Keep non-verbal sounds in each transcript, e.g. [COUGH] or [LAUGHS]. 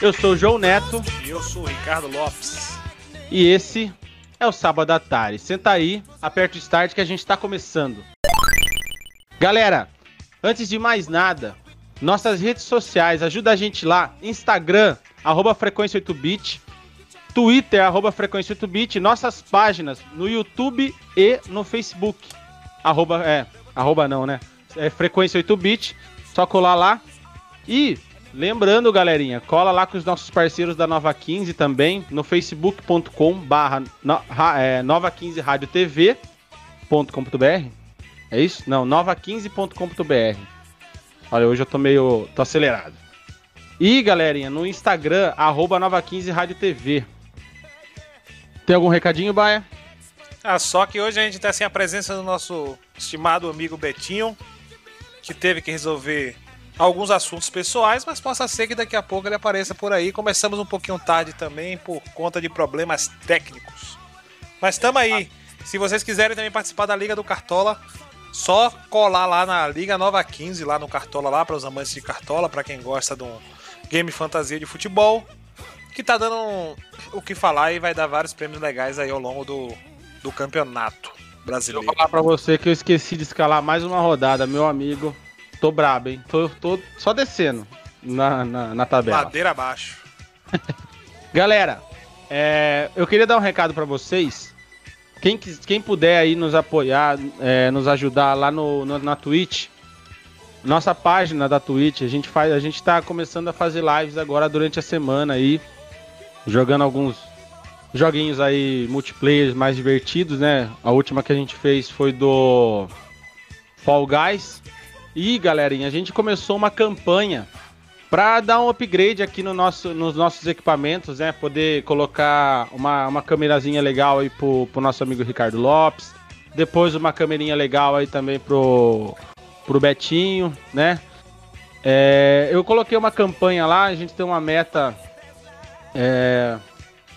Eu sou o João Neto. E eu sou o Ricardo Lopes. E esse é o Sábado Atari. Senta aí, aperta o start que a gente está começando. Galera, antes de mais nada, nossas redes sociais, ajuda a gente lá. Instagram, arroba Frequência 8Bit. Twitter, arroba Frequência 8Bit. Nossas páginas no YouTube e no Facebook. Arroba, é, arroba não, né? É Frequência 8Bit. Só colar lá. E lembrando, galerinha, cola lá com os nossos parceiros da Nova 15 também, no facebook.com barra é, Nova 15 Rádio TV.com.br. É isso? Não, nova15.com.br. Olha, hoje eu tô meio. tô acelerado. E, galerinha, no Instagram, arroba Nova15 Rádio TV. Tem algum recadinho, Baia? Ah, só que hoje a gente tá sem a presença do nosso estimado amigo Betinho que teve que resolver alguns assuntos pessoais, mas possa ser que daqui a pouco ele apareça por aí. Começamos um pouquinho tarde também por conta de problemas técnicos. Mas estamos aí. Se vocês quiserem também participar da Liga do Cartola, só colar lá na Liga Nova 15, lá no Cartola, lá para os amantes de Cartola, para quem gosta de um game fantasia de futebol, que tá dando um, o que falar e vai dar vários prêmios legais aí ao longo do, do campeonato brasileiro. Vou falar pra você que eu esqueci de escalar mais uma rodada, meu amigo. Tô brabo, hein? Tô, tô só descendo na, na, na tabela. Ladeira abaixo. [LAUGHS] Galera, é, eu queria dar um recado para vocês. Quem, quem puder aí nos apoiar, é, nos ajudar lá no, no, na Twitch, nossa página da Twitch, a gente faz, a gente tá começando a fazer lives agora durante a semana aí, jogando alguns joguinhos aí multiplayer mais divertidos, né? A última que a gente fez foi do Fall Guys. E galerinha, a gente começou uma campanha para dar um upgrade aqui no nosso, nos nossos equipamentos, né? Poder colocar uma, uma câmerazinha legal aí pro, pro nosso amigo Ricardo Lopes. Depois uma câmerinha legal aí também pro, pro Betinho, né? É, eu coloquei uma campanha lá, a gente tem uma meta é,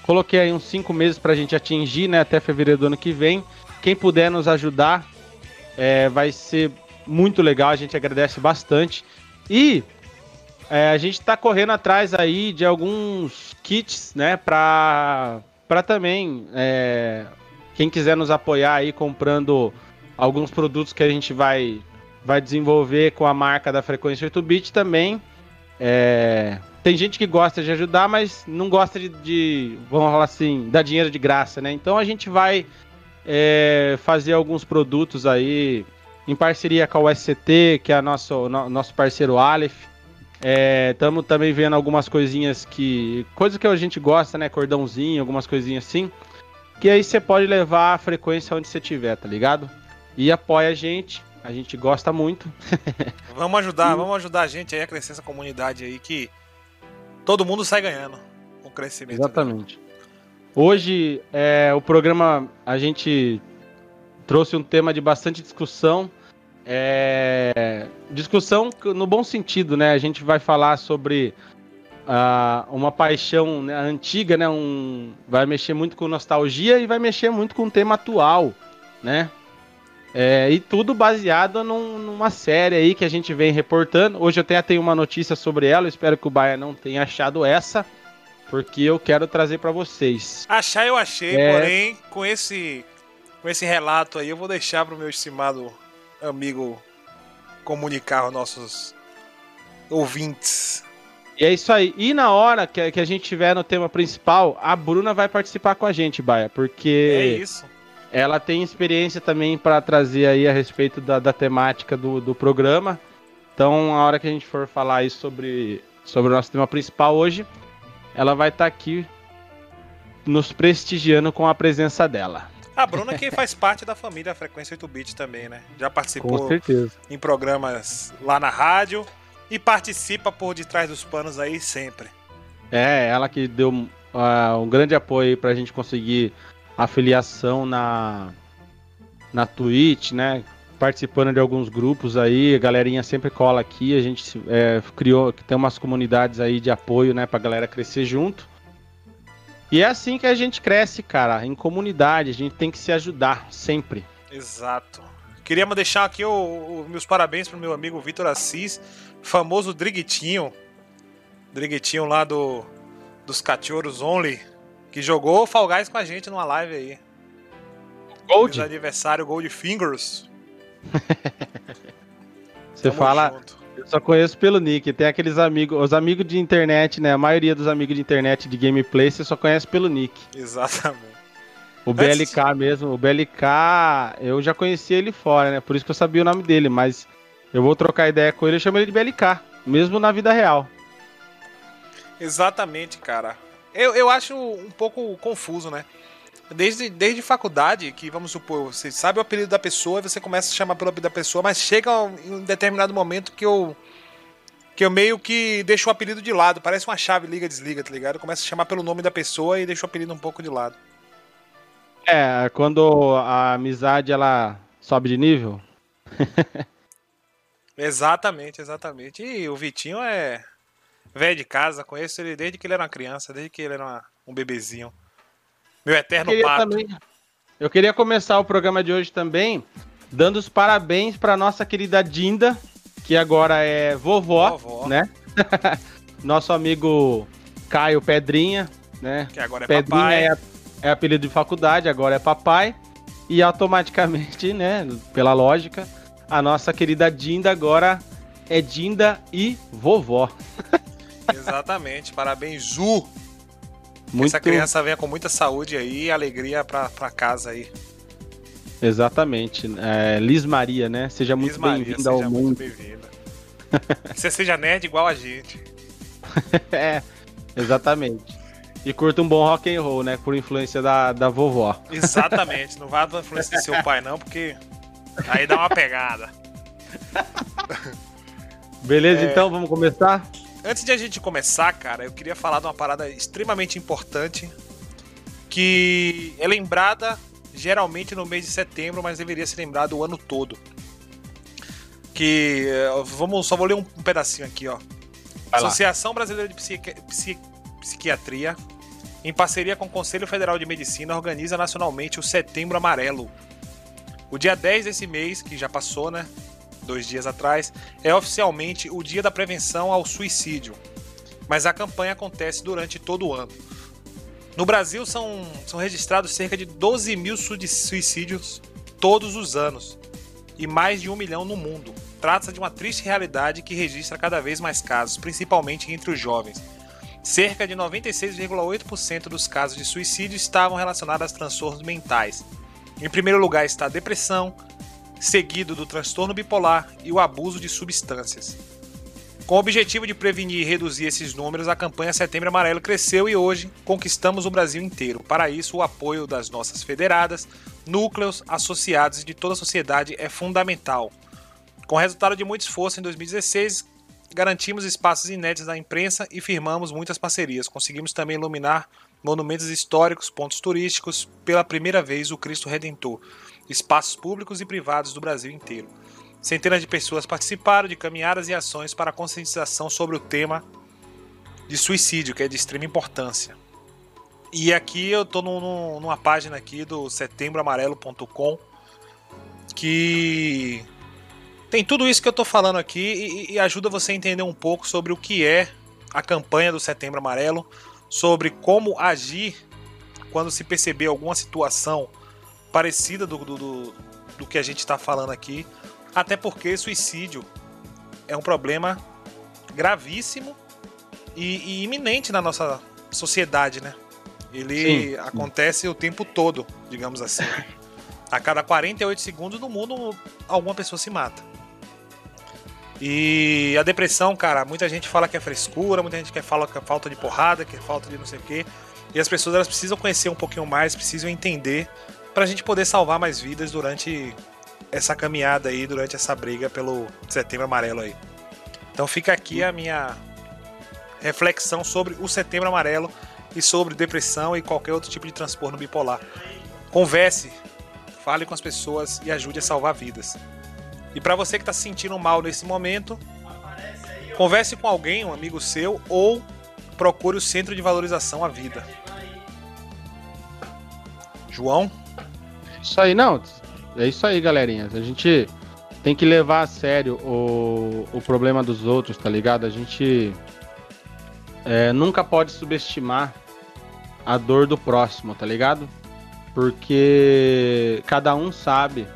Coloquei aí uns 5 meses para a gente atingir, né? Até fevereiro do ano que vem. Quem puder nos ajudar, é, vai ser muito legal. A gente agradece bastante. E é, a gente está correndo atrás aí de alguns kits, né? Para para também é, quem quiser nos apoiar aí comprando alguns produtos que a gente vai vai desenvolver com a marca da Frequência 8 Bit também. É, tem gente que gosta de ajudar, mas não gosta de, de, vamos falar assim, dar dinheiro de graça, né? Então a gente vai é, fazer alguns produtos aí em parceria com a SCT, que é nosso, no, nosso parceiro Aleph. Estamos é, também vendo algumas coisinhas que. Coisas que a gente gosta, né? Cordãozinho, algumas coisinhas assim. Que aí você pode levar a frequência onde você tiver, tá ligado? E apoia a gente. A gente gosta muito. [LAUGHS] vamos ajudar, vamos ajudar a gente aí a crescer essa comunidade aí que todo mundo sai ganhando com o crescimento. Exatamente. Hoje, é, o programa, a gente trouxe um tema de bastante discussão. É, discussão no bom sentido, né? A gente vai falar sobre uh, uma paixão né, antiga, né? Um, vai mexer muito com nostalgia e vai mexer muito com o tema atual, né? É, e tudo baseado num, numa série aí que a gente vem reportando. Hoje eu até tenho uma notícia sobre ela, espero que o Baia não tenha achado essa, porque eu quero trazer para vocês. Achar eu achei, é... porém, com esse com esse relato aí, eu vou deixar pro meu estimado amigo comunicar aos nossos ouvintes. E é isso aí. E na hora que, que a gente tiver no tema principal, a Bruna vai participar com a gente, Baia, porque. É isso ela tem experiência também para trazer aí a respeito da, da temática do, do programa. Então, a hora que a gente for falar aí sobre, sobre o nosso tema principal hoje, ela vai estar tá aqui nos prestigiando com a presença dela. A Bruna que faz parte da família Frequência 8-Bit também, né? Já participou em programas lá na rádio e participa por detrás dos panos aí sempre. É, ela que deu uh, um grande apoio pra gente conseguir afiliação na, na Twitch, né? Participando de alguns grupos aí, a galerinha sempre cola aqui, a gente é, criou, tem umas comunidades aí de apoio, né, pra galera crescer junto. E é assim que a gente cresce, cara, em comunidade, a gente tem que se ajudar sempre. Exato. Queria deixar aqui o, o meus parabéns pro meu amigo Vitor Assis, famoso Driguitinho. Driguitinho lá do dos Cachorros Only, que jogou Fall Guys com a gente numa live aí. Gold? Fez aniversário Gold Fingers. [LAUGHS] Você Tamo fala. Junto. Só conheço pelo nick. Tem aqueles amigos, os amigos de internet, né? A maioria dos amigos de internet de gameplay você só conhece pelo nick. Exatamente. O BLK mesmo, o BLK, eu já conhecia ele fora, né? Por isso que eu sabia o nome dele, mas eu vou trocar ideia com ele, eu chamo ele de BLK, mesmo na vida real. Exatamente, cara. Eu, eu acho um pouco confuso, né? Desde, desde faculdade, que vamos supor, você sabe o apelido da pessoa e você começa a chamar pelo apelido da pessoa, mas chega em um determinado momento que eu. que eu meio que deixo o apelido de lado. Parece uma chave liga-desliga, tá ligado? Começa a chamar pelo nome da pessoa e deixo o apelido um pouco de lado. É, quando a amizade ela sobe de nível. [LAUGHS] exatamente, exatamente. E o Vitinho é velho de casa, conheço ele desde que ele era uma criança, desde que ele era uma, um bebezinho. Meu eterno eu pato. Também, eu queria começar o programa de hoje também dando os parabéns para nossa querida Dinda, que agora é vovó, vovó. né? [LAUGHS] Nosso amigo Caio Pedrinha, né? Que agora é Pedrinha papai. É, é apelido de faculdade, agora é papai. E automaticamente, [LAUGHS] né, pela lógica, a nossa querida Dinda agora é Dinda e vovó. [LAUGHS] Exatamente. Parabéns, Zu. Muito... Essa criança venha com muita saúde aí e alegria pra casa aí. Exatamente. É, Liz Maria, né? Seja Liz muito bem-vinda ao mundo. Bem você seja nerd igual a gente. [LAUGHS] é, exatamente. E curta um bom rock and roll, né? Por influência da, da vovó. Exatamente. Não vá da influência do seu pai, não, porque aí dá uma pegada. Beleza, é... então, vamos começar? Antes de a gente começar, cara, eu queria falar de uma parada extremamente importante que é lembrada geralmente no mês de setembro, mas deveria ser lembrado o ano todo. Que eh, vamos, só vou ler um, um pedacinho aqui, ó. Vai Associação lá. Brasileira de Psiqui Psiqui Psiquiatria, em parceria com o Conselho Federal de Medicina, organiza nacionalmente o Setembro Amarelo. O dia 10 desse mês, que já passou, né? Dois dias atrás, é oficialmente o Dia da Prevenção ao Suicídio, mas a campanha acontece durante todo o ano. No Brasil são, são registrados cerca de 12 mil suicídios todos os anos e mais de um milhão no mundo. Trata-se de uma triste realidade que registra cada vez mais casos, principalmente entre os jovens. Cerca de 96,8% dos casos de suicídio estavam relacionados a transtornos mentais. Em primeiro lugar está a depressão, seguido do transtorno bipolar e o abuso de substâncias. Com o objetivo de prevenir e reduzir esses números, a campanha Setembro Amarelo cresceu e hoje conquistamos o Brasil inteiro. Para isso, o apoio das nossas federadas, núcleos, associados e de toda a sociedade é fundamental. Com o resultado de muito esforço em 2016, garantimos espaços inéditos na imprensa e firmamos muitas parcerias. Conseguimos também iluminar monumentos históricos, pontos turísticos, pela primeira vez o Cristo Redentor espaços públicos e privados do Brasil inteiro. Centenas de pessoas participaram de caminhadas e ações para a conscientização sobre o tema de suicídio, que é de extrema importância. E aqui eu estou numa página aqui do setembroamarelo.com que tem tudo isso que eu estou falando aqui e, e ajuda você a entender um pouco sobre o que é a campanha do Setembro Amarelo, sobre como agir quando se perceber alguma situação parecida do, do, do que a gente está falando aqui, até porque suicídio é um problema gravíssimo e, e iminente na nossa sociedade, né? Ele Sim. acontece o tempo todo, digamos assim. A cada 48 segundos no mundo, alguma pessoa se mata. E a depressão, cara, muita gente fala que é frescura, muita gente que fala que é falta de porrada, que é falta de não sei o quê. E as pessoas elas precisam conhecer um pouquinho mais, precisam entender para a gente poder salvar mais vidas durante essa caminhada aí, durante essa briga pelo Setembro Amarelo aí. Então fica aqui a minha reflexão sobre o Setembro Amarelo e sobre depressão e qualquer outro tipo de transtorno bipolar. Converse, fale com as pessoas e ajude a salvar vidas. E para você que está se sentindo mal nesse momento, converse com alguém, um amigo seu, ou procure o Centro de Valorização à Vida. João? Isso aí, não. É isso aí, galerinha. A gente tem que levar a sério o, o problema dos outros, tá ligado? A gente é, nunca pode subestimar a dor do próximo, tá ligado? Porque cada um sabe,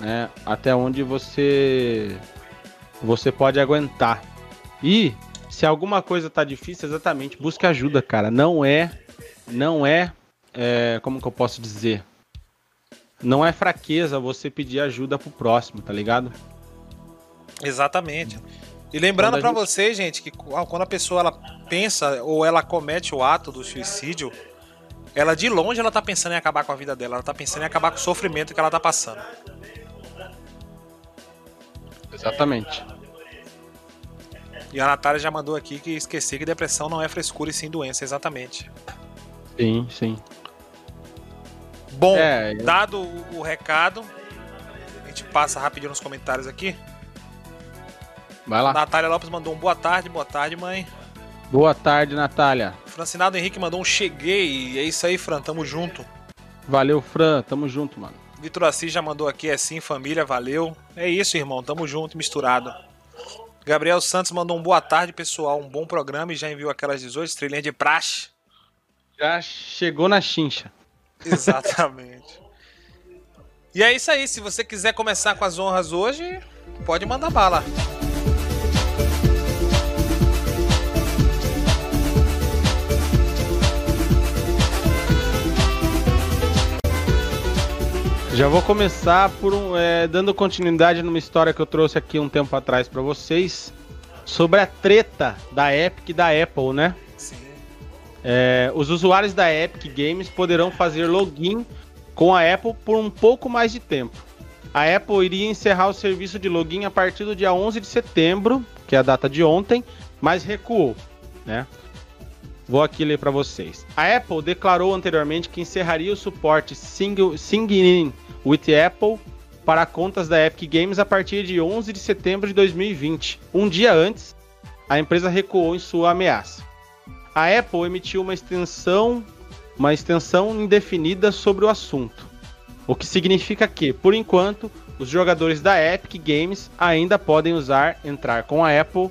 né, até onde você você pode aguentar. E se alguma coisa tá difícil, exatamente, busque ajuda, cara. Não é não é, é como que eu posso dizer? Não é fraqueza você pedir ajuda pro próximo, tá ligado? Exatamente. E lembrando para gente... vocês, gente, que quando a pessoa ela pensa ou ela comete o ato do suicídio, ela de longe ela tá pensando em acabar com a vida dela, ela tá pensando em acabar com o sofrimento que ela tá passando. Exatamente. E a Natália já mandou aqui que esquecer que depressão não é frescura e sim doença, exatamente. Sim, sim. Bom, é, dado o, o recado, a gente passa rapidinho nos comentários aqui. Vai lá. Natália Lopes mandou um boa tarde, boa tarde, mãe. Boa tarde, Natália. Francinado Henrique mandou um cheguei. É isso aí, Fran, tamo junto. Valeu, Fran, tamo junto, mano. Vitor Assis já mandou aqui, é sim, família, valeu. É isso, irmão, tamo junto, misturado. Gabriel Santos mandou um boa tarde, pessoal, um bom programa e já enviou aquelas 18 estrelinhas de praxe. Já chegou na chincha. Exatamente. e é isso aí, se você quiser começar com as honras hoje, pode mandar bala. Já vou começar por um, é, dando continuidade numa história que eu trouxe aqui um tempo atrás para vocês sobre a treta da Epic e da Apple, né? É, os usuários da Epic Games poderão fazer login com a Apple por um pouco mais de tempo. A Apple iria encerrar o serviço de login a partir do dia 11 de setembro, que é a data de ontem, mas recuou, né? Vou aqui ler para vocês. A Apple declarou anteriormente que encerraria o suporte Sing, Sing In with Apple para contas da Epic Games a partir de 11 de setembro de 2020. Um dia antes, a empresa recuou em sua ameaça. A Apple emitiu uma extensão, uma extensão indefinida sobre o assunto, o que significa que, por enquanto, os jogadores da Epic Games ainda podem usar entrar com a Apple,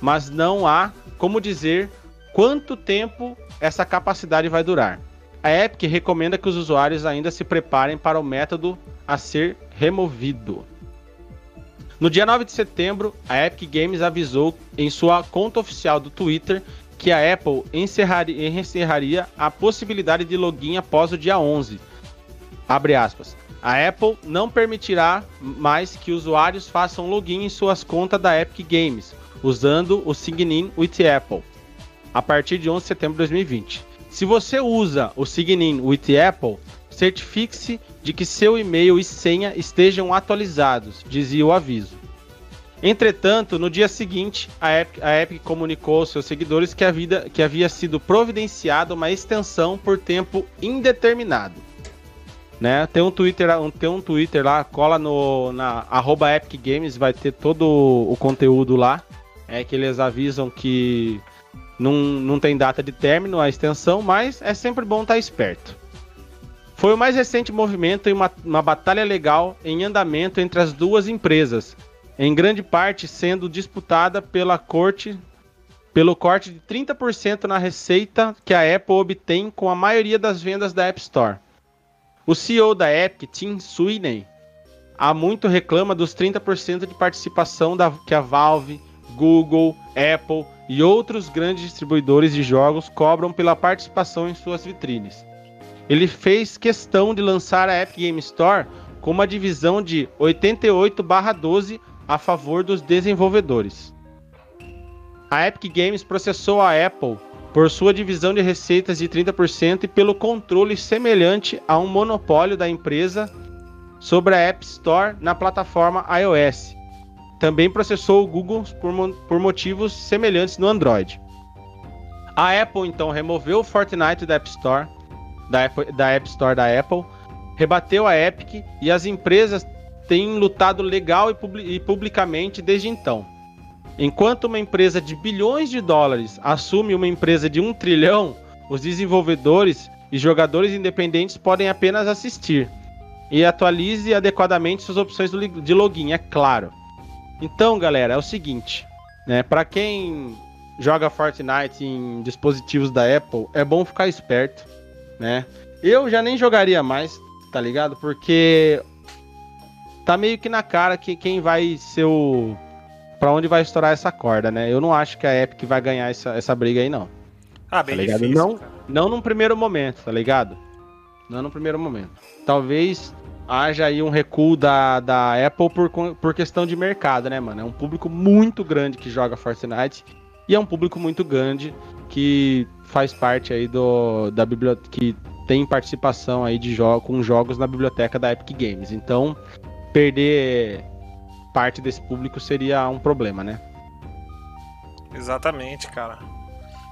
mas não há como dizer quanto tempo essa capacidade vai durar. A Epic recomenda que os usuários ainda se preparem para o método a ser removido. No dia 9 de setembro, a Epic Games avisou em sua conta oficial do Twitter que a Apple encerraria, encerraria a possibilidade de login após o dia 11. Abre aspas. A Apple não permitirá mais que usuários façam login em suas contas da Epic Games, usando o Sign-in with Apple, a partir de 11 de setembro de 2020. Se você usa o Sign-in with Apple, certifique-se de que seu e-mail e senha estejam atualizados, dizia o aviso. Entretanto, no dia seguinte, a Epic, a Epic comunicou aos seus seguidores que, vida, que havia sido providenciada uma extensão por tempo indeterminado. Né? Tem um Twitter, tem um Twitter lá, cola no na arroba Epic Games, vai ter todo o conteúdo lá. É que eles avisam que não, não tem data de término a extensão, mas é sempre bom estar esperto. Foi o mais recente movimento em uma, uma batalha legal em andamento entre as duas empresas, em grande parte sendo disputada pela corte pelo corte de 30% na receita que a Apple obtém com a maioria das vendas da App Store. O CEO da Epic, Tim Sweeney, há muito reclama dos 30% de participação da, que a Valve, Google, Apple e outros grandes distribuidores de jogos cobram pela participação em suas vitrines. Ele fez questão de lançar a Epic Game Store com uma divisão de 88/12 a favor dos desenvolvedores. A Epic Games processou a Apple por sua divisão de receitas de 30% e pelo controle semelhante a um monopólio da empresa sobre a App Store na plataforma iOS, também processou o Google por, por motivos semelhantes no Android. A Apple então removeu o Fortnite da App Store, da, da App Store da Apple, rebateu a Epic e as empresas têm lutado legal e, e publicamente desde então. Enquanto uma empresa de bilhões de dólares assume uma empresa de um trilhão, os desenvolvedores e jogadores independentes podem apenas assistir. E atualize adequadamente suas opções de login, é claro. Então, galera, é o seguinte, né? Para quem joga Fortnite em dispositivos da Apple, é bom ficar esperto, né? Eu já nem jogaria mais, tá ligado? Porque tá meio que na cara que quem vai ser o para onde vai estourar essa corda, né? Eu não acho que a Epic vai ganhar essa, essa briga aí não. Ah, bem tá ligado? difícil, não, cara. não num primeiro momento, tá ligado? Não no primeiro momento. Talvez haja aí um recuo da, da Apple por, por questão de mercado, né, mano? É um público muito grande que joga Fortnite e é um público muito grande que faz parte aí do da biblioteca que tem participação aí de jogo com jogos na biblioteca da Epic Games. Então, perder parte desse público seria um problema, né? Exatamente, cara.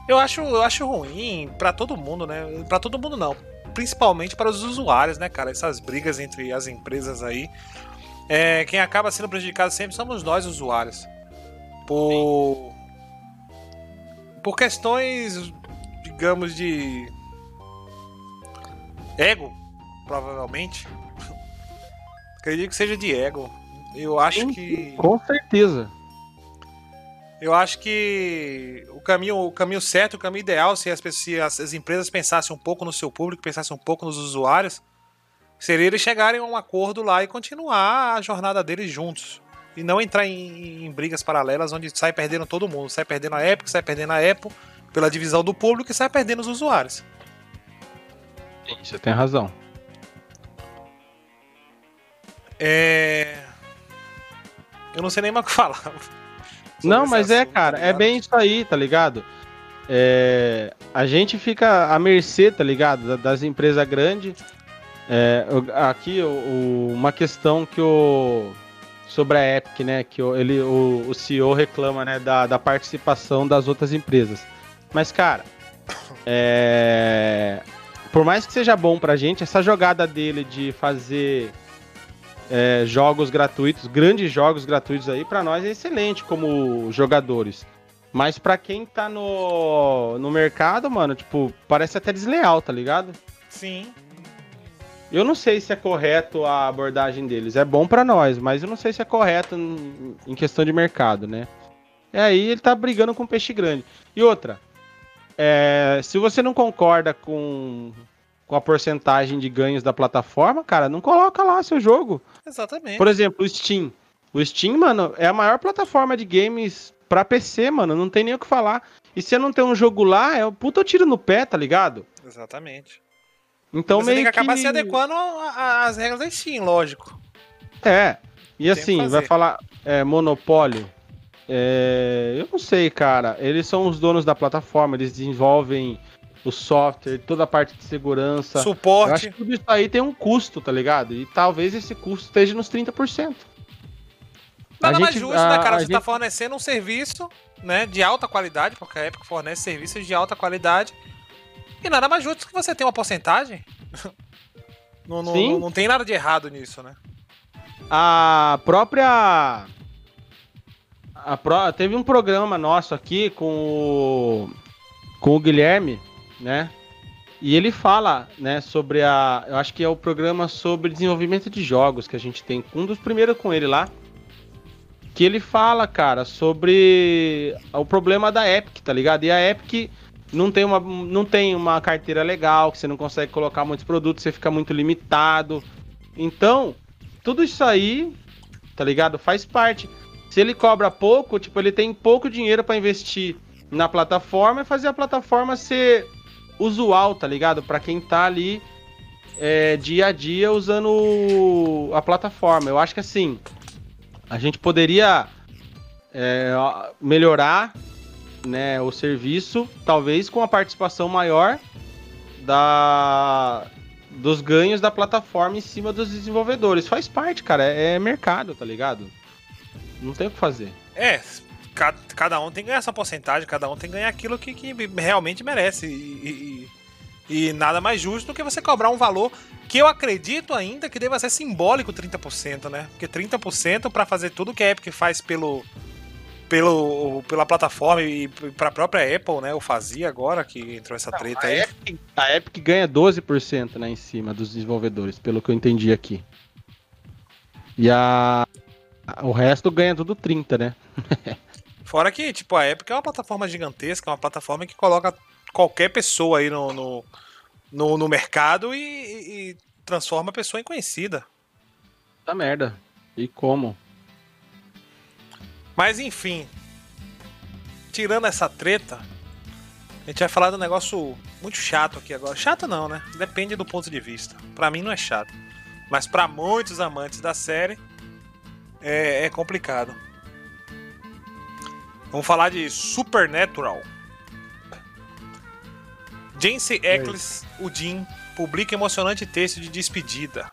Eu acho, eu acho ruim pra todo mundo, né? Pra todo mundo não. Principalmente para os usuários, né, cara? Essas brigas entre as empresas aí. É, quem acaba sendo prejudicado sempre somos nós, usuários. Por. Por questões, digamos, de. Ego, provavelmente. Acredito que seja de ego. Eu acho que. Com certeza. Eu acho que o caminho, o caminho certo, o caminho ideal, se as, se as, as empresas pensassem um pouco no seu público, pensassem um pouco nos usuários, seria eles chegarem a um acordo lá e continuar a jornada deles juntos. E não entrar em, em brigas paralelas onde sai perdendo todo mundo. Sai perdendo a Epic, sai perdendo a Apple pela divisão do público e sai perdendo os usuários. Sim, você tem razão. É... Eu não sei nem mais o que falar. [LAUGHS] Não, mas é, assunto, cara, tá é bem isso aí, tá ligado? É, a gente fica à mercê, tá ligado? da- Das empresas grandes. É, aqui, o- uma questão que o. Sobre a Epic, né? Que o, ele, o, o CEO reclama, né? Da, da participação das outras empresas. Mas, cara, [COUGHS] é, por mais que seja bom pra gente, essa jogada dele de fazer é, jogos gratuitos, grandes jogos gratuitos aí, pra nós é excelente como jogadores. Mas pra quem tá no, no mercado, mano, tipo, parece até desleal, tá ligado? Sim. Eu não sei se é correto a abordagem deles. É bom pra nós, mas eu não sei se é correto em em questão de mercado, né? E aí ele tá brigando com peixe grande. E outra, é, se você não concorda com, com a porcentagem de ganhos da plataforma, cara, não coloca lá seu jogo. Exatamente. Por exemplo, o Steam. O Steam, mano, é a maior plataforma de games pra PC, mano. Não tem nem o que falar. E se não tem um jogo lá, é um puta tiro no pé, tá ligado? Exatamente. Então Você tem meio que acabar se adequando às regras da Steam, lógico. É. E que assim, vai falar é, monopólio. É, eu não sei, cara. Eles são os donos da plataforma, eles desenvolvem o software, toda a parte de segurança. Eu acho Suporte. que tudo isso aí tem um custo, tá ligado? E talvez esse custo esteja nos 30%. Nada A mais gente- justo, a- né, cara? Você tá gente- fornecendo um serviço, né, de alta qualidade, porque a Epic fornece serviços de alta qualidade. E nada mais justo que você tenha uma porcentagem. [LAUGHS] não, não, Sim. não, não tem nada de errado nisso, né? A própria. A pró- Teve um programa nosso aqui com o. Com o Guilherme, né? E ele fala, né, sobre a. Eu acho que é o programa sobre desenvolvimento de jogos que a gente tem. Um dos primeiros com ele lá. Que ele fala, cara, sobre o problema da Epic, tá ligado? E a Epic não tem uma, não tem uma carteira legal, que você não consegue colocar muitos produtos, você fica muito limitado. Então, tudo isso aí, tá ligado? Faz parte. Se ele cobra pouco, tipo, ele tem pouco dinheiro pra investir na plataforma e fazer a plataforma ser usual, tá ligado? Pra quem tá ali é, dia a dia usando a plataforma. Eu acho que assim, a gente poderia é, melhorar né, o serviço, talvez com a participação maior da, dos ganhos da plataforma em cima dos desenvolvedores. Faz parte, cara, é, é mercado, tá ligado? Não tem o que fazer. É, cada, cada um tem que ganhar essa porcentagem, cada um tem que ganhar aquilo que, que realmente merece. E, e, e, nada mais justo do que você cobrar um valor que eu acredito ainda que deva ser simbólico 30%, né? Porque 30% para fazer tudo que a Epic faz pelo, pelo, pela plataforma e para a própria Apple, né? Eu fazia agora que entrou essa treta Não, a aí. Epic, a Epic ganha 12% né, em cima dos desenvolvedores, pelo que eu entendi aqui. E a o resto ganha tudo 30, né? [LAUGHS] Fora que, tipo, a Epic é uma plataforma gigantesca, é uma plataforma que coloca qualquer pessoa aí no, no, no, no mercado e, e, transforma a pessoa em conhecida. Tá merda. E como? Mas enfim. Tirando essa treta, a gente vai falar de um negócio muito chato aqui agora. Chato não, né? Depende do ponto de vista. Para mim não é chato. Mas para muitos amantes da série, é, é complicado. Vamos falar de Supernatural. Jace Eccles, o Jim, publica emocionante texto de despedida.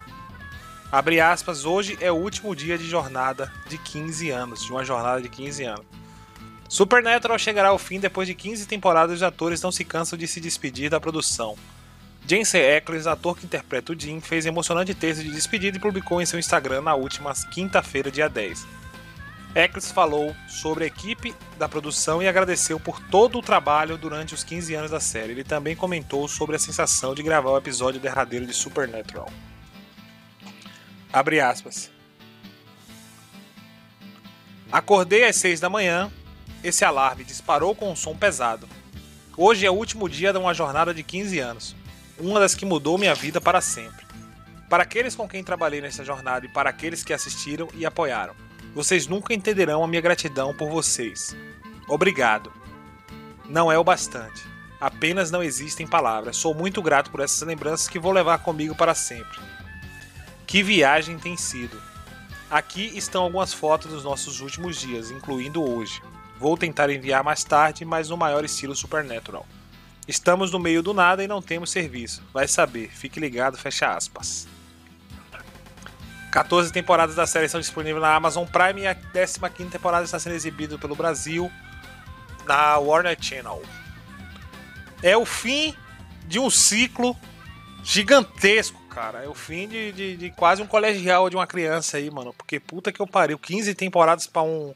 Abre aspas, hoje é o último dia de jornada de 15 anos, de uma jornada de 15 anos. Supernatural chegará ao fim depois de 15 temporadas e os atores não se cansam de se despedir da produção. James Eccles, ator que interpreta o Jim, fez emocionante texto de despedida e publicou em seu Instagram na última quinta-feira, dia 10. Eccles falou sobre a equipe da produção e agradeceu por todo o trabalho durante os 15 anos da série. Ele também comentou sobre a sensação de gravar o episódio derradeiro de Supernatural. Abre aspas. Acordei às 6 da manhã. Esse alarme disparou com um som pesado. Hoje é o último dia de uma jornada de 15 anos uma das que mudou minha vida para sempre. Para aqueles com quem trabalhei nessa jornada e para aqueles que assistiram e apoiaram, vocês nunca entenderão a minha gratidão por vocês. Obrigado. Não é o bastante. Apenas não existem palavras. Sou muito grato por essas lembranças que vou levar comigo para sempre. Que viagem tem sido. Aqui estão algumas fotos dos nossos últimos dias, incluindo hoje. Vou tentar enviar mais tarde, mas no maior estilo Supernatural. Estamos no meio do nada e não temos serviço. Vai saber, fique ligado, fecha aspas. 14 temporadas da série estão disponíveis na Amazon Prime e a 15 temporada está sendo exibida pelo Brasil na Warner Channel. É o fim de um ciclo gigantesco, cara. É o fim de, de, de, quase um colegial de uma criança aí, mano. Porque puta que eu pariu. 15 temporadas pra um,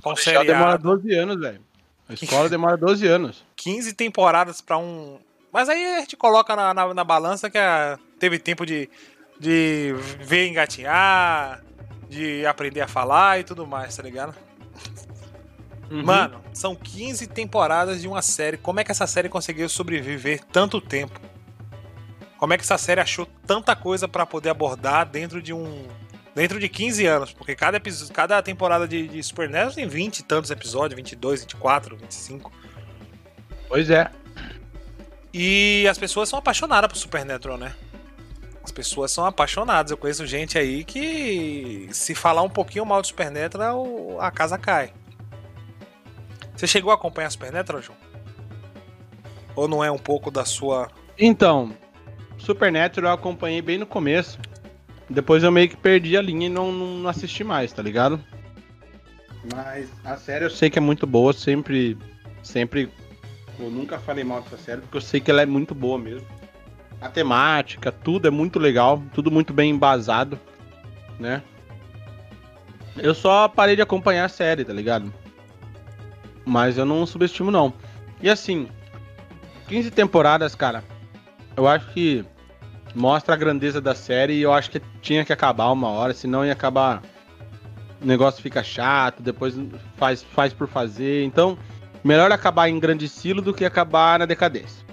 pra um seriado. demora 12 anos, velho. A escola demora 12 anos. 15 temporadas pra um. Mas aí a gente coloca na, na, na balança que a... teve tempo de, de ver engatinhar, de aprender a falar e tudo mais, tá ligado? Uhum. Mano, são 15 temporadas de uma série. Como é que essa série conseguiu sobreviver tanto tempo? Como é que essa série achou tanta coisa para poder abordar dentro de um dentro de 15 anos, porque cada, episódio, cada temporada de, de Supernatural tem 20 e tantos episódios, 22, 24, 25. Pois é. E as pessoas são apaixonadas por Supernatural, né? As pessoas são apaixonadas. Eu conheço gente aí que se falar um pouquinho mal de Supernatural, a casa cai. Você chegou a acompanhar Supernatural, João? Ou não é um pouco da sua. Então, Supernatural eu acompanhei bem no começo. Depois eu meio que perdi a linha e não, não assisti mais, tá ligado? Mas a série eu sei que é muito boa, sempre. Sempre. Eu nunca falei mal dessa série, porque eu sei que ela é muito boa mesmo. A temática, tudo é muito legal, tudo muito bem embasado, né? Eu só parei de acompanhar a série, tá ligado? Mas eu não subestimo, não. E assim, 15 temporadas, cara. Eu acho que mostra a grandeza da série e eu acho que tinha que acabar uma hora, senão ia acabar. O negócio fica chato, depois faz, faz por fazer. Então, melhor acabar em grande estilo do que acabar na decadência.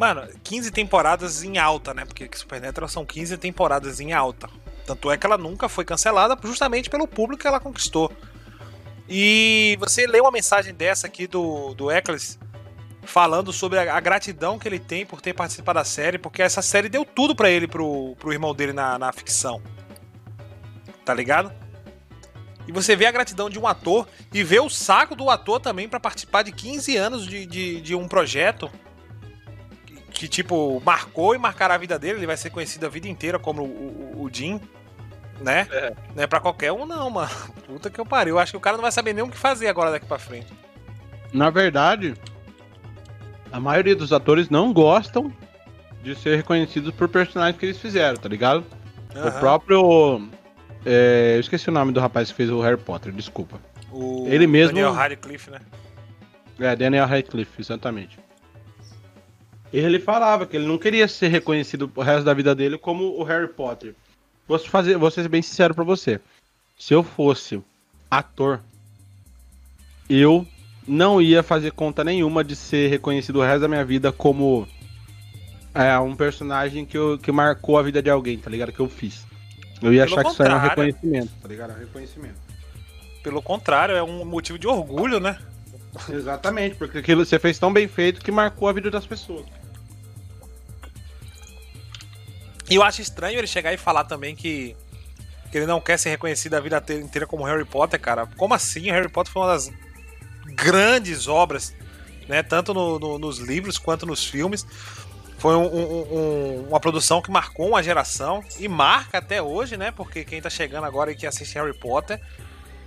Mano, 15 temporadas em alta, né? Porque Supernatural são 15 temporadas em alta. Tanto é que ela nunca foi cancelada justamente pelo público que ela conquistou. E você lê uma mensagem dessa aqui do, do Eccles falando sobre a, a, gratidão que ele tem por ter participado da série, porque essa série deu tudo para ele, pro, pro irmão dele na, na ficção. Tá ligado? E você vê a gratidão de um ator e vê o saco do ator também para participar de 15 anos de, de, de um projeto que, tipo, marcou e marcará a vida dele. Ele vai ser conhecido a vida inteira como o, o, o Jim. Né? É. Não é pra qualquer um, não, mano. [LAUGHS] Puta que eu pariu. Eu acho que o cara não vai saber nem o que fazer agora daqui pra frente. Na verdade, a maioria dos atores não gostam de ser reconhecidos por personagens que eles fizeram, tá ligado? Uhum. O próprio. É, eu esqueci o nome do rapaz que fez o Harry Potter, desculpa. O Ele mesmo. Daniel Radcliffe, né? É, Daniel Radcliffe, exatamente. Ele falava que ele não queria ser reconhecido o resto da vida dele como o Harry Potter. Vou, fazer, vou ser bem sincero pra você. Se eu fosse ator, eu não ia fazer conta nenhuma de ser reconhecido o resto da minha vida como é, um personagem que, eu, que marcou a vida de alguém, tá ligado? Que eu fiz. Eu ia Pelo achar que isso era um reconhecimento, tá ligado? Um reconhecimento. Pelo contrário, é um motivo de orgulho, né? Exatamente, porque aquilo você fez tão bem feito que marcou a vida das pessoas. E eu acho estranho ele chegar e falar também que, que ele não quer ser reconhecido a vida inteira como Harry Potter, cara. Como assim? Harry Potter foi uma das grandes obras, né? Tanto no, no, nos livros quanto nos filmes. Foi um, um, uma produção que marcou uma geração e marca até hoje, né? Porque quem tá chegando agora e que assiste Harry Potter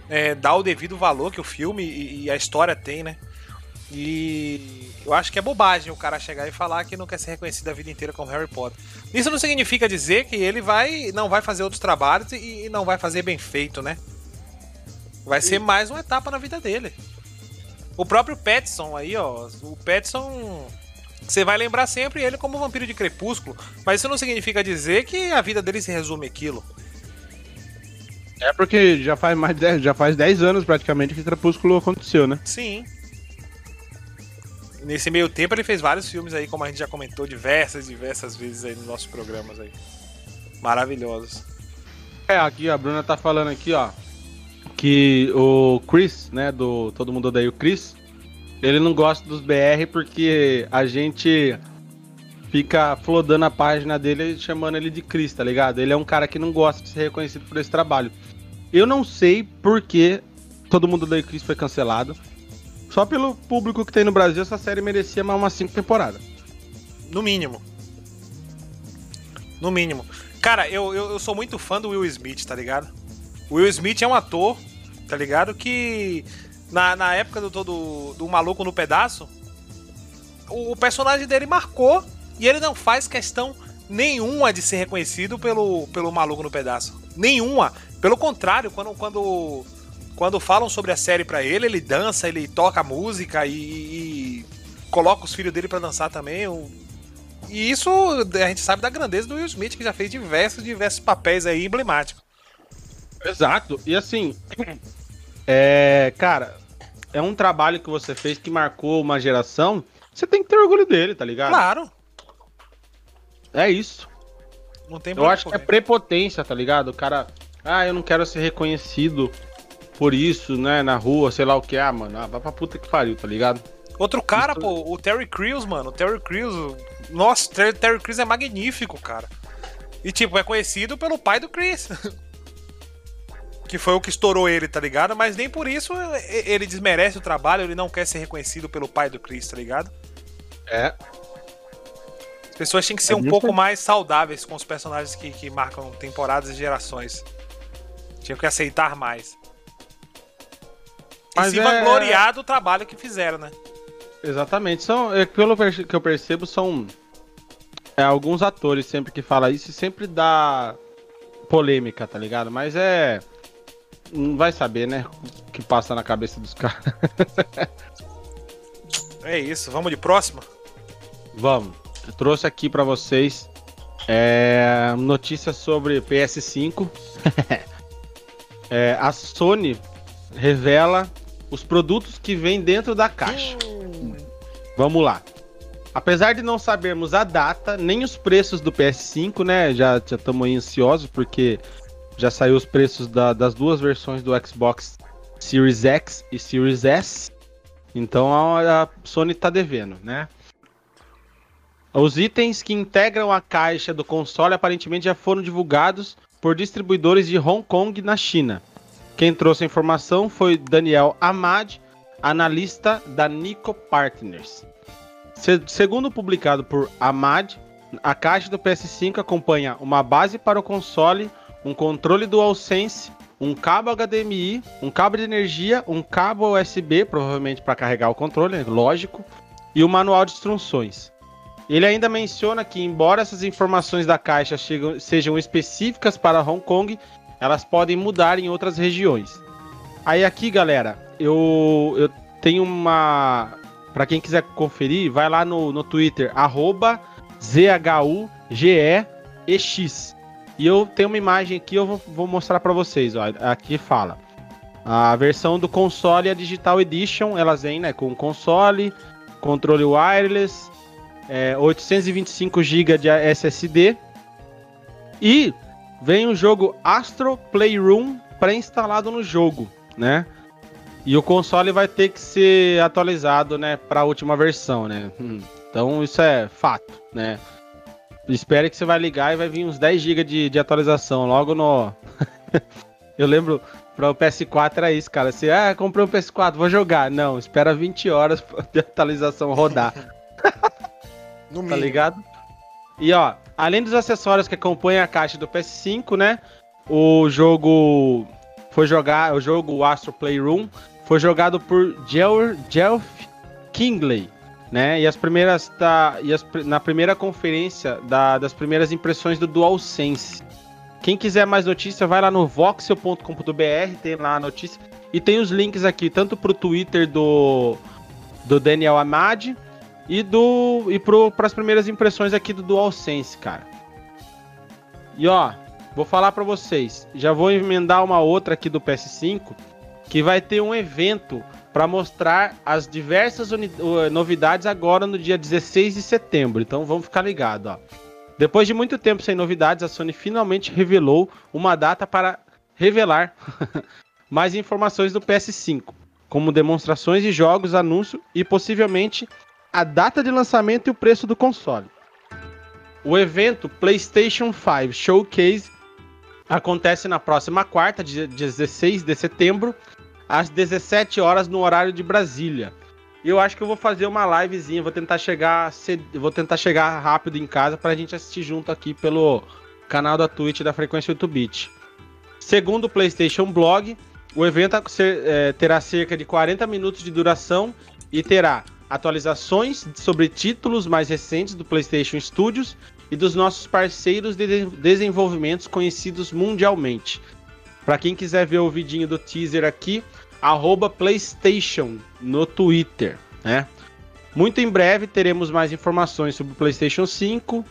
é, dá o devido valor que o filme e, e, a história tem, né? E eu acho que é bobagem o cara chegar e falar que não quer ser reconhecido a vida inteira como Harry Potter. Isso não significa dizer que ele vai não vai fazer outros trabalhos e, e não vai fazer bem feito, né? Vai ser mais uma etapa na vida dele. O próprio Petson aí, ó. O Petson você vai lembrar sempre ele como vampiro de crepúsculo, mas isso não significa dizer que a vida dele se resume aquilo. É porque já faz mais de 10, já faz 10 anos praticamente que Crepúsculo aconteceu, né? Sim. Nesse meio tempo ele fez vários filmes aí, como a gente já comentou diversas, diversas vezes aí nos nossos programas aí. Maravilhosos. É, aqui a Bruna tá falando aqui, ó, que o Chris, né, do Todo Mundo Odeia o Chris, ele não gosta dos BR porque a gente fica flodando a página dele chamando ele de Chris, tá ligado? Ele é um cara que não gosta de ser reconhecido por esse trabalho. Eu não sei por que todo mundo da Chris foi cancelado. Só pelo público que tem no Brasil, essa série merecia mais umas 5 temporadas. No mínimo. No mínimo. Cara, eu, eu, eu, sou muito fã do Will Smith, tá ligado? O Will Smith é um ator, tá ligado? Que na, na época do, do, do Maluco no Pedaço, o, o, personagem dele marcou e ele não faz questão nenhuma de ser reconhecido pelo, pelo Maluco no Pedaço. Nenhuma. Pelo contrário, quando, quando, quando falam sobre a série para ele, ele dança, ele toca música e, e coloca os filhos dele para dançar também. E isso a gente sabe da grandeza do Will Smith, que já fez diversos, diversos papéis aí emblemáticos. Exato. E assim, [CLEARS THROAT] é, cara, é um trabalho que você fez que marcou uma geração, você tem que ter orgulho dele, tá ligado? Claro. É isso. Não tem Eu acho que é prepotência, tá ligado? O cara, ah, eu não quero ser reconhecido por isso, né, na rua, sei lá o que. Ah, mano, ah, vai pra puta que pariu, tá ligado? Outro cara, isso... pô, o Terry Crews, mano. O Terry Crews. Nossa, o Terry Crews é magnífico, cara. E, tipo, é conhecido pelo pai do Chris. [LAUGHS] que foi o que estourou ele, tá ligado? Mas nem por isso ele desmerece o trabalho, ele não quer ser reconhecido pelo pai do Chris, tá ligado? É. As pessoas têm que ser é um pouco mais saudáveis com os personagens que, que marcam temporadas e gerações. Tinham que aceitar mais. Mas e se é... vangloriar do trabalho que fizeram, né? Exatamente. São, é, pelo que eu percebo, são é, alguns atores sempre que falam isso e sempre dá polêmica, tá ligado? Mas é não vai saber, né? O que passa na cabeça dos [LAUGHS] caras. é isso, vamos de próxima? Vamos. Eu trouxe aqui para vocês é, notícias sobre PS5. [LAUGHS] é, a Sony revela os produtos que vêm dentro da caixa. Vamos lá. Apesar de não sabermos a data, nem os preços do PS5, né? Já estamos ansiosos porque já saiu os preços da, das duas versões do Xbox Series X e Series S. Então a, a Sony está devendo, né? Os itens que integram a caixa do console aparentemente já foram divulgados por distribuidores de Hong Kong na China. Quem trouxe a informação foi Daniel Amad, analista da Nico Partners. Se, segundo publicado por Amad, a caixa do PS5 acompanha uma base para o console um controle DualSense, um cabo HDMI, um cabo de energia, um cabo USB, provavelmente para carregar o controle, lógico, e o manual de instruções. Ele ainda menciona que, embora essas informações da caixa chegam, sejam específicas para Hong Kong, elas podem mudar em outras regiões. Aí aqui, galera, eu, eu tenho uma. Para quem quiser conferir, vai lá no, no Twitter, arroba ZHUGEX. E eu tenho uma imagem aqui, eu vou, vou mostrar para vocês. Ó, aqui fala. A versão do console, a Digital Edition, elas vêm né, com console, controle wireless, é, 825 GB de SSD e vem o jogo Astro Playroom pré-instalado no jogo, né? E o console vai ter que ser atualizado, né, para a última versão, né? Hum, então isso é fato, né? Espere que você vai ligar e vai vir uns 10 GB de, de atualização logo no. [LAUGHS] Eu lembro para o PS4 era isso, cara. Você, ah, comprei um PS4, vou jogar. Não, espera 20 horas [LAUGHS] de atualização rodar. no tá ligado? E ó, além dos acessórios que acompanham a caixa do PS5, né? O jogo foi jogar, o jogo Astro Playroom foi jogado por Jeff Kingley, né? E as primeiras da, e as, na primeira conferência da, das primeiras impressões do DualSense. Quem quiser mais notícia, vai lá no voxel.com.br, tem lá a notícia. E tem os links aqui, tanto pro Twitter do, do Daniel Amad e do e para as primeiras impressões aqui do DualSense, cara. E ó, vou falar para vocês, já vou emendar uma outra aqui do PS5, que vai ter um evento para mostrar as diversas novidades agora no dia 16 de setembro. Então vamos ficar ligados, ó. Depois de muito tempo sem novidades, a Sony finalmente revelou uma data para revelar [LAUGHS] mais informações do PS5, como demonstrações de jogos, anúncio e possivelmente a data de lançamento e o preço do console. O evento PlayStation 5 Showcase acontece na próxima quarta, dia 16 de setembro, às 17 horas no horário de Brasília. Eu acho que eu vou fazer uma livezinha, vou tentar chegar, vou tentar chegar rápido em casa para a gente assistir junto aqui pelo canal da Twitch da Frequência 8 Bit. Segundo o PlayStation Blog, o evento é, terá cerca de 40 minutos de duração e terá atualizações sobre títulos mais recentes do PlayStation Studios e dos nossos parceiros de desenvolvimentos conhecidos mundialmente. Para quem quiser ver o vidinho do teaser aqui, PlayStation no Twitter, né? Muito em breve teremos mais informações sobre o PlayStation 5,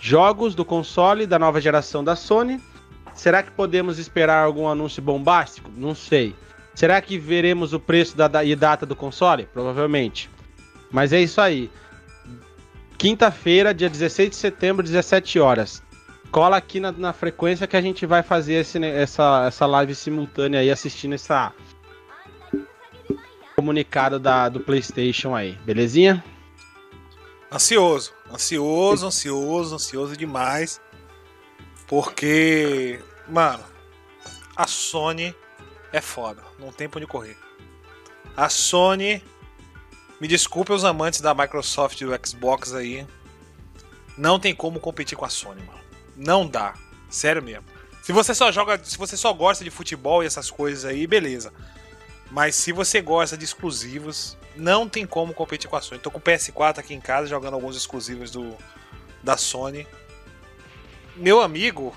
jogos do console da nova geração da Sony. Será que podemos esperar algum anúncio bombástico? Não sei. Será que veremos o preço da, e data do console? Provavelmente. Mas é isso aí. Quinta-feira, dia 16 de setembro, 17 horas. Cola aqui na, na frequência que a gente vai fazer esse, essa, essa live simultânea aí assistindo essa, comunicado da, do PlayStation aí, belezinha? Ansioso, ansioso, ansioso, ansioso demais. Porque, mano, a Sony é foda, não tem pra onde correr. A Sony, me desculpe os amantes da Microsoft e do Xbox aí, não tem como competir com a Sony, mano. Não dá, sério mesmo. Se você só joga, se você só gosta de futebol e essas coisas aí, beleza. Mas se você gosta de exclusivos, não tem como competir com a Sony. Tô com o PS4 aqui em casa jogando alguns exclusivos do da Sony. Meu amigo,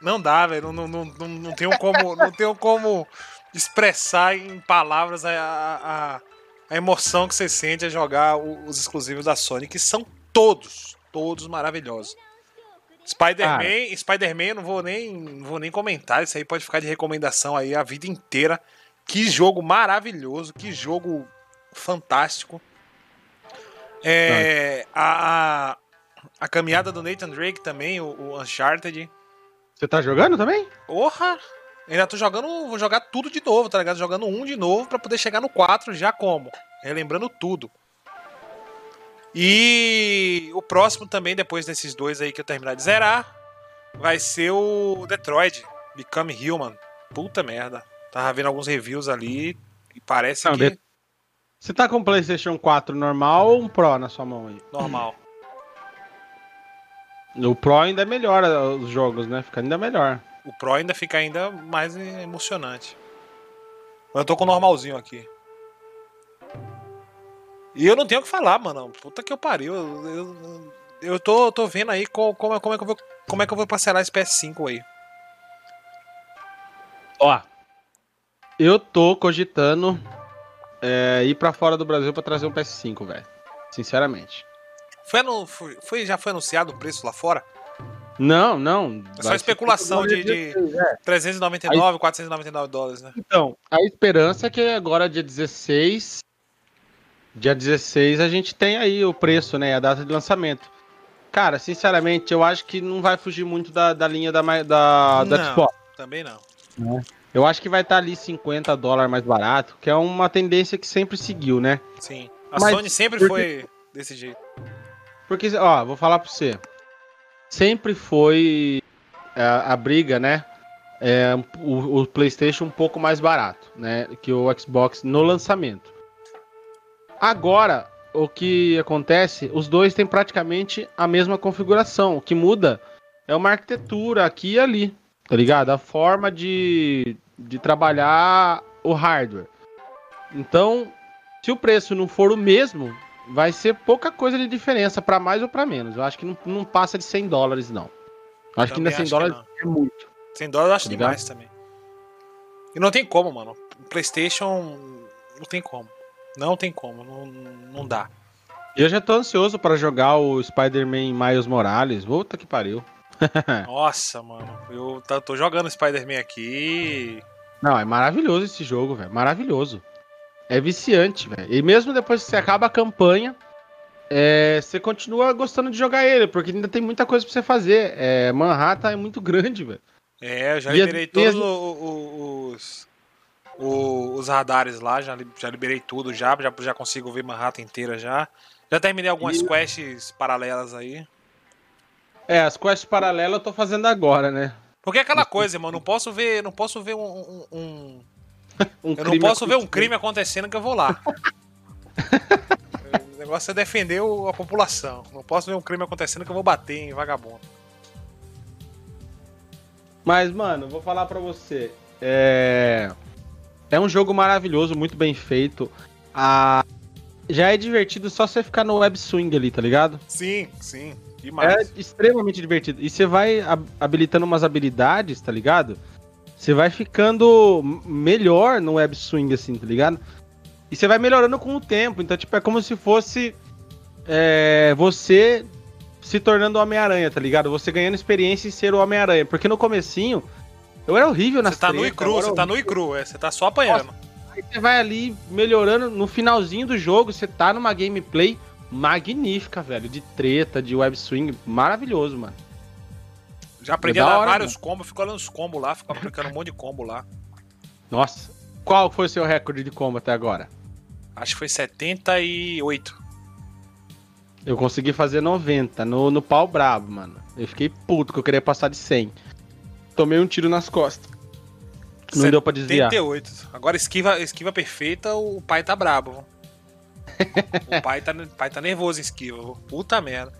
não dá, velho. Não, não, não, não, tenho como, não tenho como expressar em palavras a, a, a emoção que você sente a jogar os exclusivos da Sony, que são todos, todos maravilhosos. Spider-Man, ah. Spider-Man, não vou nem, não vou nem comentar, isso aí pode ficar de recomendação aí a vida inteira. Que jogo maravilhoso, que jogo fantástico. É, a, a, a, caminhada do Nathan Drake também, o, o Uncharted. Você tá jogando também? Porra! Ainda tô jogando, vou jogar tudo de novo, tá ligado? Jogando um de novo para poder chegar no 4 já como. Relembrando tudo. E o próximo também, depois desses dois aí que eu terminar de zerar, vai ser o Detroit, Become Human. Puta merda. Tava vendo alguns reviews ali e parece Não, que. Você tá com o PlayStation 4 normal ou um Pro na sua mão aí? Normal. O Pro ainda melhora os jogos, né? Fica ainda melhor. O Pro ainda fica ainda mais emocionante. Eu tô com o normalzinho aqui. E eu não tenho o que falar, mano. Puta que eu pariu. Eu, eu, eu tô, tô vendo aí como, como, é, como, é que eu vou, como é que eu vou parcelar esse PS5 aí. Ó, eu tô cogitando é, ir pra fora do Brasil pra trazer um PS5, velho. Sinceramente. Foi, foi, foi, já foi anunciado o preço lá fora? Não, não. É só especulação de, de é. 399, Aí, 499 dólares, né? Então, a esperança é que agora, dia 16. Dia 16, a gente tem aí o preço, né? A data de lançamento. Cara, sinceramente, eu acho que não vai fugir muito da, da linha da, da, da não, Xbox. Também não. É. Eu acho que vai estar ali 50 dólares mais barato, que é uma tendência que sempre seguiu, né? Sim. A Mas, Sony sempre porque... foi desse jeito. Porque, ó, vou falar pra você. Sempre foi a, é, a briga, né? É, o, o, PlayStation um pouco mais barato, né? Que o Xbox no lançamento. Agora, o que acontece? Os dois têm praticamente a mesma configuração. O que muda é uma arquitetura aqui e ali, tá ligado? A forma de, de trabalhar o hardware. Então, se o preço não for o mesmo, vai ser pouca coisa de diferença para mais ou para menos. Eu acho que não, não, passa de 100 dólares, não. Eu acho que ainda 100 dólares é muito. 100 dólares eu acho tá demais também. E não tem como, mano. PlayStation não tem como. Não tem como, não, não dá. Eu já tô ansioso para jogar o Spider-Man Miles Morales. Puta que pariu. [LAUGHS] Nossa, mano. Eu tô jogando Spider-Man aqui. Não, é maravilhoso esse jogo, velho. Maravilhoso. É viciante, velho. E mesmo depois que você acaba a campanha, é, você continua gostando de jogar ele, porque ainda tem muita coisa pra você fazer. É, Manhattan é muito grande, velho. É, eu já liberei todos os, os, os, radares lá, já, já liberei tudo já, já, já consigo ver Manhattan inteira já. Já terminei algumas e... quests paralelas aí. É, as quests paralelas eu tô fazendo agora, né? Porque é aquela coisa, mano, não posso ver, não posso ver um, um, um [LAUGHS] eu não posso ver um crime acontecendo que eu vou lá. [LAUGHS] o negócio é defender a população. Não posso ver um crime acontecendo que eu vou bater em vagabundo. Mas, mano, vou falar pra você. É. É um jogo maravilhoso, muito bem feito. A... Já é divertido só você ficar no web swing ali, tá ligado? Sim, sim. Demais. É extremamente divertido. E você vai habilitando umas habilidades, tá ligado? Você vai ficando melhor no web swing, assim, tá ligado? E você vai melhorando com o tempo. Então, tipo, é como se fosse é, você se tornando o Homem-Aranha, tá ligado? Você ganhando experiência em ser o Homem-Aranha. Porque no comecinho, eu era horrível nas Você tá no e cru, você tá no e cru, é, você tá só apanhando. Nossa, aí você vai ali melhorando no finalzinho do jogo, você tá numa gameplay magnífica, velho, de treta, de web swing, maravilhoso, mano. Já aprendi é a dar hora, vários mano. combos, ficou olhando os combos lá, ficou aplicando um monte de combo lá. Nossa. Qual foi o seu recorde de combo até agora? Acho que foi 78. Eu consegui fazer 90 no, no pau brabo, mano. Eu fiquei puto que eu queria passar de 100. Tomei um tiro nas costas. Não 78. deu pra desviar. 78. Agora esquiva, esquiva perfeita, o pai tá brabo. [LAUGHS] o pai tá, pai tá nervoso em esquiva. Puta merda.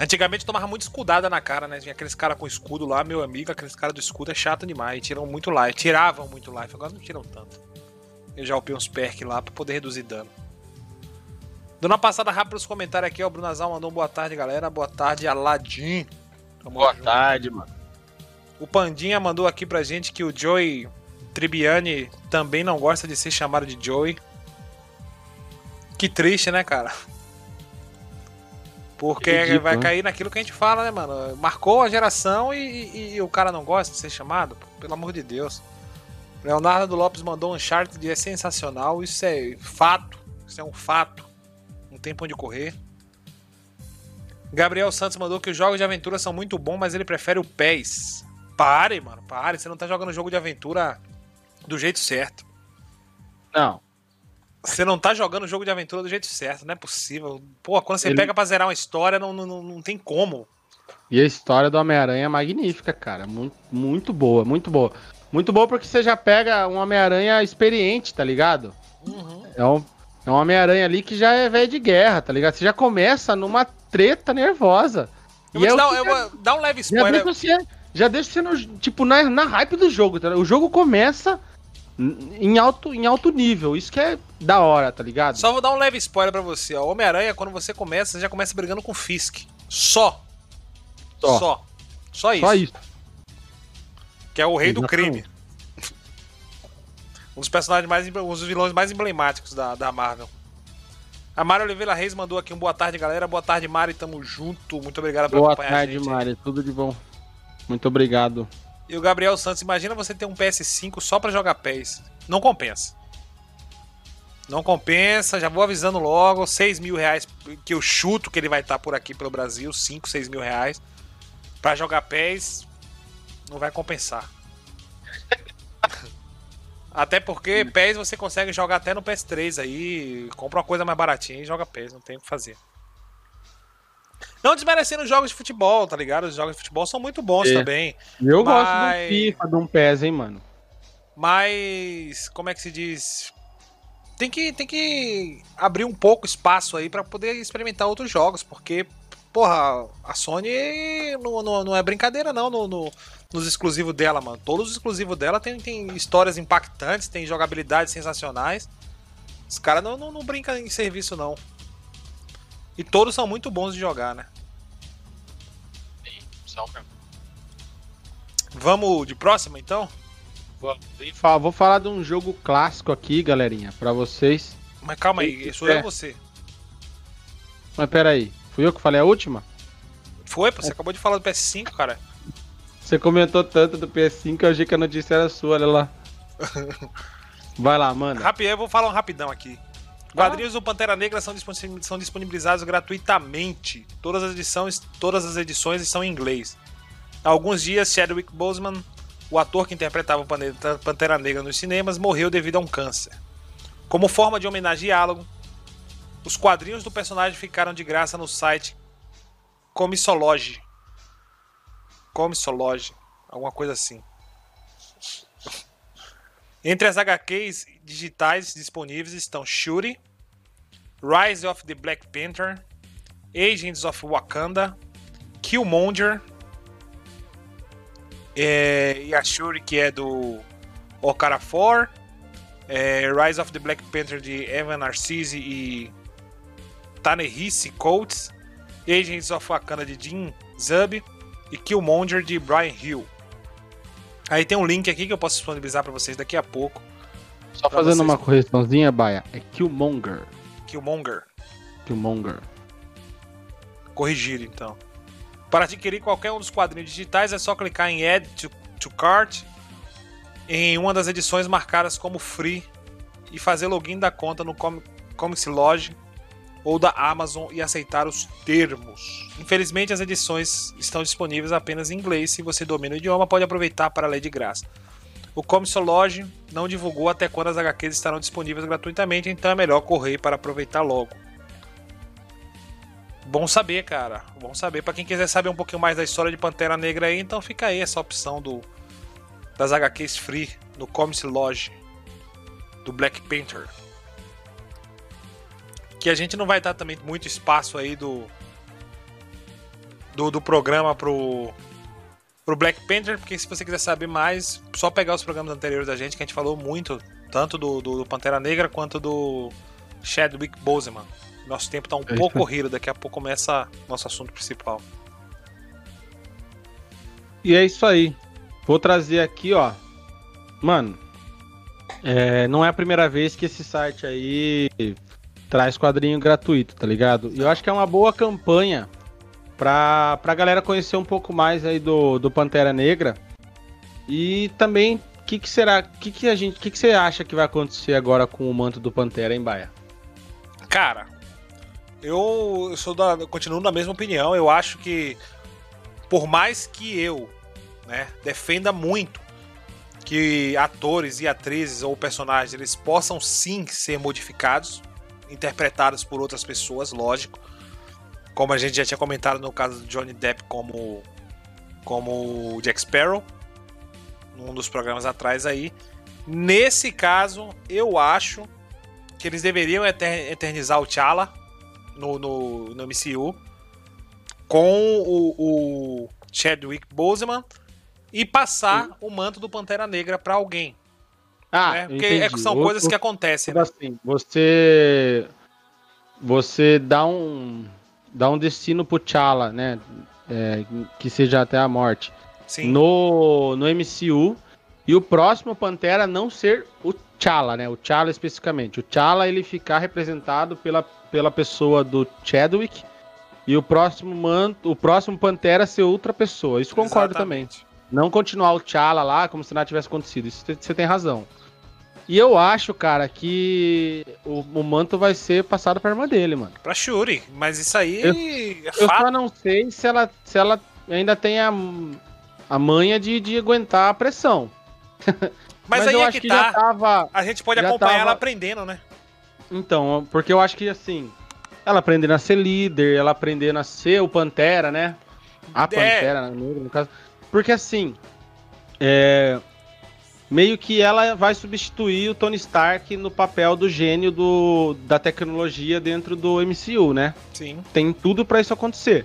Antigamente tomava muito escudada na cara, né? Tinha aqueles caras com escudo lá, meu amigo, aqueles caras do escudo é chato demais. Tiram muito life. Tiravam muito life, agora não tiram tanto. Eu já upei uns perks lá pra poder reduzir dano. Dando uma passada rápida nos comentários aqui, ó. O Brunazal mandou um boa tarde, galera. Boa tarde, Aladim. Tamo boa junto. tarde, mano. O Pandinha mandou aqui pra gente que o Joey Tribiani também não gosta de ser chamado de Joey. Que triste, né, cara? Porque Ridículo, vai né? cair naquilo que a gente fala, né, mano? Marcou a geração e, e, e, o cara não gosta de ser chamado? Pelo amor de Deus. Leonardo Lopes mandou um Uncharted é sensacional. Isso é fato. Isso é um fato. Não tem pra onde correr. Gabriel Santos mandou que os jogos de aventura são muito bons, mas ele prefere o PES. Pare, mano, pare. Você não tá jogando jogo de aventura do jeito certo. Não. Você não tá jogando o jogo de aventura do jeito certo, não é possível. Pô, quando você Ele... pega pra zerar uma história, não, não, não tem como. E a história do Homem-Aranha é magnífica, cara. Muito, muito boa, muito boa. Muito boa porque você já pega um Homem-Aranha experiente, tá ligado? Uhum. É um, é um Homem-Aranha ali que já é velho de guerra, tá ligado? Você já começa numa treta nervosa. Eu vou te dar, eu vou dar um leve Já spoiler. deixa você, já deixa você no, tipo, na, na hype do jogo, tá? ligado? O jogo começa em alto, em alto nível. Isso que é da hora, tá ligado? Só vou dar um leve spoiler pra você. Ó. Homem-Aranha, quando você começa, você já começa brigando com o Fisk. Só. Só. Só. Só isso. Só isso. Que é o rei do Exatamente. crime. [LAUGHS] um dos personagens mais. Um dos vilões mais emblemáticos da, da Marvel. A Mari Oliveira Reis mandou aqui um boa tarde, galera. Boa tarde, Mari. Tamo junto. Muito obrigado por Boa acompanhar tarde, a gente. Mari. Tudo de bom. Muito obrigado. E o Gabriel Santos, imagina você ter um PS5 só pra jogar PES. Não compensa. Não compensa, já vou avisando logo. 6 mil reais que eu chuto que ele vai estar por aqui pelo Brasil. 5, 6 mil reais. Pra jogar PES, não vai compensar. [LAUGHS] Até porque PES você consegue jogar até no PS3 aí. Compra uma coisa mais baratinha e joga PES, não tem o que fazer. Não desmerecendo os jogos de futebol, tá ligado? Os jogos de futebol são muito bons É. também. Eu gosto Mas- do FIFA, de um PES, hein, mano. Mas, como é que se diz? Tem que, tem que abrir um pouco espaço aí pra poder experimentar outros jogos, porque, porra, a Sony não, não, não é brincadeira não no, no- nos exclusivos dela, mano. Todos os exclusivos dela tem, tem histórias impactantes, tem jogabilidades sensacionais. Os caras não, não, não brincam em serviço, não. E todos são muito bons de jogar, né? Vamos de próxima, então? Vou falar de um jogo clássico aqui, galerinha, pra vocês. Mas calma aí, sou eu É. ou você? Mas pera aí, fui eu que falei a última? Foi, pô, você acabou de falar do PS5, cara. Você comentou tanto do PS5 que eu achei que a notícia era sua, olha lá. [LAUGHS] Vai lá, manda. Rapi, eu vou falar um rapidão aqui. Quadrinhos do Pantera Negra são são disponibilizados gratuitamente. Todas as edições, todas as edições estão em inglês. Há alguns dias, Chadwick Boseman, o ator que interpretava o Pantera Negra nos cinemas, morreu devido a um câncer. Como forma de homenageá-lo, os quadrinhos do personagem ficaram de graça no site Comissology. Comissology, alguma coisa assim. Entre as HQs digitais disponíveis estão Shuri, Rise of the Black Panther, Agents of Wakanda, Killmonger, é, e a Shuri que é do Okarafor, é, Rise of the Black Panther de Evan Narcisse e Ta-Nehisi Coates, Agents of Wakanda de Jim Zub e Killmonger de Brian Hill. Aí tem um link aqui que eu posso disponibilizar pra vocês daqui a pouco. Só fazendo vocês. uma correçãozinha, Baia. É Killmonger. Killmonger. Killmonger. Corrigir, então. Para adquirir qualquer um dos quadrinhos digitais é só clicar em Add to, to Cart em uma das edições marcadas como free e fazer login da conta no Com Comics Lodge ou da Amazon e aceitar os termos. Infelizmente, as edições estão disponíveis apenas em inglês. Se você domina o idioma, pode aproveitar para ler de graça. O Comics Lodge não divulgou até quando as HQs estarão disponíveis gratuitamente, então é melhor correr para aproveitar logo. Bom saber, cara. Bom saber. Pra quem quiser saber um pouquinho mais da história de Pantera Negra aí, então fica aí essa opção do das HQs free no Comics Lodge do Black Panther. Que a gente não vai dar também muito espaço aí do do, do programa pro pro Black Panther, porque se você quiser saber mais, só pegar os programas anteriores da gente que a gente falou muito, tanto do, do, do Pantera Negra quanto do Chadwick Boseman. Nosso tempo tá um É pouco corrido, daqui a pouco começa nosso assunto principal. E é isso aí. Vou trazer aqui, ó. Mano, é, não é a primeira vez que esse site aí traz quadrinho gratuito, tá ligado? E eu acho que é uma boa campanha pra, pra galera conhecer um pouco mais aí do, do Pantera Negra. E também, o que, que será? Que, que a gente. que, que você acha que vai acontecer agora com o manto do Pantera, hein, Baia? Cara, eu, eu sou da, eu continuo na mesma opinião. Eu acho que por mais que eu né, defenda muito que atores e atrizes ou personagens eles possam sim ser modificados, interpretados por outras pessoas, lógico. Como a gente já tinha comentado no caso do Johnny Depp como como o Jack Sparrow, num dos programas atrás aí. Nesse caso, eu acho que eles deveriam eter- eternizar o T'Challa no, no, no MCU. com o, o Chadwick Boseman e passar Sim. o manto do Pantera Negra para alguém. Ah, né? Porque é, são coisas que acontecem. Né? Assim, você você dá um dá um destino pro T'Challa, né? É, que seja até a morte. Sim. No, no MCU. E o próximo Pantera não ser o T'Challa, né? O T'Challa especificamente. O T'Challa ele ficar representado pela, pela pessoa do Chadwick e o próximo manto, o próximo Pantera ser outra pessoa. Isso concordo Exatamente. também. Não continuar o T'Challa lá como se nada tivesse acontecido. Isso você tem razão. E eu acho, cara, que o, o manto vai ser passado pra irmã dele, mano. Pra Shuri, mas isso aí eu, é Eu só não sei se ela, se ela ainda tem a, a manha de, de aguentar a pressão. [LAUGHS] Mas, mas aí é que, que tá. Tava, a gente pode acompanhar tava... ela aprendendo, né? Então, porque eu acho que assim, ela aprendendo a ser líder, ela aprendendo a ser o Pantera, né? A é. Pantera, é. no caso. Porque assim, é, meio que ela vai substituir o Tony Stark no papel do gênio do, da tecnologia dentro do MCU, né? Sim. Tem tudo para isso acontecer,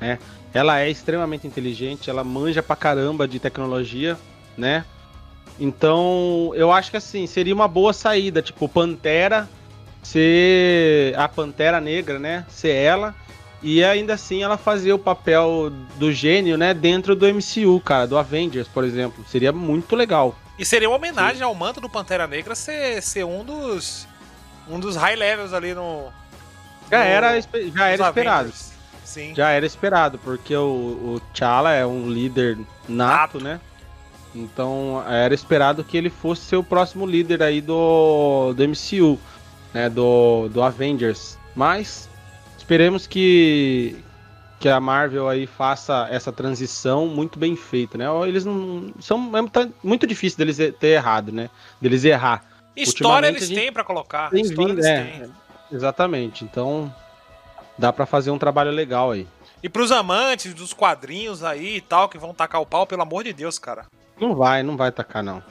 né? Ela é extremamente inteligente, ela manja pra caramba de tecnologia, né? Então, eu acho que assim, seria uma boa saída, tipo, Pantera ser a Pantera Negra, né? Ser ela e ainda assim ela fazer o papel do gênio, né, dentro do MCU, cara, do Avengers, por exemplo. Seria muito legal. E seria uma homenagem Sim. ao manto do Pantera Negra ser, ser um dos um dos high levels ali no. Já no, era, já era esperado. Sim. Já era esperado, porque o, o T'Challa é um líder nato, nato, né? Então era esperado que ele fosse ser o próximo líder aí do, do MCU, né? Do, do Avengers. Mas esperemos que, que a Marvel aí faça essa transição muito bem feita, né? Eles não são é muito difícil deles ter errado, né? Deles errar. História eles têm para colocar. Tem História vindo, é, têm. Exatamente. Então dá para fazer um trabalho legal aí. E pros amantes dos quadrinhos aí e tal que vão tacar o pau, pelo amor de Deus, cara. Não vai, não vai tacar não.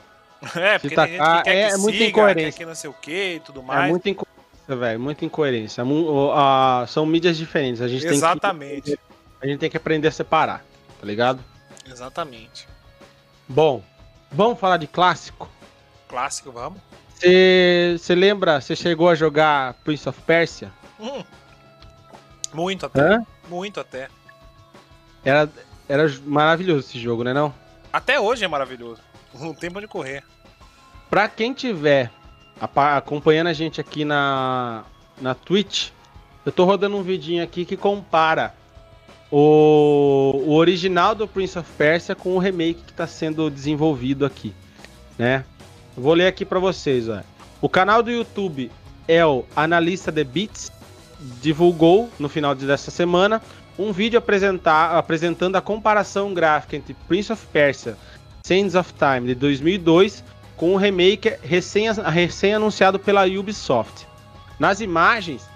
[LAUGHS] É, porque tacar, é, é muita incoerência. Que não sei o que e tudo é mais. É muita incoerência velho, muita incoerência. são mídias diferentes. A gente Exatamente. Tem que, a gente tem que aprender a separar, tá ligado? Exatamente. Bom, vamos falar de clássico? Clássico, vamos. Você lembra, você chegou a jogar Prince of Persia? Hum, muito até. Hã? Muito até. Era, era maravilhoso esse jogo, né não? Até hoje é maravilhoso. Não tem pra onde correr. Pra quem tiver acompanhando a gente aqui na, na Twitch, eu tô rodando um vidinho aqui que compara o, o original do Prince of Persia com o remake que está sendo desenvolvido aqui, né? vou ler aqui para vocês, ó. O canal do YouTube é o Analista The Beats divulgou no final dessa semana um vídeo apresentar, apresentando a comparação gráfica entre Prince of Persia Sands of Time de 2002 com o remake recém, recém pela Ubisoft. Nas imagens,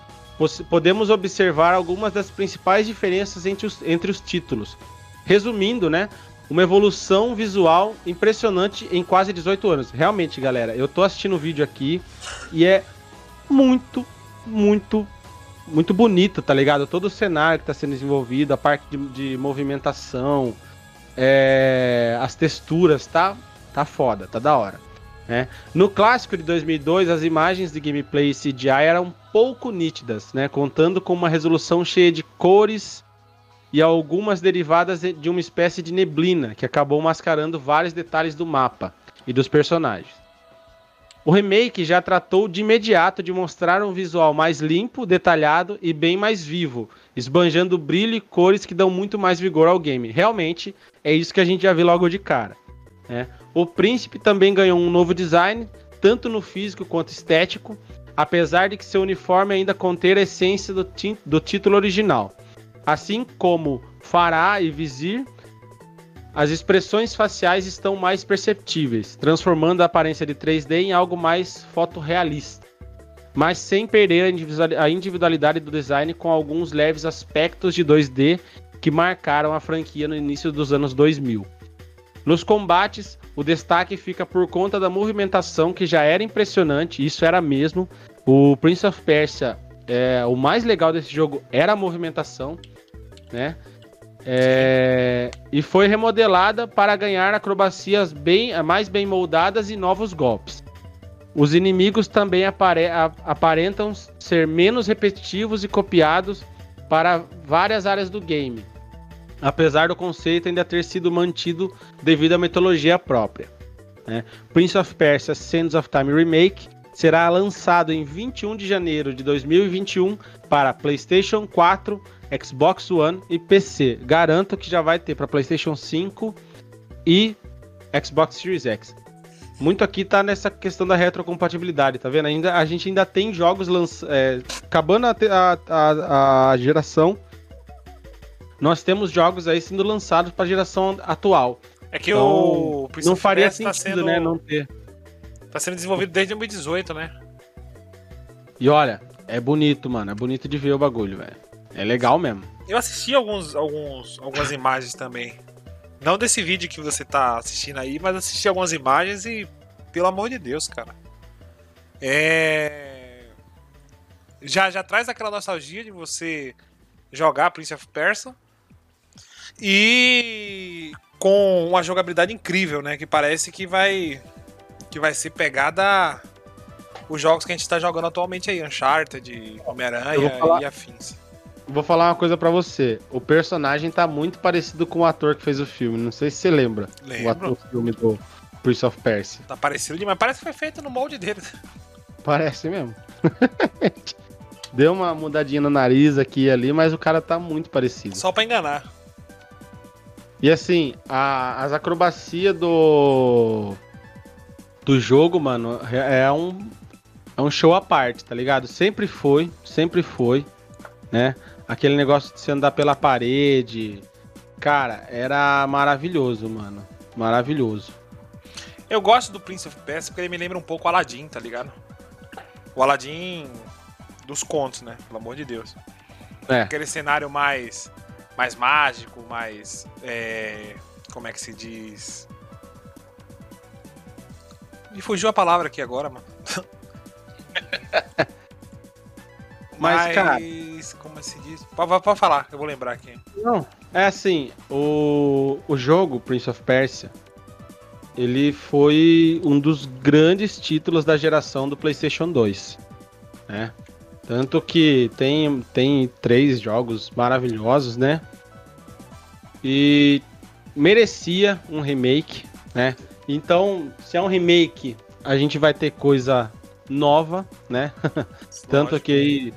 podemos observar algumas das principais diferenças entre os, entre os títulos. Resumindo, né? Uma evolução visual impressionante em quase 18 anos. Realmente, galera, eu tô assistindo o vídeo aqui e é muito, muito, muito bonito, tá ligado? Todo o cenário que tá sendo desenvolvido, a parte de, de movimentação, é, as texturas, tá, tá foda, tá da hora. Né? No clássico de 2002, as imagens de gameplay CGI eram pouco nítidas, né? contando com uma resolução cheia de cores e algumas derivadas de uma espécie de neblina que acabou mascarando vários detalhes do mapa e dos personagens. O remake já tratou de imediato de mostrar um visual mais limpo, detalhado e bem mais vivo, esbanjando brilho e cores que dão muito mais vigor ao game. Realmente é isso que a gente já viu logo de cara. Né? O Príncipe também ganhou um novo design, tanto no físico quanto estético, apesar de que seu uniforme ainda conter a essência do, do título original. Assim como Fará e Vizir, as expressões faciais estão mais perceptíveis, transformando a aparência de 3D em algo mais fotorrealista, mas sem perder a individualidade do design com alguns leves aspectos de 2D que marcaram a franquia no início dos anos 2000. Nos combates, o destaque fica por conta da movimentação que já era impressionante, isso era mesmo. O Prince of Persia, é, o mais legal desse jogo era a movimentação, né? É, e foi remodelada para ganhar acrobacias bem, mais bem moldadas e novos golpes. Os inimigos também apare, aparentam ser menos repetitivos e copiados para várias áreas do game, apesar do conceito ainda ter sido mantido devido à mitologia própria. Né? Prince of Persia Sands of Time Remake será lançado em 21 de janeiro de 2021 para PlayStation 4, Xbox One e PC. Garanto que já vai ter para PlayStation 5 e Xbox Series X. Muito aqui tá nessa questão da retrocompatibilidade, tá vendo? Ainda, a gente ainda tem jogos lanç... É, acabando a, a, a, geração. Nós temos jogos aí sendo lançados para a geração atual. É que então, o não faria tá sentido, tá sendo... né, não ter. Tá sendo desenvolvido desde 2018, né? E olha, é bonito, mano. É bonito de ver o bagulho, velho. É legal mesmo. Eu assisti alguns, alguns, algumas imagens também. Não desse vídeo que você tá assistindo aí, mas assisti algumas imagens e, pelo amor de Deus, cara. É. Já, já traz aquela nostalgia de você jogar Prince of Persia. E com uma jogabilidade incrível, né? Que parece que vai que vai ser pegada os jogos que a gente está jogando atualmente aí, Uncharted, Homem-Aranha falar... e afins. Vou falar uma coisa para você. O personagem tá muito parecido com o ator que fez o filme. Não sei se você lembra. Lembro. O ator do filme do Prince of Persia. Tá parecido demais. Parece que foi feito no molde dele. Parece mesmo. [LAUGHS] Deu uma mudadinha no nariz aqui e ali, mas o cara tá muito parecido. Só pra enganar. E assim, a, as acrobacias do do jogo, mano, é, é um, é um show à parte, tá ligado? Sempre foi, sempre foi, né? Aquele negócio de você andar pela parede. Cara, era maravilhoso, mano. Maravilhoso. Eu gosto do Prince of Persia porque ele me lembra um pouco o Aladdin, tá ligado? O Aladdin dos contos, né? Pelo amor de Deus. É. Aquele cenário mais, mais mágico, mais. É, como é que se diz? Me fugiu a palavra aqui agora, mano. Mas, [LAUGHS] Mas, cara. Como se diz? Pode, pode falar, eu vou lembrar aqui. Não, é assim, o, o jogo Prince of Persia, ele foi um dos grandes títulos da geração do PlayStation 2, né? Tanto que tem, tem três jogos maravilhosos, né? E merecia um remake, né? Então, se é um remake, a gente vai ter coisa nova, né? [LAUGHS] Tanto que aí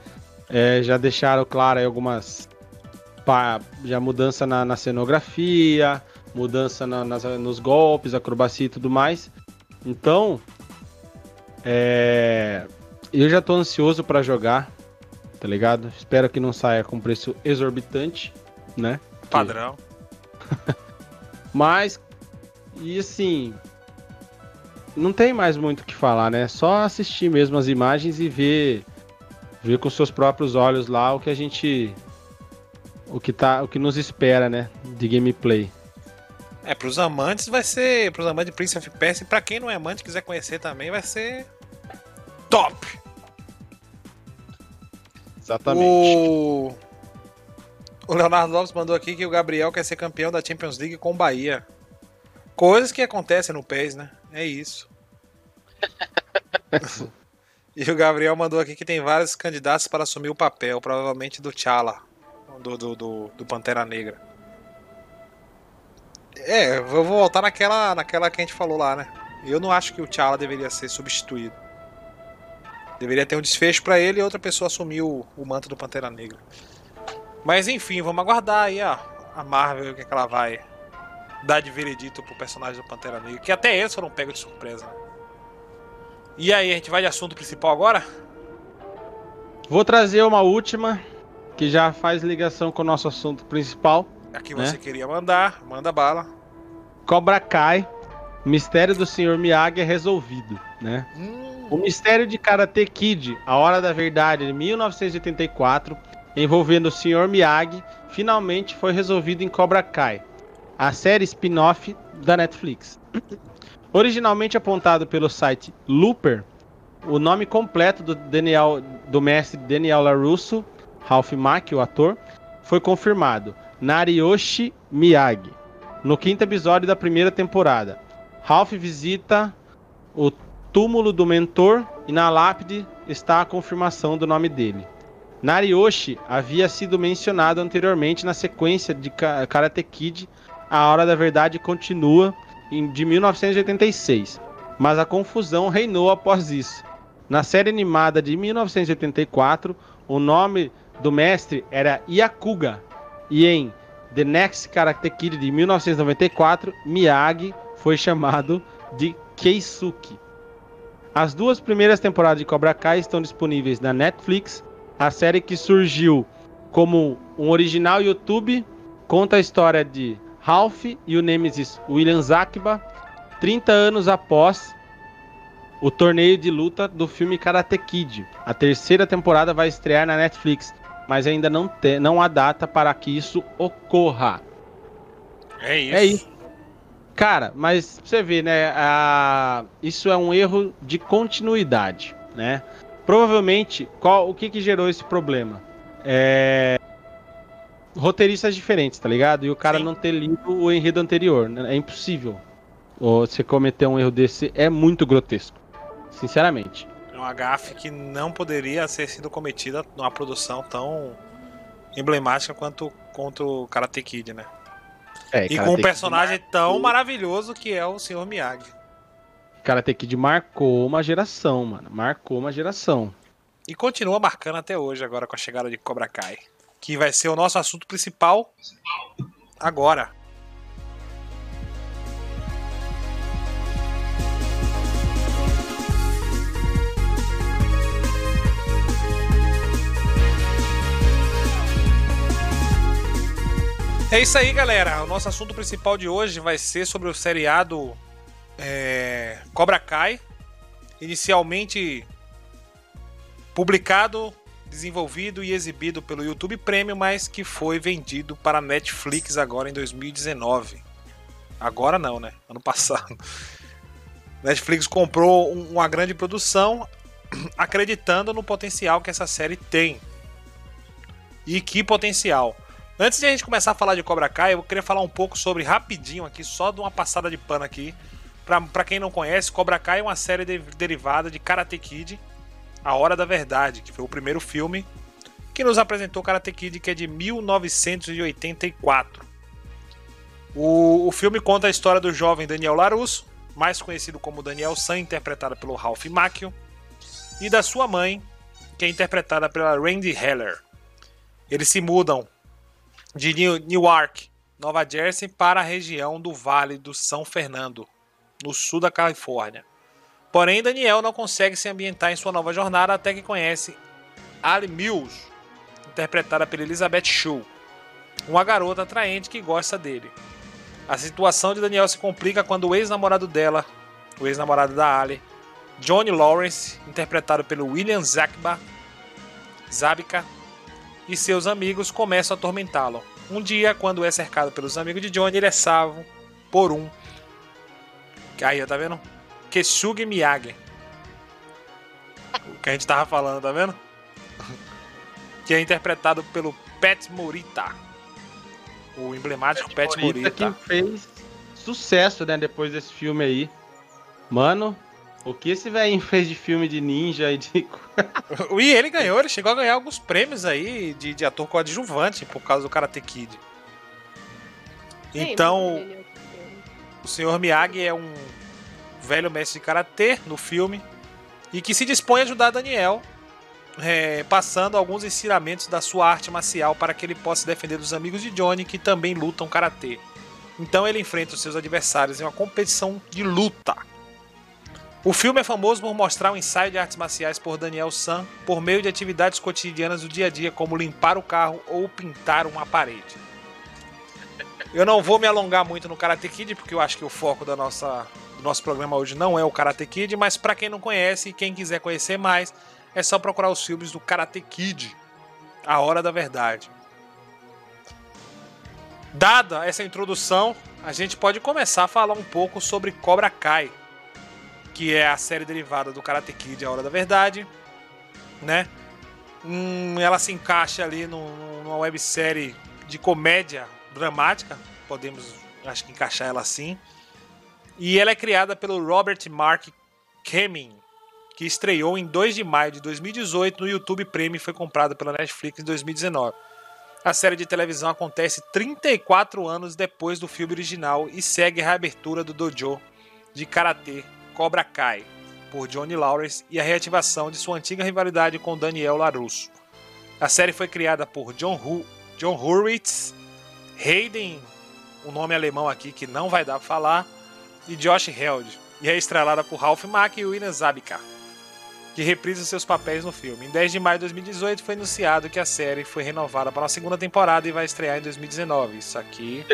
é, já deixaram claro aí algumas. Pá, já mudança na, na cenografia, mudança na, nas, nos golpes, acrobacia e tudo mais. Então, é, eu já tô ansioso para jogar, tá ligado? Espero que não saia com preço exorbitante, né? Padrão. [LAUGHS] Mas, e assim, não tem mais muito o que falar, né? Só assistir mesmo as imagens e ver ver com seus próprios olhos lá o que a gente o que tá, o que nos espera, né, de gameplay. É, pros amantes vai ser, pros amantes de Prince of Persia, e pra quem não é amante quiser conhecer também, vai ser top. Exatamente. O o Leonardo Lopes mandou aqui que o Gabriel quer ser campeão da Champions League com o Bahia. Coisas que acontecem no PES, né? É isso. [LAUGHS] e o Gabriel mandou aqui que tem vários candidatos para assumir o papel, provavelmente do T'Challa, do, do, do, do, Pantera Negra. É, eu vou voltar naquela, naquela que a gente falou lá, né? Eu não acho que o T'Challa deveria ser substituído. Deveria ter um desfecho para ele e outra pessoa assumir o, o manto do Pantera Negra. Mas enfim, vamos aguardar aí, ó. A Marvel, o que, é que ela vai dar de veredito pro personagem do Pantera Negra. Que até eles foram pegos de surpresa. Né? E aí, a gente vai de assunto principal agora? Vou trazer uma última que já faz ligação com o nosso assunto principal. Aqui né? você queria mandar, manda bala. Cobra Kai, mistério do Sr. Miyagi é resolvido, né? Hum. O mistério de Karate Kid, A Hora da Verdade, de 1984, envolvendo o Sr. Miyagi, finalmente foi resolvido em Cobra Kai, a série spin-off da Netflix. [CLEARS THROAT] Originalmente apontado pelo site Looper, o nome completo do, Daniel, do mestre Daniel LaRusso, Ralph Mack, o ator, foi confirmado: Nariyoshi Miyagi. No quinto episódio da primeira temporada, Ralph visita o túmulo do mentor e na lápide está a confirmação do nome dele. Nariyoshi havia sido mencionado anteriormente na sequência de Karate Kid A Hora da Verdade Continua, de 1986, mas a confusão reinou após isso. Na série animada de 1984, o nome do mestre era Yakuga, e em The Next Karate Kid de 1994, Miyagi foi chamado de Keisuke. As duas primeiras temporadas de Cobra Kai estão disponíveis na Netflix. A série que surgiu como um original YouTube conta a história de Ralph e o Nemesis William Zakiba 30 anos após o torneio de luta do filme Karate Kid. A terceira temporada vai estrear na Netflix, mas ainda não, te, não há data para que isso ocorra. É isso. É isso. Cara, mas você vê, né? A... Isso é um erro de continuidade, né? Provavelmente, qual, o que, que gerou esse problema? É... Roteiristas diferentes, tá ligado? E o cara Sim. não ter lido o enredo anterior. Né? É impossível. Ou você cometer um erro desse é muito grotesco. Sinceramente. É uma gafe que não poderia ser sido cometida numa produção tão emblemática quanto, quanto o Karate Kid, né? É, e com um personagem Kid tão maravilhoso que é o Sr. Miyagi. Karate Kid marcou uma geração, mano. Marcou uma geração. E continua marcando até hoje, agora com a chegada de Cobra Kai. Que vai ser o nosso assunto principal agora. É isso aí, galera. O nosso assunto principal de hoje vai ser sobre o seriado é, Cobra Kai. Inicialmente publicado, desenvolvido e exibido pelo YouTube Premium, mas que foi vendido para a Netflix agora em 2019. Agora não, né? Ano passado. Netflix comprou uma grande produção, [CLEARS THROAT] acreditando no potencial que essa série tem. E que potencial? Antes de a gente começar a falar de Cobra Kai, eu queria falar um pouco sobre, rapidinho aqui, só de uma passada de pano aqui. Pra quem não conhece, Cobra Kai é uma série de, derivada de Karate Kid, A Hora da Verdade, que foi o primeiro filme que nos apresentou Karate Kid, que é de 1984. O, o filme conta a história do jovem Daniel Larusso, mais conhecido como Daniel San, interpretado pelo Ralph Macchio, e da sua mãe, que é interpretada pela Randy Heller. Eles se mudam de Newark, Nova Jersey, para a região do Vale do São Fernando, no sul da Califórnia. Porém, Daniel não consegue se ambientar em sua nova jornada até que conhece Ali Mills, interpretada pela Elizabeth Shue, uma garota atraente que gosta dele. A situação de Daniel se complica quando o ex-namorado dela, o ex-namorado da Ali, Johnny Lawrence, interpretado pelo William Zabka, Zabka, e seus amigos começam a atormentá-lo. Um dia, quando é cercado pelos amigos de Johnny, ele é salvo por um. Aí, tá vendo? Kesugi Miyagi. O que a gente tava falando, tá vendo? que é interpretado pelo Pet Morita. O emblemático Pet, Pet Morita. Morita. Que fez sucesso, né, depois desse filme aí. Mano, o que esse velhinho fez de filme de ninja e de. [LAUGHS] e ele ganhou, ele chegou a ganhar alguns prêmios aí de, de ator coadjuvante por causa do Karate Kid. Então, o Sr. Miyagi é um velho mestre de karatê no filme e que se dispõe a ajudar Daniel, é, passando alguns ensinamentos da sua arte marcial para que ele possa defender dos amigos de Johnny que também lutam karatê. Então ele enfrenta os seus adversários em uma competição de luta. O filme é famoso por mostrar o ensaio de artes marciais por Daniel San por meio de atividades cotidianas do dia a dia, como limpar o carro ou pintar uma parede. Eu não vou me alongar muito no Karate Kid, porque eu acho que o foco da nossa, do nosso programa hoje não é o Karate Kid, mas para quem não conhece e quem quiser conhecer mais, é só procurar os filmes do Karate Kid, A Hora da Verdade. Dada essa introdução, a gente pode começar a falar um pouco sobre Cobra Kai que é a série derivada do Karate Kid, A Hora da Verdade, né? Hum, ela se encaixa ali no, numa websérie de comédia dramática, podemos, acho que encaixar ela assim. E ela é criada pelo Robert Mark Kemming, que estreou em 2 de maio de 2018 no YouTube Premium e foi comprada pela Netflix em 2019. A série de televisão acontece 34 anos depois do filme original e segue a reabertura do dojo de karatê Cobra Kai por Johnny Lawrence e a reativação de sua antiga rivalidade com Daniel LaRusso. A série foi criada por John, Hu John Hurwitz, Hayden, um nome alemão aqui que não vai dar para falar, e Josh Held, e é estrelada por Ralph Mack e William Zabka que reprisa seus papéis no filme. Em 10 de maio de 2018 foi anunciado que a série foi renovada para uma segunda temporada e vai estrear em 2019. Isso aqui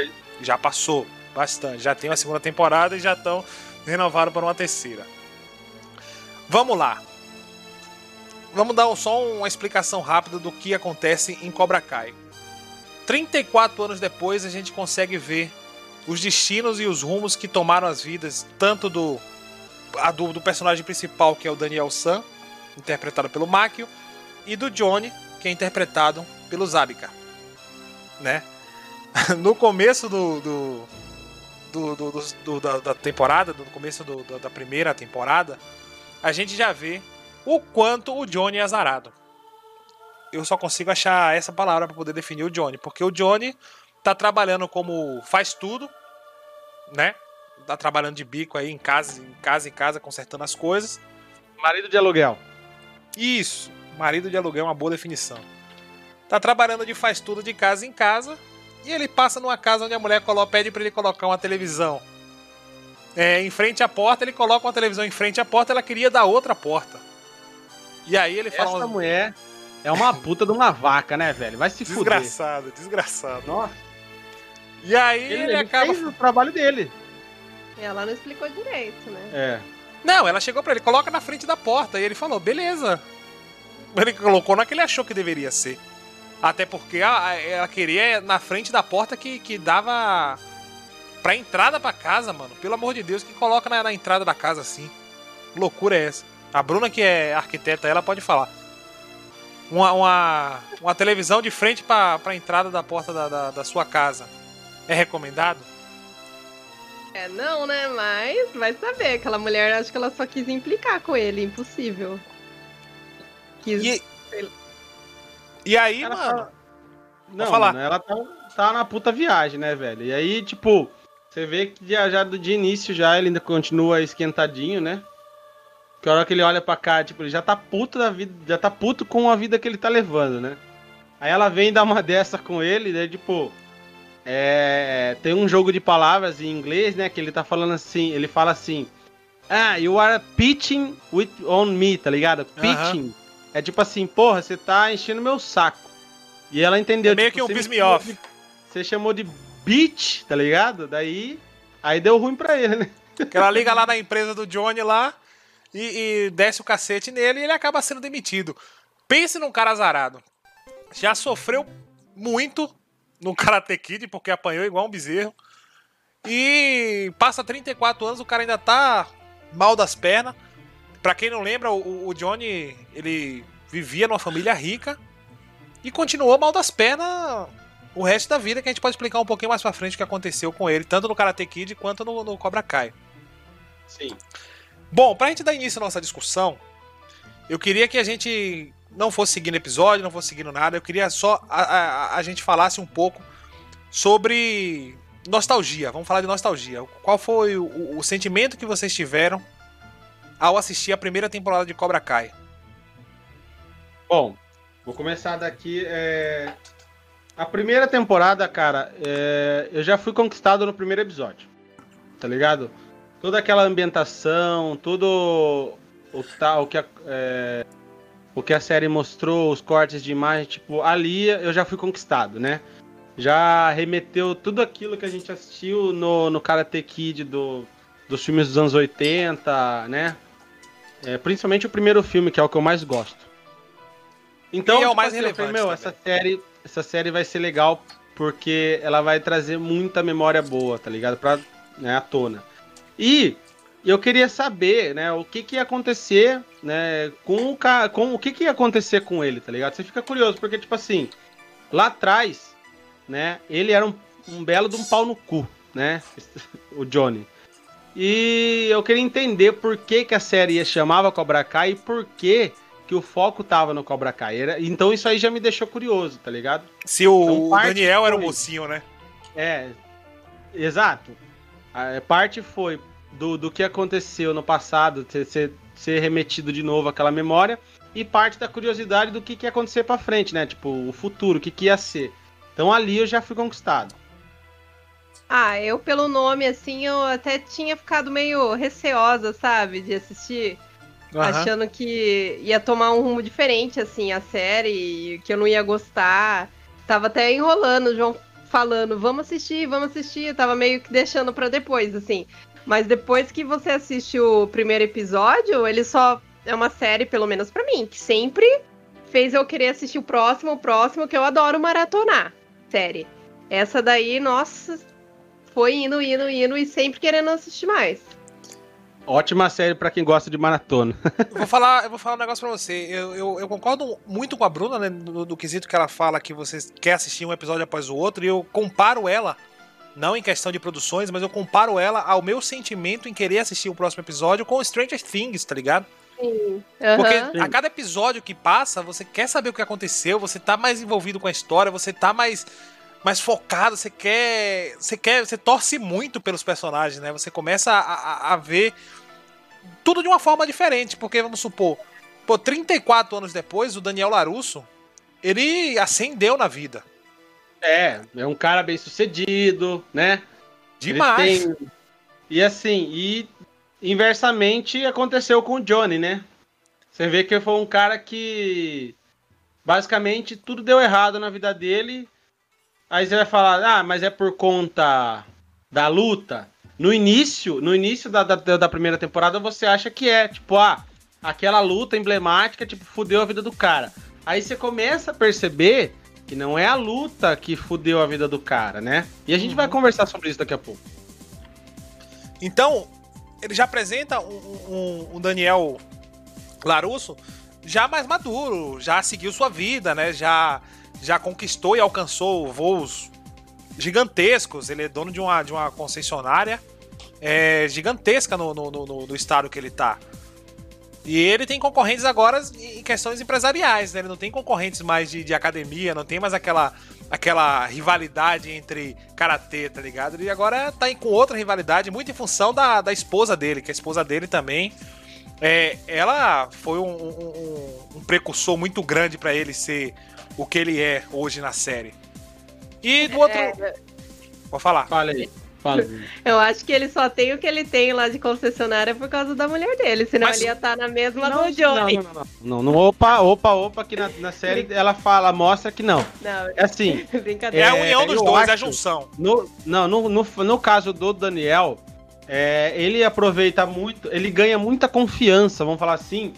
já passou bastante. Já tem uma segunda temporada e já estão renovados para uma terceira. Vamos lá. Vamos dar só uma explicação rápida do que acontece em Cobra Kai. 34 anos depois a gente consegue ver os destinos e os rumos que tomaram as vidas tanto do do, do, personagem principal, que é o Daniel San, interpretado pelo Makio, e do Johnny, que é interpretado pelo Zabika. Né? [LAUGHS] No começo do, do, do, do da, da, temporada, no começo da primeira temporada, a gente já vê o quanto o Johnny é azarado. Eu só consigo achar essa palavra para poder definir o Johnny, porque o Johnny tá trabalhando como faz tudo, né? tá trabalhando de bico aí em casa, em casa em casa, consertando as coisas. Marido de aluguel. Isso, marido de aluguel é uma boa definição. Tá trabalhando de faz tudo de casa em casa e ele passa numa casa onde a mulher coloca, pede para ele colocar uma televisão é, em frente à porta, ele coloca uma televisão em frente à porta, ela queria dar outra porta. E aí ele fala. Essa mulher é uma [LAUGHS] puta de uma vaca, né, velho? Vai se fuder. Desgraçado, desgraçado. Nossa. E aí ele, ele acaba. Fez o trabalho dele. Ela não explicou direito, né? É. Não, ela chegou para ele, coloca na frente da porta. E ele falou, beleza. Ele colocou na que ele achou que deveria ser. Até porque ela queria na frente da porta que, que dava pra entrada pra casa, mano. Pelo amor de Deus, que coloca na, na entrada da casa assim. loucura é essa? A Bruna, que é arquiteta, ela pode falar. Uma, uma, uma televisão de frente pra, pra entrada da porta da, da, da sua casa. É recomendado? É, não, né? Mas vai saber. Aquela mulher, acho que ela só quis implicar com ele. Impossível. Quis. E, e aí, ela mano. Tá... Não, falar. Mano, ela tá, tá na puta viagem, né, velho? E aí, tipo, você vê que já, já de início já ele ainda continua esquentadinho, né? Que a hora que ele olha pra cá, tipo, ele já tá puto da vida, já tá puto com a vida que ele tá levando, né? Aí ela vem dar uma [LAUGHS] dessa com ele, né? Tipo, é, tem um jogo de palavras em inglês, né? Que ele tá falando assim, ele fala assim. Ah, you are pitching with on me, tá ligado? Pitching. Uh -huh. É tipo assim, porra, você tá enchendo meu saco. E ela entendeu. É meio tipo, que um piss me off. De, você chamou de bitch, tá ligado? Daí. Aí deu ruim pra ele, né? Que ela liga lá na empresa do Johnny lá e, e desce o cacete nele e ele acaba sendo demitido. Pense num cara azarado. Já sofreu muito no Karate Kid, porque apanhou igual um bezerro. E passa 34 anos, o cara ainda tá mal das pernas. Pra quem não lembra, o, o Johnny, ele vivia numa família rica e continuou mal das pernas o resto da vida, que a gente pode explicar um pouquinho mais pra frente o que aconteceu com ele, tanto no Karate Kid quanto no, no Cobra Kai. Sim. Bom, pra gente dar início à nossa discussão, eu queria que a gente não fosse seguindo episódio, não fosse seguindo nada. Eu queria só a, a, a gente falasse um pouco sobre nostalgia. Vamos falar de nostalgia. Qual foi o, o, sentimento que vocês tiveram ao assistir a primeira temporada de Cobra Kai? Bom, vou começar daqui. É... A primeira temporada, cara, é... eu já fui conquistado no primeiro episódio. Tá ligado? Toda aquela ambientação, tudo o tal que é o que a série mostrou, os cortes de imagem, tipo, ali eu já fui conquistado, né? Já remeteu tudo aquilo que a gente assistiu no, no Karate Kid do, dos filmes dos anos 80, né? É, principalmente o primeiro filme, que é o que eu mais gosto. Então, e é o tipo mais assim, relevante. Falei, meu, essa série, essa série vai ser legal porque ela vai trazer muita memória boa, tá ligado? Pra, né, à tona. E eu queria saber, né, o que, que ia acontecer, né, com o com o que, que ia acontecer com ele, tá ligado? Você fica curioso, porque, tipo assim, lá atrás, né, ele era um, um belo de um pau no cu, né, [LAUGHS] o Johnny. E eu queria entender por que, que a série chamava Cobra Kai e por que que o foco tava no Cobra Kai. Era, então isso aí já me deixou curioso, tá ligado? Se o, então, Daniel foi, era o mocinho, né? É, exato. A parte foi do, do que aconteceu no passado, ser, ser remetido de novo àquela memória, e parte da curiosidade do que, que ia acontecer pra frente, né? Tipo, o futuro, o que, que ia ser. Então ali eu já fui conquistado. Ah, eu pelo nome, assim, eu até tinha ficado meio receosa, sabe, de assistir. Uhum. Achando que ia tomar um rumo diferente, assim, a série, que eu não ia gostar. Tava até enrolando o João falando, vamos assistir, vamos assistir. Eu tava meio que deixando para depois, assim. Mas depois que você assiste o primeiro episódio, ele só é uma série, pelo menos para mim, que sempre fez eu querer assistir o próximo, o próximo, que eu adoro maratonar. Série. Essa daí, nossa, foi indo, indo, indo e sempre querendo assistir mais. Ótima série para quem gosta de maratona. eu vou falar, eu vou falar um negócio pra você. Eu, eu, eu concordo muito com a Bruna, né, do, do, quesito que ela fala que você quer assistir um episódio após o outro, e eu comparo ela, não em questão de produções, mas eu comparo ela ao meu sentimento em querer assistir o próximo episódio com Stranger Things, tá ligado? Sim. Uhum. Porque a cada episódio que passa, você quer saber o que aconteceu, você tá mais envolvido com a história, você tá mais mais focado, você quer, você quer, você torce muito pelos personagens, né? Você começa a, a, a ver tudo de uma forma diferente, porque vamos supor, pô, 34 anos depois, o Daniel Larusso, ele ascendeu na vida. É, é um cara bem sucedido, né? Demais. Tem... E assim, e inversamente aconteceu com o Johnny, né? Você vê que foi um cara que basicamente tudo deu errado na vida dele. Aí você vai falar, ah, mas é por conta da luta. No início, no início da, da, da, primeira temporada, você acha que é, tipo, ah, aquela luta emblemática, tipo, fudeu a vida do cara. Aí você começa a perceber que não é a luta que fudeu a vida do cara, né? E a gente uhum. vai conversar sobre isso daqui a pouco. Então, ele já apresenta um, um, um Daniel Larusso já mais maduro, já seguiu sua vida, né? Já, já conquistou e alcançou voos gigantescos. Ele é dono de uma, de uma concessionária é, gigantesca no, no, no, no estado que ele tá. E ele tem concorrentes agora em questões empresariais, né? Ele não tem concorrentes mais de, de academia, não tem mais aquela, aquela rivalidade entre karatê, tá ligado? Ele agora tá com outra rivalidade, muito em função da, da esposa dele, que a esposa dele também. É, ela foi um, um, um precursor muito grande para ele ser o que ele é hoje na série. E do outro. É... Vou falar. Fala aí. Fala. [LAUGHS] Eu acho que ele só tem o que ele tem lá de concessionária por causa da mulher dele, senão Mas... ele ia estar tá na mesma não, do Johnny. Não, não, não. não, não opa, opa, opa, que na, na série ela fala, mostra que não. Não. É assim. [LAUGHS] é, a união dos dois, acho, é a junção. No, não, no, no, no caso do Daniel, é, ele aproveita muito, ele ganha muita confiança, vamos falar assim,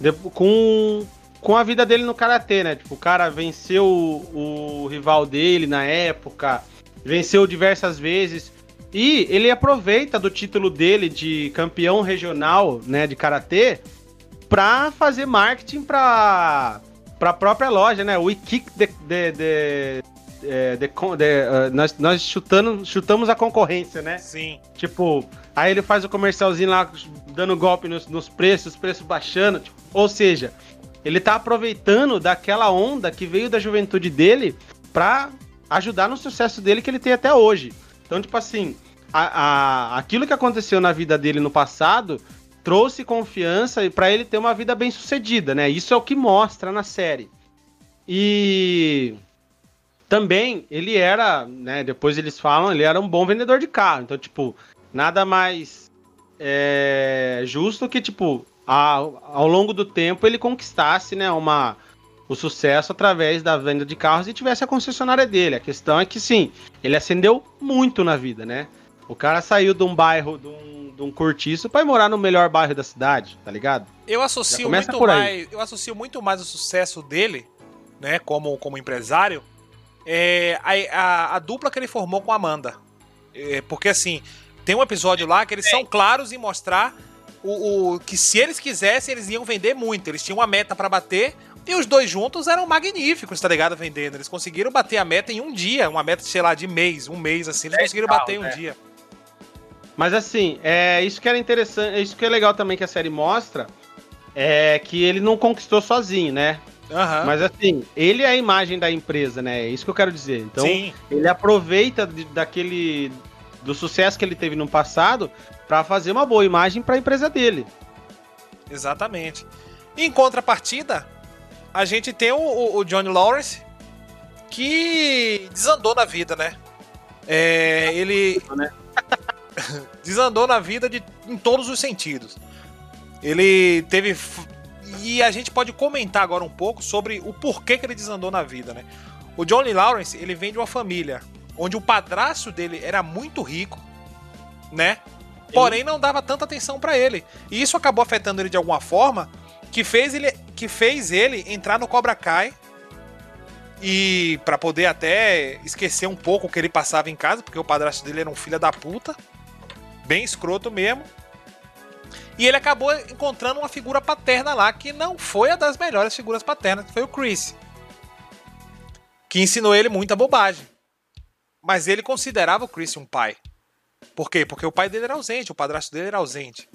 de, com, com a vida dele no karatê, né? Tipo, o cara venceu o, o, rival dele na época, venceu diversas vezes. E ele aproveita do título dele de campeão regional, né, de karatê, pra fazer marketing pra, pra própria loja, né? We kick the, the, the é, de, de, uh, nós, nós chutando, chutamos a concorrência, né? Sim. Tipo, aí ele faz o comercialzinho lá, dando golpe nos, nos preços, preços baixando. Tipo, ou seja, ele tá aproveitando daquela onda que veio da juventude dele pra ajudar no sucesso dele que ele tem até hoje. Então, tipo assim, a, a, aquilo que aconteceu na vida dele no passado trouxe confiança para ele ter uma vida bem sucedida, né? Isso é o que mostra na série. E também ele era, né? Depois eles falam, ele era um bom vendedor de carro. Então, tipo, nada mais é, justo que, tipo, ao, ao longo do tempo ele conquistasse, né, uma, o sucesso através da venda de carros e tivesse a concessionária dele. A questão é que sim, ele ascendeu muito na vida, né? O cara saiu de um bairro, de um, de um cortiço para morar no melhor bairro da cidade, tá ligado? Eu associo muito mais, eu associo muito mais o sucesso dele, né, como, como empresário, é, a, a, a dupla que ele formou com a Amanda. É, porque assim, tem um episódio lá que eles são claros em mostrar o, o, que se eles quisessem, eles iam vender muito. Eles tinham uma meta para bater, E os dois juntos eram magníficos, tá ligado? Vendendo. Eles conseguiram bater a meta em um dia. Uma meta, sei lá, de mês, um mês, assim. Eles conseguiram bater em um né? dia. Mas assim, é isso que era interessante, é isso que é legal também que a série mostra, é que ele não conquistou sozinho, né? Uhum. Mas assim, ele é a imagem da empresa, né? É isso que eu quero dizer. Então, Sim. ele aproveita de, daquele do sucesso que ele teve no passado para fazer uma boa imagem para a empresa dele. Exatamente. Em contrapartida, a gente tem o, o, Johnny Lawrence que desandou na vida, né? É, ele [LAUGHS] desandou na vida de, em todos os sentidos. Ele teve e a gente pode comentar agora um pouco sobre o porquê que ele desandou na vida, né? O Johnny Lawrence, ele vem de uma família onde o padrasto dele era muito rico, né? Porém não dava tanta atenção para ele. E isso acabou afetando ele de alguma forma, que fez ele que fez ele entrar no Cobra Kai e para poder até esquecer um pouco o que ele passava em casa, porque o padrasto dele era um filho da puta, bem escroto mesmo. E ele acabou encontrando uma figura paterna lá que não foi a das melhores figuras paternas, que foi o Chris. Que ensinou ele muita bobagem. Mas ele considerava o Chris um pai. Por quê? Porque o pai dele era ausente, o padrasto dele era ausente.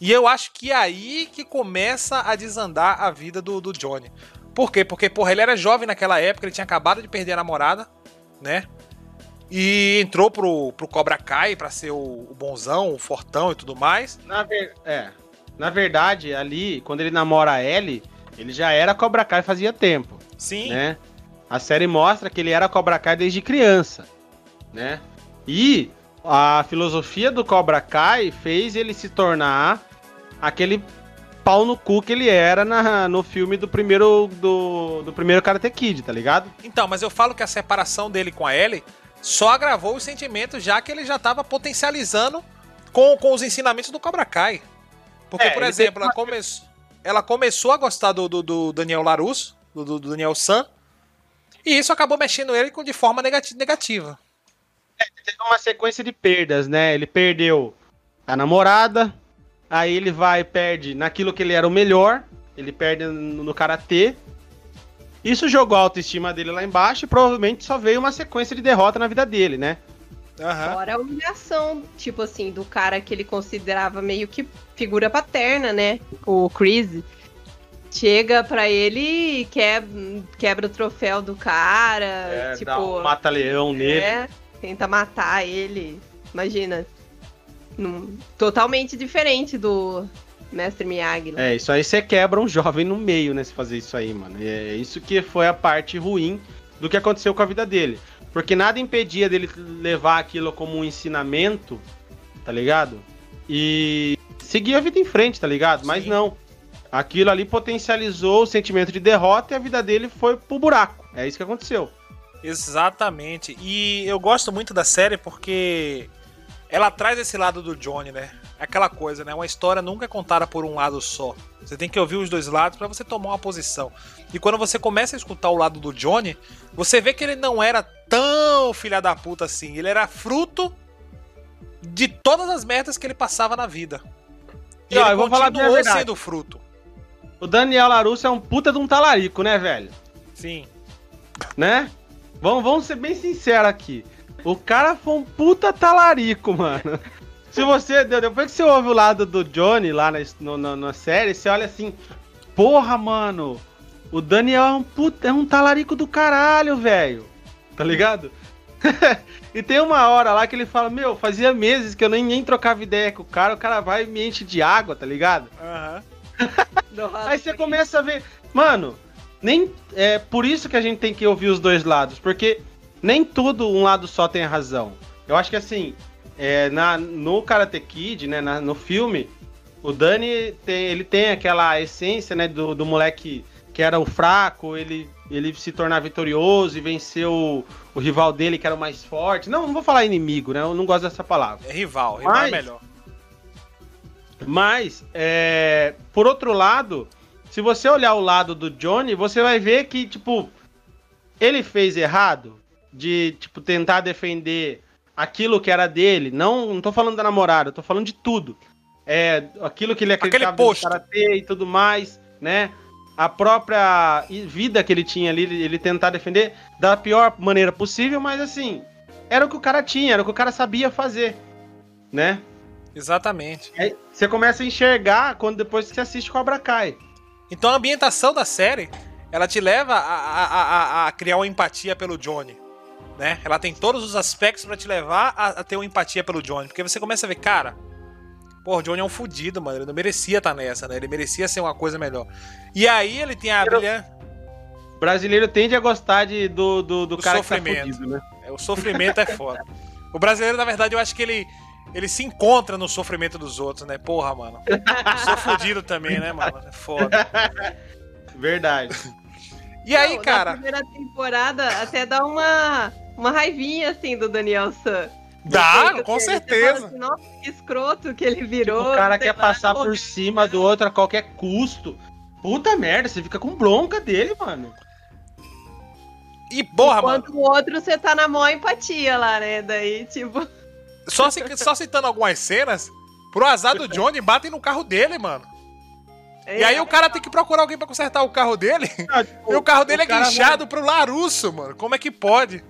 E eu acho que é aí que começa a desandar a vida do, do Johnny. Por quê? Porque, porra, ele era jovem naquela época, ele tinha acabado de perder a namorada, né? E entrou pro, pro Cobra Kai pra ser o, o bonzão, o fortão e tudo mais. Na, ver, é, na verdade, ali, quando ele namora a Ellie, ele já era Cobra Kai fazia tempo. Sim. Né? A série mostra que ele era Cobra Kai desde criança, né? E a filosofia do Cobra Kai fez ele se tornar aquele pau no cu que ele era na, no filme do primeiro do, do primeiro Karate Kid, tá ligado? Então, mas eu falo que a separação dele com a Ellie só agravou os sentimentos, já que ele já estava potencializando com, com os ensinamentos do Cobra Kai. Porque, é, por exemplo, ela, come... ela começou a gostar do, do, do Daniel Larusso, do, do, Daniel San, e isso acabou mexendo ele de forma negativa. É, teve uma sequência de perdas, né? Ele perdeu a namorada, aí ele vai e perde naquilo que ele era o melhor, ele perde no, no karatê, isso jogou a autoestima dele lá embaixo e provavelmente só veio uma sequência de derrota na vida dele, né? Uhum. Fora a humilhação, tipo assim, do cara que ele considerava meio que figura paterna, né? O Chris. Chega pra ele e quebra, quebra o troféu do cara. É, tipo, um mata-leão nele. É, tenta matar ele. Imagina. Num, totalmente diferente do, Mestre Miyagi. Né? É, isso aí você quebra um jovem no meio, né? Se fazer isso aí, mano. É isso que foi a parte ruim do que aconteceu com a vida dele. Porque nada impedia dele levar aquilo como um ensinamento, tá ligado? E seguir a vida em frente, tá ligado? Sim. Mas não. Aquilo ali potencializou o sentimento de derrota e a vida dele foi pro buraco. É isso que aconteceu. Exatamente. E eu gosto muito da série porque ela traz esse lado do Johnny, né? Aquela coisa, né? Uma história nunca é contada por um lado só. Você tem que ouvir os dois lados para você tomar uma posição. E quando você começa a escutar o lado do Johnny, você vê que ele não era tão filha da puta assim. Ele era fruto de todas as merdas que ele passava na vida. E, ó, ele continuou sendo fruto. O Daniel Larusso é um puta de um talarico, né, velho? Sim. Né? Vamos, vamos ser bem sinceros aqui. O cara foi um puta talarico, mano. Se você. Depois que você ouve o lado do Johnny lá na, no, na, na série, você olha assim. Porra, mano. O Daniel é um puta, é um talarico do caralho, velho. Tá ligado? [LAUGHS] e tem uma hora lá que ele fala, meu, fazia meses que eu nem, nem trocava ideia com o cara, o cara vai e me enche de água, tá ligado? Uhum. [LAUGHS] Aí você começa a ver. Mano, nem. É por isso que a gente tem que ouvir os dois lados, porque nem tudo um lado só tem razão. Eu acho que assim, é, na, no Karate Kid, né, na, no filme, o Dani tem, ele tem aquela essência, né, do, do moleque que era o fraco, ele, ele se tornar vitorioso e vencer o, o rival dele, que era o mais forte. Não, não vou falar inimigo, né, eu não gosto dessa palavra. É rival, rival é mas, é melhor. Mas, é, por outro lado, se você olhar o lado do Johnny, você vai ver que, tipo, ele fez errado de, tipo, tentar defender aquilo que era dele. Não, não tô falando da namorada, tô falando de tudo. É, aquilo que ele acreditava no karatê e tudo mais, né? a própria vida que ele tinha ali, ele tentar defender da pior maneira possível, mas assim, era o que o cara tinha, era o que o cara sabia fazer, né? Exatamente. Aí você começa a enxergar quando depois que você assiste Cobra Kai. Então a ambientação da série, ela te leva a, a, a, a criar uma empatia pelo Johnny. Né? Ela tem todos os aspectos para te levar a, ter uma empatia pelo Johnny. Porque você começa a ver, cara, pô, o Johnny é um fudido, mano. Ele não merecia estar tá nessa, né? Ele merecia ser uma coisa melhor. E aí ele tem a brilhante. O brasileiro tende a gostar de, do, do, do, do cara sofrimento. que tá fudido, né? É, o sofrimento é foda. O brasileiro, na verdade, eu acho que ele ele se encontra no sofrimento dos outros, né? Porra, mano. sou fodido também, né, mano? É foda. Verdade. E aí, Não, cara? Na primeira temporada até dá uma, uma raivinha, assim, do Daniel San. Dá, com certeza. Assim, Nossa, que escroto que ele virou. Tipo, o cara quer lá, passar por cima do outro a qualquer custo. Puta merda, você fica com bronca dele, mano. E porra, Enquanto mano. o outro você tá na maior empatia lá, né? Daí, tipo. Só, só citando algumas cenas, pro azar do Johnny, batem no carro dele, mano. É, e aí o cara tem que procurar alguém para consertar o carro dele. [LAUGHS] Ah, tipo, e o carro dele o é guinchado vai... pro Larusso, mano. Como é que pode?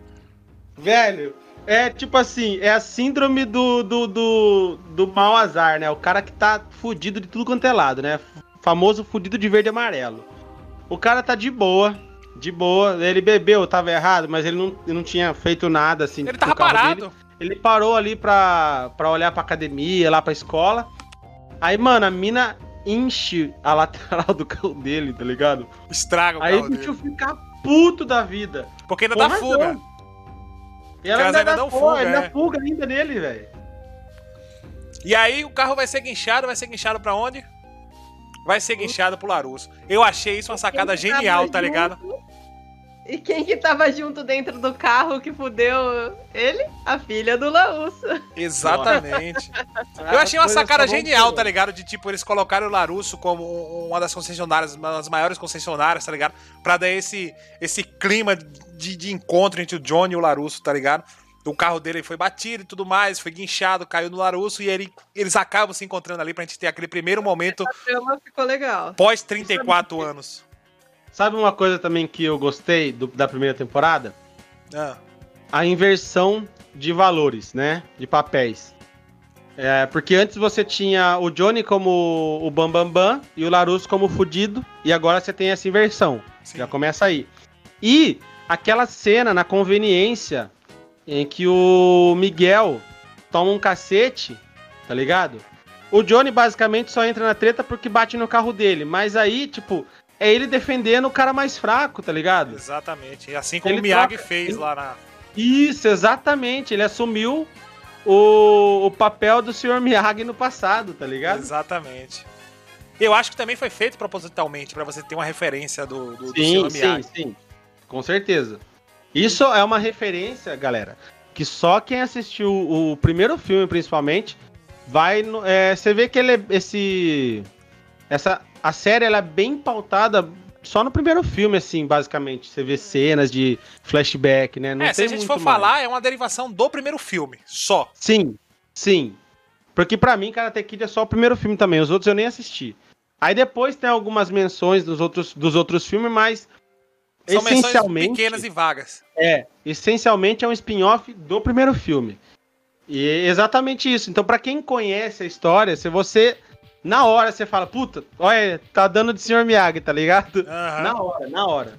Velho, é tipo assim, é a síndrome do, do, do, do mau azar, né? O cara que tá fudido de tudo quanto é lado, né? Famoso fudido de verde e amarelo. O cara tá de boa, de boa. Ele bebeu, tava errado, mas ele não, ele não tinha feito nada assim. Ele tava parado. Dele. Ele parou ali pra, pra olhar pra academia, lá pra escola. Aí, mano, a mina enche a lateral do carro dele, tá ligado? Estraga o Aí carro o bicho fica puto da vida. Porque ainda dá fuga. E ela ainda, ainda dá fuga, ainda é. fuga ainda nele, velho. E aí o carro vai ser guinchado, vai ser guinchado pra onde? Vai ser guinchado pro Larusso. Eu achei isso uma sacada genial, tá ligado? E quem que tava junto dentro do carro que fudeu ele? A filha do Larusso. Exatamente. [LAUGHS] Eu achei uma sacada genial, tá ligado? De tipo, eles colocaram o Larusso como uma das concessionárias, uma das maiores concessionárias, tá ligado? Pra dar esse, esse clima de, de encontro entre o Johnny e o Larusso, tá ligado? O carro dele foi batido e tudo mais, foi guinchado, caiu no Larusso e ele, eles acabam se encontrando ali pra gente ter aquele primeiro momento. Essa ficou legal. Pós 34 anos. Sabe uma coisa também que eu gostei do, da primeira temporada? Ah. A inversão de valores, né? De papéis. É, porque antes você tinha o Johnny como o Bambambam Bam Bam, e o Larusso como o fudido, e agora você tem essa inversão. Sim. Já começa aí. E aquela cena na conveniência em que o Miguel toma um cacete, tá ligado? O Johnny basicamente só entra na treta porque bate no carro dele, mas aí, tipo, é ele defendendo o cara mais fraco, tá ligado? Exatamente. E assim como ele o Miyagi troca... fez lá na. Isso, exatamente. Ele assumiu o, o papel do Sr. Miyagi no passado, tá ligado? Exatamente. Eu acho que também foi feito propositalmente, para você ter uma referência do, do, sim, do Sr. Miyagi. Sim, sim, com certeza. Isso é uma referência, galera, que só quem assistiu o primeiro filme, principalmente, vai. É, você vê que ele, é esse. Essa a série ela é bem pautada só no primeiro filme, assim, basicamente. Você vê cenas de flashback, né? Não é, se a gente for mais. falar, é uma derivação do primeiro filme, só. Sim, sim. Porque para mim, Karate Kid é só o primeiro filme também. Os outros eu nem assisti. Aí depois tem algumas menções dos outros, dos outros filmes, mas. São essencialmente, pequenas e vagas. É, essencialmente é um spin-off do primeiro filme. E é exatamente isso. Então, para quem conhece a história, se você na hora você fala, puta, olha, tá dando de Sr. Miyagi, tá ligado? Uhum. Na hora, na hora.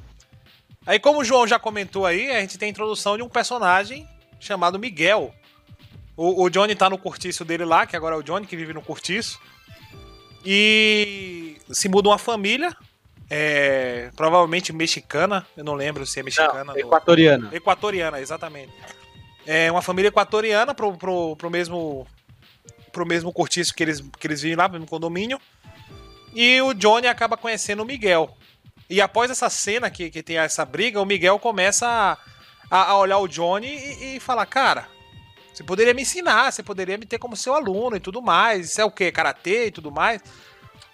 Aí, como o João já comentou aí, a gente tem a introdução de um personagem chamado Miguel. O, o Johnny tá no cortiço dele lá, que agora é o Johnny que vive no cortiço. E se muda uma família, é, provavelmente mexicana, eu não lembro se é mexicana. Não, equatoriana. Equatoriana, exatamente. É uma família equatoriana pro, pro, pro mesmo pro mesmo cortiço que eles, que eles vivem lá, pro mesmo condomínio. E o Johnny acaba conhecendo o Miguel. E após essa cena que, que tem essa briga, o Miguel começa a, a olhar o Johnny e, e falar: Cara, você poderia me ensinar, você poderia me ter como seu aluno e tudo mais. Isso é o que? Karatê e tudo mais.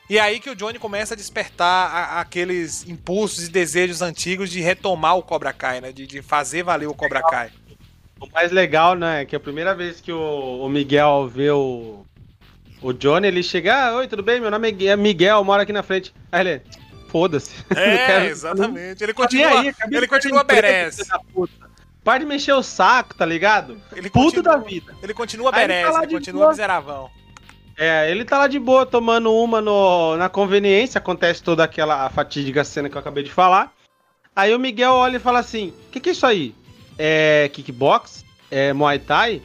E aí que o Johnny começa a despertar a, aqueles impulsos e desejos antigos de retomar o Cobra Kai, né? De, de fazer valer o Cobra Kai. O mais legal, né, é que a primeira vez que o, o Miguel vê o, o Johnny, ele chega, ah, oi, tudo bem? Meu nome é Miguel, moro aqui na frente. Aí ele, foda-se. [LAUGHS] É, exatamente. Ele continua, aí, ele continua berés. Para de mexer o saco, tá ligado? Ele Puto continua, da vida. Ele continua berés, ele, tá ele continua boa. miseravão. É, ele tá lá de boa tomando uma no, na conveniência, acontece toda aquela fatídica cena que eu acabei de falar. Aí o Miguel olha e fala assim: O que, que é isso aí? É kickbox? É Muay Thai?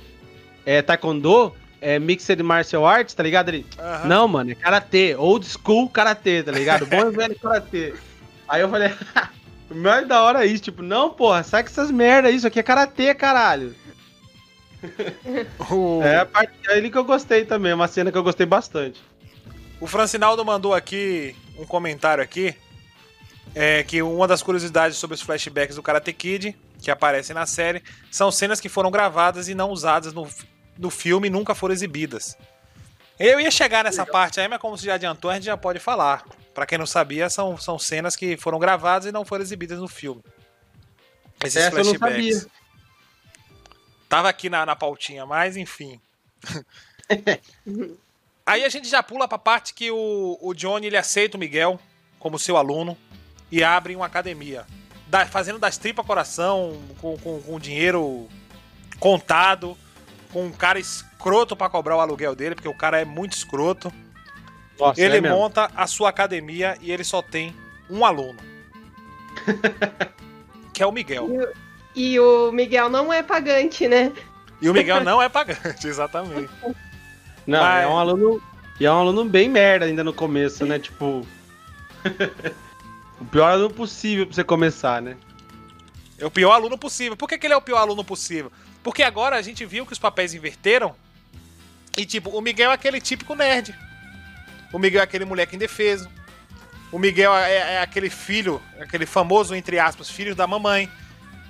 É Taekwondo? É Mixed Martial Arts, tá ligado? Ele. Não, mano, é Karatê, old school Karatê, tá ligado? Bom e velho Karatê. [LAUGHS] Aí eu falei, [LAUGHS] mais da hora isso, tipo, não, porra, sai com essas merda, isso aqui é Karatê, caralho. [LAUGHS] É a parte dele que eu gostei também, uma cena que eu gostei bastante. O Francinaldo mandou aqui um comentário aqui, é que uma das curiosidades sobre os flashbacks do Karate Kid, que aparecem na série, são cenas que foram gravadas e não usadas no, no filme e nunca foram exibidas. Eu ia chegar nessa Legal. parte aí, mas como você já adiantou, a gente já pode falar. Para quem não sabia, são, são cenas que foram gravadas e não foram exibidas no filme. Esses Essa flashbacks. Eu não sabia. Tava aqui na, na pautinha, mas enfim. [LAUGHS] Aí a gente já pula pra parte que o, o Johnny ele aceita o Miguel como seu aluno e abre uma academia. Da, fazendo das tripas coração, com, com, com dinheiro contado, com um cara escroto para cobrar o aluguel dele, porque o cara é muito escroto. Nossa, ele é monta a sua academia e ele só tem um aluno. [LAUGHS] que é o Miguel. E o Miguel não é pagante, né? E o Miguel não é pagante, [LAUGHS] exatamente. Não, Mas... é um aluno. E é um aluno bem merda ainda no começo, né? Tipo. [LAUGHS] o pior aluno possível pra você começar, né? É o pior aluno possível. Por que, que ele é o pior aluno possível? Porque agora a gente viu que os papéis inverteram. E, tipo, o Miguel é aquele típico nerd. O Miguel é aquele moleque indefeso. O Miguel é, é aquele filho, aquele famoso, entre aspas, filho da mamãe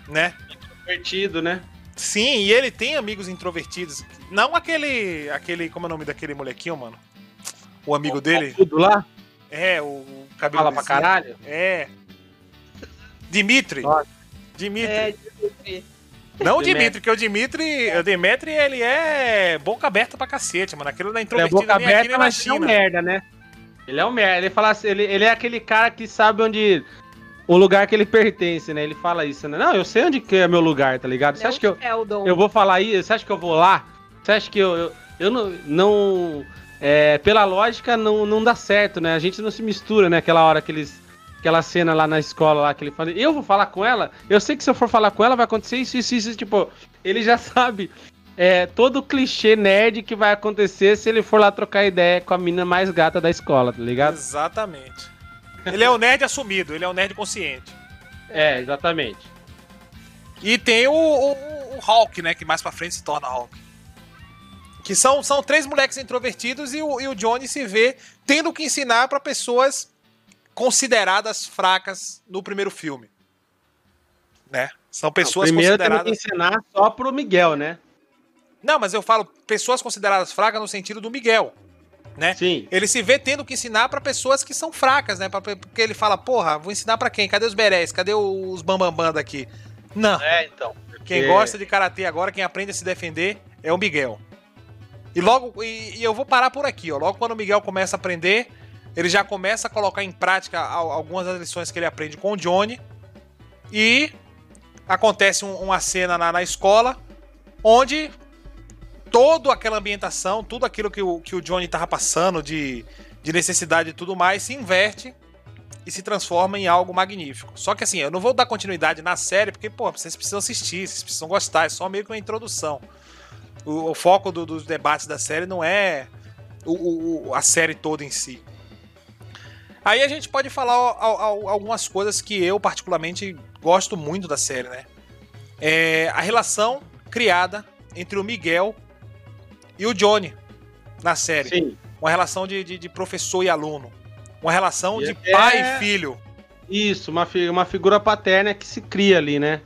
né? Introvertido, né? Sim, e ele tem amigos introvertidos. Não aquele. aquele Como é o nome daquele molequinho, mano? O amigo o, dele. Tudo lá? É, o, cabelo. Fala pra caralho? É. Dimitri. Nossa. Dimitri. É, Dimitri. Não o Dimitri, que o Dimitri, o Dimitri, ele é boca aberta pra cacete, mano. Aquilo da introvertido ele é boca aberta, mas ele é um merda, né? Ele é um merda. Ele fala assim, ele, ele é aquele cara que sabe onde o lugar que ele pertence, né? Ele fala isso, né? Não, eu sei onde que é meu lugar, tá ligado? Você acha que eu, eu vou falar aí? Você acha que eu vou lá? Você acha que eu, eu, eu não, não é, pela lógica não, não dá certo, né? A gente não se mistura, né? Aquela hora que eles aquela cena lá na escola lá que ele fala, eu vou falar com ela? Eu sei que se eu for falar com ela vai acontecer isso, isso, isso, tipo, ele já [LAUGHS] sabe é, todo o clichê nerd que vai acontecer se ele for lá trocar ideia com a menina mais gata da escola, tá ligado? Exatamente. Ele é o nerd assumido, ele é o nerd consciente. É, exatamente. E tem o, o, o Hulk, né? Que mais pra frente se torna Hulk. Que são, são três moleques introvertidos e o, e o Johnny se vê tendo que ensinar para pessoas consideradas fracas no primeiro filme. Né? São pessoas Não, primeiro consideradas. Primeiro que ensinar só pro Miguel, né? Não, mas eu falo pessoas consideradas fracas no sentido do Miguel né? Sim. Ele se vê tendo que ensinar para pessoas que são fracas, né? Porque ele fala, porra, vou ensinar para quem? Cadê os berés? Cadê os bambambam daqui? Não. É, então. Porque... Quem gosta de karatê agora, quem aprende a se defender é o Miguel. E logo, e, e, eu vou parar por aqui, ó. Logo quando o Miguel começa a aprender, ele já começa a colocar em prática algumas das lições que ele aprende com o Johnny. E acontece um, uma cena na, na escola onde toda aquela ambientação, tudo aquilo que o, que o Johnny tava passando de, de necessidade e tudo mais, se inverte e se transforma em algo magnífico. Só que assim, eu não vou dar continuidade na série, porque, pô, vocês precisam assistir, vocês precisam gostar, é só meio que uma introdução. O, o foco do, dos debates da série não é o, o, a série toda em si. Aí a gente pode falar algumas coisas que eu, particularmente, gosto muito da série, né? É a relação criada entre o Miguel e o Johnny na série. Sim. Uma relação de, de, de professor e aluno. Uma relação e de é... pai e filho. Isso, uma, fi uma figura paterna que se cria ali, né?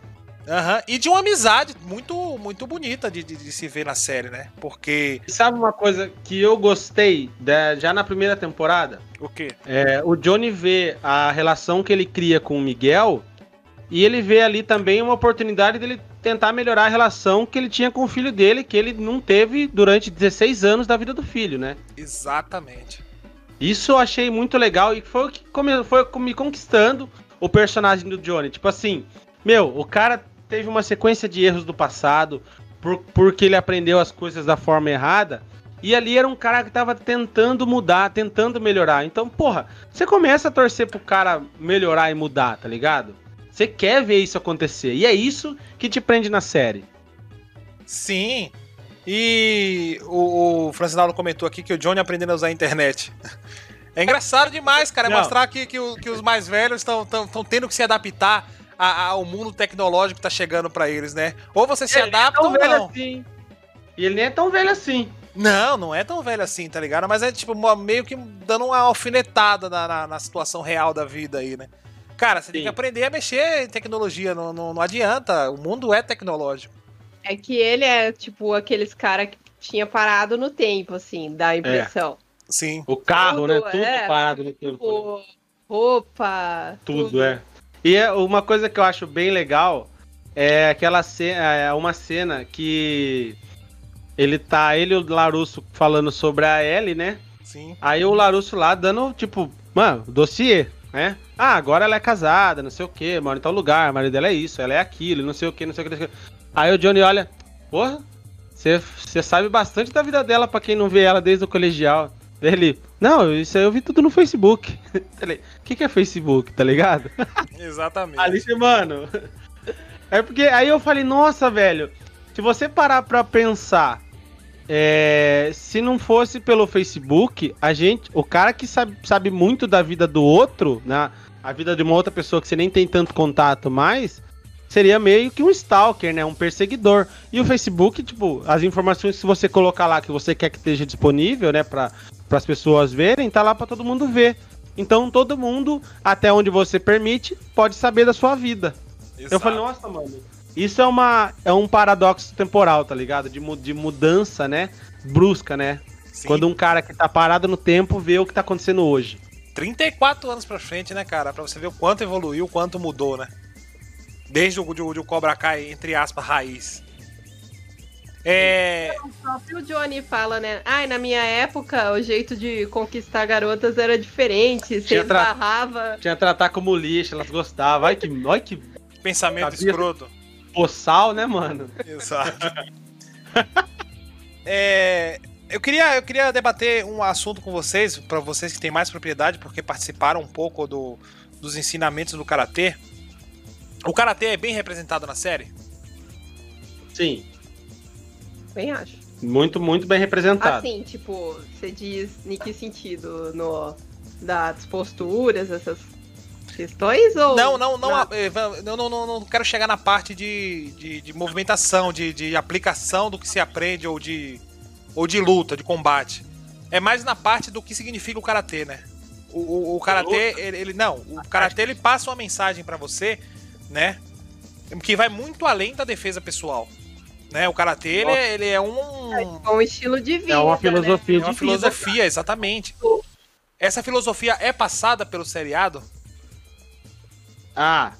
Uhum. E de uma amizade muito muito bonita de, de, de, se ver na série, né? Porque. Sabe uma coisa que eu gostei da, já na primeira temporada? O quê? É, o Johnny vê a relação que ele cria com o Miguel e ele vê ali também uma oportunidade dele tentar melhorar a relação que ele tinha com o filho dele, que ele não teve durante 16 anos da vida do filho, né? Exatamente. Isso eu achei muito legal e foi o que foi me conquistando o personagem do Johnny. Tipo assim, meu, o cara teve uma sequência de erros do passado, por, porque ele aprendeu as coisas da forma errada. E ali era um cara que tava tentando mudar, tentando melhorar. Então, porra, você começa a torcer pro cara melhorar e mudar, tá ligado? Você quer ver isso acontecer. E é isso que te prende na série. Sim. E o, o Francinaldo comentou aqui que o Johnny aprendendo a usar a internet. [LAUGHS] É engraçado demais, cara, é mostrar que, que, que, os mais velhos estão tendo que se adaptar ao mundo tecnológico que tá chegando para eles, né? Ou você se ele adapta é ou não. Assim. E ele nem é tão velho assim. Não, não é tão velho assim, tá ligado? Mas é tipo meio que dando uma alfinetada na, na, na situação real da vida aí, né? Cara, você Sim. tem que aprender a mexer em tecnologia, não, não, não adianta. O mundo é tecnológico. É que ele é, tipo, aqueles cara que tinha parado no tempo, assim, dá a impressão. É. Sim. O carro, né? tudo, né? Tudo é, parado no tempo. Tipo, roupa. Tudo, tudo, é. E é uma coisa que eu acho bem legal é aquela cena, é uma cena que ele tá, ele e o Larusso falando sobre a Ellie, né? Sim. Aí o Larusso lá dando, tipo, mano, dossiê né? Ah, agora ela é casada, não sei o que, mora em tal lugar, o marido dela é isso, ela é aquilo, não sei o que, não sei o que. Aí o Johnny olha, porra, você sabe bastante da vida dela para quem não vê ela desde o colegial. Ele, não, isso aí eu vi tudo no Facebook. [LAUGHS] O que, que é Facebook, tá ligado? [LAUGHS] Exatamente. Ali, mano. É porque aí eu falei, nossa, velho, se você parar pra pensar é, se não fosse pelo Facebook, a gente, o cara que sabe, sabe muito da vida do outro, né, a vida de uma outra pessoa que você nem tem tanto contato mais, seria meio que um stalker, né, um perseguidor. E o Facebook, tipo, as informações que você colocar lá que você quer que esteja disponível, né, para as pessoas verem, tá lá para todo mundo ver. Então todo mundo, até onde você permite, pode saber da sua vida. Exato. Eu falei, nossa, mano, isso é, uma, é um paradoxo temporal, tá ligado? De, de mudança, né? Brusca, né? Sim. Quando um cara que tá parado no tempo vê o que tá acontecendo hoje. 34 anos pra frente, né, cara? Pra você ver o quanto evoluiu, o quanto mudou, né? Desde o, de, de Cobra Kai, entre aspas, raiz. É... O próprio Johnny fala, né? Ai, na minha época, o jeito de conquistar garotas era diferente. Você tinha esbarrava. Tinha tratar como lixo, elas gostavam. Ai, que, ai, que... Pensamento Sabia... escroto boçal, né, mano? Exato. é, eu, queria, eu queria debater um assunto com vocês, para vocês que têm mais propriedade, porque participaram um pouco do, dos ensinamentos do karatê. O karatê é bem representado na série? Sim. Bem acho. Muito, muito bem representado. Assim, tipo, você diz em que sentido? No, das posturas, essas questões ou. Não, não, não, eh, não, não, não, não quero chegar na parte de, de, de, movimentação, de, de aplicação do que se aprende ou de, ou de luta, de combate. É mais na parte do que significa o karatê, né? O, o, o karatê, ele, ele, não, o karatê ele passa uma mensagem para você, né? Que vai muito além da defesa pessoal. Né? O karatê ele, é, ele é um é um estilo de vida. É uma filosofia né? É uma filosofia, exatamente. Essa filosofia é passada pelo seriado ah,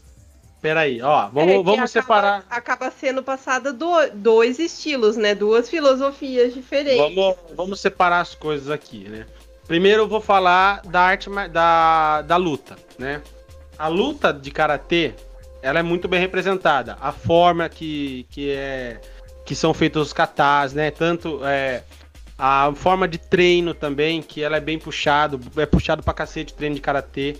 peraí, ó, vamos, é, vamos acaba, separar. Acaba sendo passada do, dois estilos, né? Duas filosofias diferentes. Vamos, vamos separar as coisas aqui, né? Primeiro eu vou falar da arte da, da luta, né? A luta de karatê, ela é muito bem representada. A forma que, que é que são feitos os katas, né? Tanto é, a forma de treino também, que ela é bem puxado, é puxado pra cacete treino de karatê.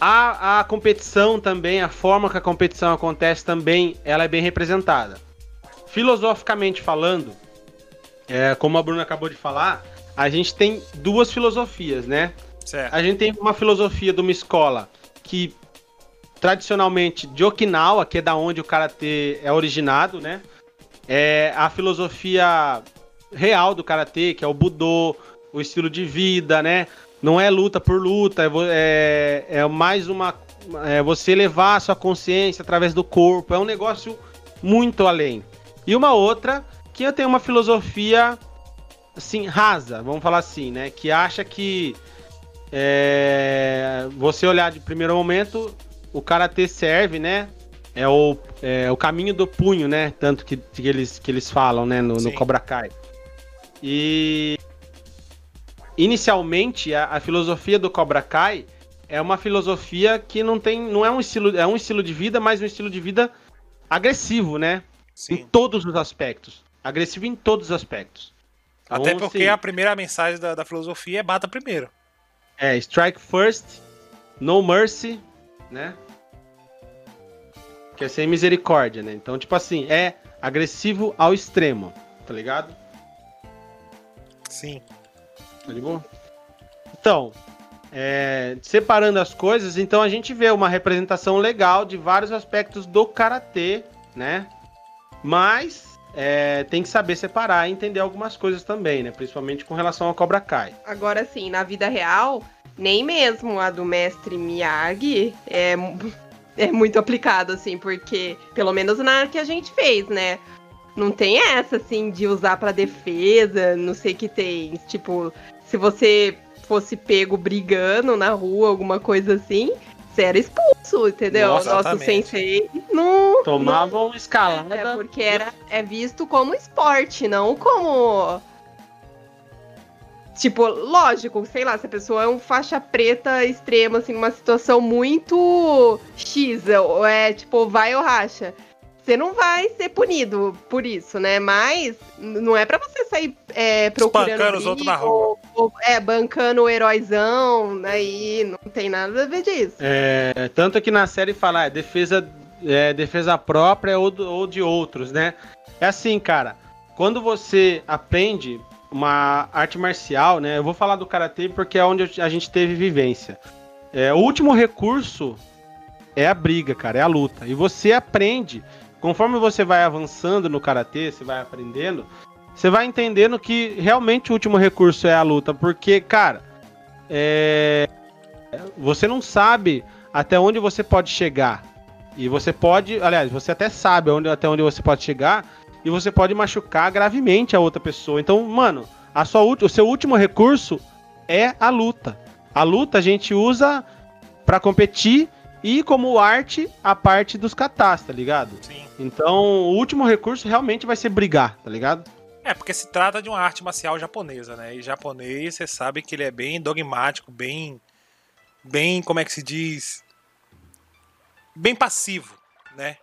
A, a competição também, a forma que a competição acontece também, ela é bem representada. Filosoficamente falando, é, como a Bruna acabou de falar, a gente tem duas filosofias, né? Certo. A gente tem uma filosofia de uma escola que tradicionalmente de Okinawa, que é da onde o karatê é originado, né? É a filosofia real do karatê, que é o Budô, o estilo de vida, né? não é luta por luta, é, é, é mais uma. É você levar a sua consciência através do corpo. É um negócio muito além. E uma outra que tenho uma filosofia assim, rasa, vamos falar assim, né? Que acha que é, você olhar de primeiro momento, o karatê serve, né? É o, é o caminho do punho, né? Tanto que, que, eles, que eles falam, né? No, no Cobra Kai. E inicialmente a, a, filosofia do Cobra Kai é uma filosofia que não tem, não é um estilo, é um estilo de vida, mas um estilo de vida agressivo, né? Sim. Em todos os aspectos, agressivo em todos os aspectos. Então, Até porque sim. a primeira mensagem da, da filosofia é bata primeiro. É, strike first, no mercy, né? Que é sem misericórdia, né? Então, tipo assim, é agressivo ao extremo, tá ligado? Sim. Tá de boa? Então, é, separando as coisas, então a gente vê uma representação legal de vários aspectos do karatê, né? Mas é, tem que saber separar e entender algumas coisas também, né? Principalmente com relação ao Cobra Kai. Agora sim, na vida real, nem mesmo a do mestre Miyagi é, é muito aplicado, assim, porque, pelo menos na que a gente fez, né? Não tem essa, assim, de usar para defesa, não sei que tem. Tipo, se você fosse pego brigando na rua, alguma coisa assim, você era expulso, entendeu? Nossa, Nosso sensei não. Tomavam escalada. É, porque era, é visto como esporte, não como. Tipo, lógico, sei lá, se a pessoa é um faixa preta extrema, assim, numa situação muito X, ou é tipo, vai ou racha você não vai ser punido por isso, né? Mas não é para você sair é, procurando. Bancando os outros na rua. Ou, ou, é, bancando o heróizão, aí né? não tem nada a ver disso. É, tanto que na série fala, é, defesa, é, defesa própria ou, ou de outros, né? É assim, cara. Quando você aprende uma arte marcial, né? Eu vou falar do karatê porque é onde a gente teve vivência. É, o último recurso é a briga, cara, é a luta. E você aprende conforme você vai avançando no karatê, você vai aprendendo, você vai entendendo que realmente o último recurso é a luta, porque, cara, é... você não sabe até onde você pode chegar. E você pode, aliás, você até sabe onde, até onde você pode chegar e você pode machucar gravemente a outra pessoa. Então, mano, a sua, o seu último recurso é a luta. A luta a gente usa para competir e como arte, a parte dos catás, tá ligado? Sim. Então, o último recurso realmente vai ser brigar, tá ligado? É, porque se trata de uma arte marcial japonesa, né? E japonês, você sabe que ele é bem dogmático, bem. Bem, como é que se diz? Bem passivo, né?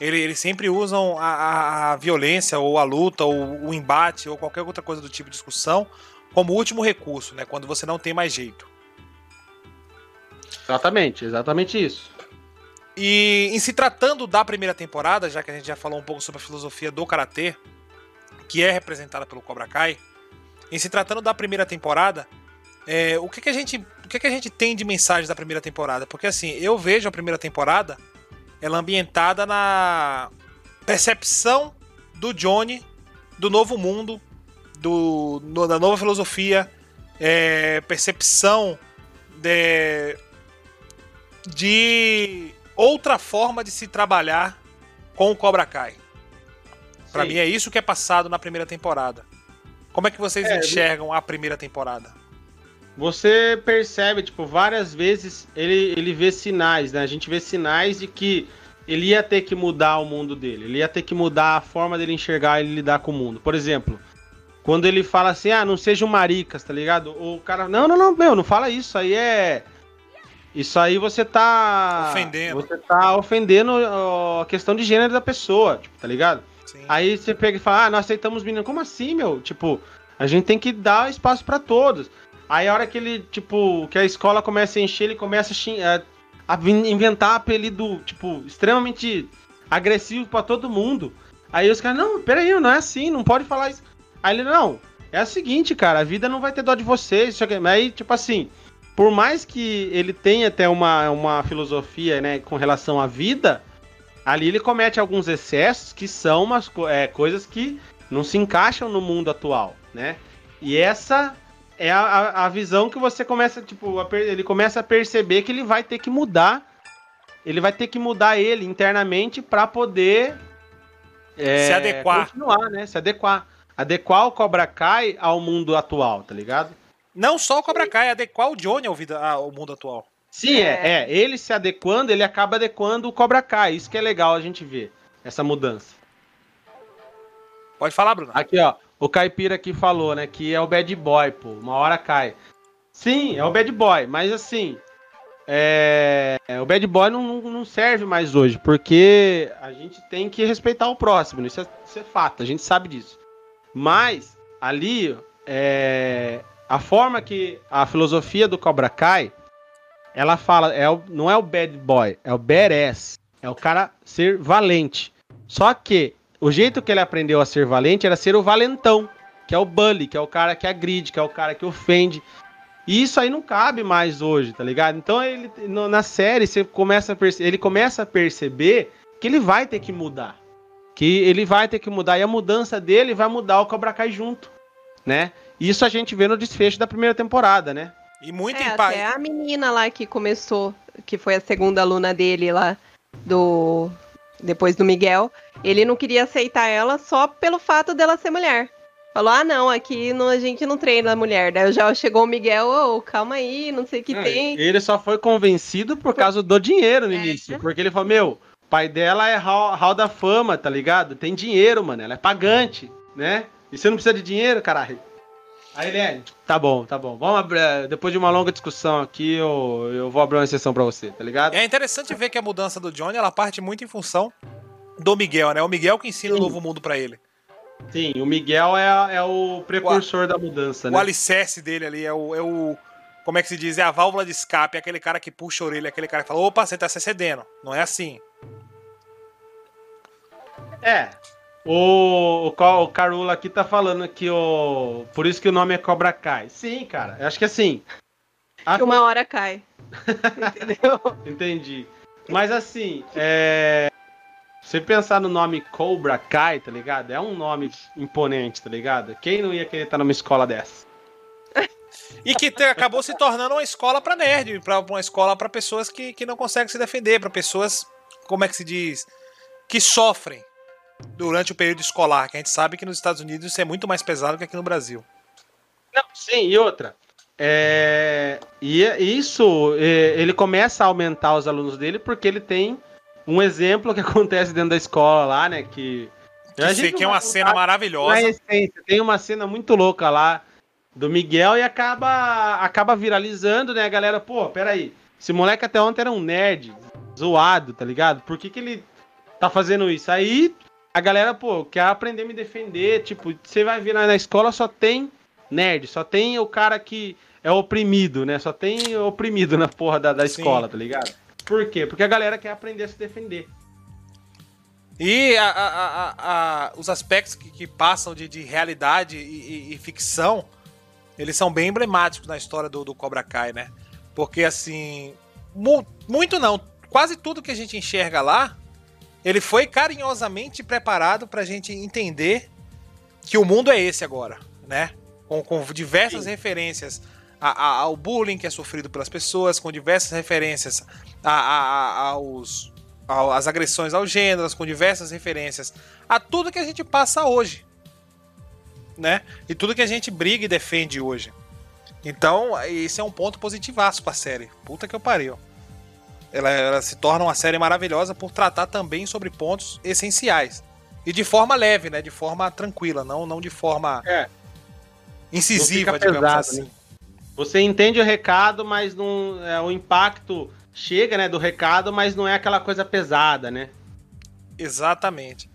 Ele, eles sempre usam a, a, violência, ou a luta, ou o embate, ou qualquer outra coisa do tipo de discussão, como último recurso, né? Quando você não tem mais jeito. Exatamente, exatamente isso. E em se tratando da primeira temporada, já que a gente já falou um pouco sobre a filosofia do karatê, que é representada pelo Cobra Kai, em se tratando da primeira temporada, é, o que, que a gente o que, que a gente tem de mensagem da primeira temporada? Porque assim, eu vejo a primeira temporada ela ambientada na percepção do Johnny do novo mundo, do, no, da nova filosofia, é, percepção de, de outra forma de se trabalhar com o Cobra Kai. Para mim é isso que é passado na primeira temporada. Como é que vocês é, enxergam a primeira temporada? Você percebe, tipo, várias vezes ele, ele vê sinais, né? A gente vê sinais de que ele ia ter que mudar o mundo dele. Ele ia ter que mudar a forma dele enxergar e lidar com o mundo. Por exemplo, quando ele fala assim, ah, não sejam maricas, tá ligado? O cara, não, não, não, meu, não fala isso, aí é isso aí você tá. Ofendendo. Você tá ofendendo a questão de gênero da pessoa, tipo, tá ligado? Sim. Aí você pega e fala, ah, nós aceitamos menino. Como assim, meu? Tipo, a gente tem que dar espaço para todos. Aí a hora que ele, tipo, que a escola começa a encher, ele começa a, a, inventar apelido, tipo, extremamente agressivo para todo mundo. Aí os caras, não, peraí, não é assim, não pode falar isso. Aí ele, não, é o seguinte, cara, a vida não vai ter dó de vocês. Aí, tipo assim, por mais que ele tenha até uma, uma filosofia né, com relação à vida, ali ele comete alguns excessos que são umas é, coisas que não se encaixam no mundo atual, né? E essa é a, a visão que você começa, tipo, a, ele começa a perceber que ele vai ter que mudar, ele vai ter que mudar ele internamente para poder é, se adequar, continuar, né? Se adequar, adequar o Cobra Kai ao mundo atual, tá ligado? Não só o Cobra Kai, adequar o Johnny ao, vida, ao mundo atual. Sim, é. é. Ele se adequando, ele acaba adequando o Cobra Kai. Isso que é legal a gente ver, essa mudança. Pode falar, Bruno. Aqui, ó. O Caipira aqui falou, né? Que é o bad boy, pô. Uma hora cai. Sim, é o bad boy, mas assim. É, o bad boy não, não serve mais hoje, porque a gente tem que respeitar o próximo, isso é, isso é fato, a gente sabe disso. Mas ali, é, a forma que a filosofia do Cobra Kai, ela fala, é o, não é o bad boy, é o badass, é o cara ser valente. Só que o jeito que ele aprendeu a ser valente era ser o valentão, que é o bully, que é o cara que agride, que é o cara que ofende. E isso aí não cabe mais hoje, tá ligado? Então ele na série você começa a ele começa a perceber que ele vai ter que mudar. Que ele vai ter que mudar e a mudança dele vai mudar o Cobra Kai junto, né? Isso a gente vê no desfecho da primeira temporada, né? E muito é, até a menina lá que começou, que foi a segunda aluna dele lá do depois do Miguel, ele não queria aceitar ela só pelo fato dela ser mulher. Falou, ah, não, aqui não, a gente não treina mulher. Daí já chegou o Miguel, ô, oh, calma aí, não sei o que é, tem. Ele só foi convencido por causa do dinheiro no é. início. Porque ele falou, meu, pai dela é hall, hall da fama, tá ligado? Tem dinheiro, mano, ela é pagante, né? E você não precisa de dinheiro, caralho. Aí ele é, tá bom, tá bom. Vamos abrir, é, depois de uma longa discussão aqui, eu, eu vou abrir uma exceção para você, tá ligado? É interessante ver que a mudança do Johnny, ela parte muito em função do Miguel, né? O Miguel que ensina Sim. o novo mundo para ele. Sim, o Miguel é, é o precursor o, da mudança, o né? O alicerce dele ali é o, é o. Como é que se diz? É a válvula de escape, é aquele cara que puxa a orelha, aquele cara que fala: opa, você tá se cedendo. Não é assim. É. O, o, o Carula aqui tá falando que o. Por isso que o nome é Cobra Kai. Sim, cara. Eu acho que assim. A... Uma hora cai. [LAUGHS] Entendeu? Entendi. Mas assim, é. Você pensar no nome Cobra Kai, tá ligado? É um nome imponente, tá ligado? Quem não ia querer estar numa escola dessa? E que te, acabou se tornando uma escola para nerd, para uma escola para pessoas que, que não conseguem se defender, para pessoas, como é que se diz, que sofrem durante o período escolar, que a gente sabe que nos Estados Unidos isso é muito mais pesado que aqui no Brasil. Não, sim, e outra. É, e isso, é, ele começa a aumentar os alunos dele porque ele tem um exemplo que [LAUGHS] acontece dentro da escola lá, né? Que. Que, sei, que é uma cena maravilhosa. Essência, tem uma cena muito louca lá do Miguel e acaba acaba viralizando, né? A galera, pô, peraí. Esse moleque até ontem era um nerd, zoado, tá ligado? Por que, que ele tá fazendo isso? Aí a galera, pô, quer aprender a me defender. Tipo, você vai vir na escola, só tem nerd, só tem o cara que é oprimido, né? Só tem oprimido na porra da, da escola, tá ligado? Por quê? Porque a galera quer aprender a se defender. E a, a, a, os aspectos que, que passam de, de realidade e, e, e, ficção, eles são bem emblemáticos na história do, do Cobra Kai, né? Porque, assim, mu muito não, quase tudo que a gente enxerga lá, ele foi carinhosamente preparado pra gente entender que o mundo é esse agora, né? Com, com diversas Sim. referências a, a, ao bullying que é sofrido pelas pessoas, com diversas referências a, a, aos, às agressões aos gêneros, com diversas referências a tudo que a gente passa hoje. Né? E tudo que a gente briga e defende hoje. Então, esse é um ponto positivaço pra série. Puta que eu pariu. Ela, ela se torna uma série maravilhosa por tratar também sobre pontos essenciais. E de forma leve, né? De forma tranquila, não, não de forma é. incisiva, digamos pesado, assim. Né? Você entende o recado, mas não, é, o impacto chega, né, do recado, mas não é aquela coisa pesada, né? Exatamente.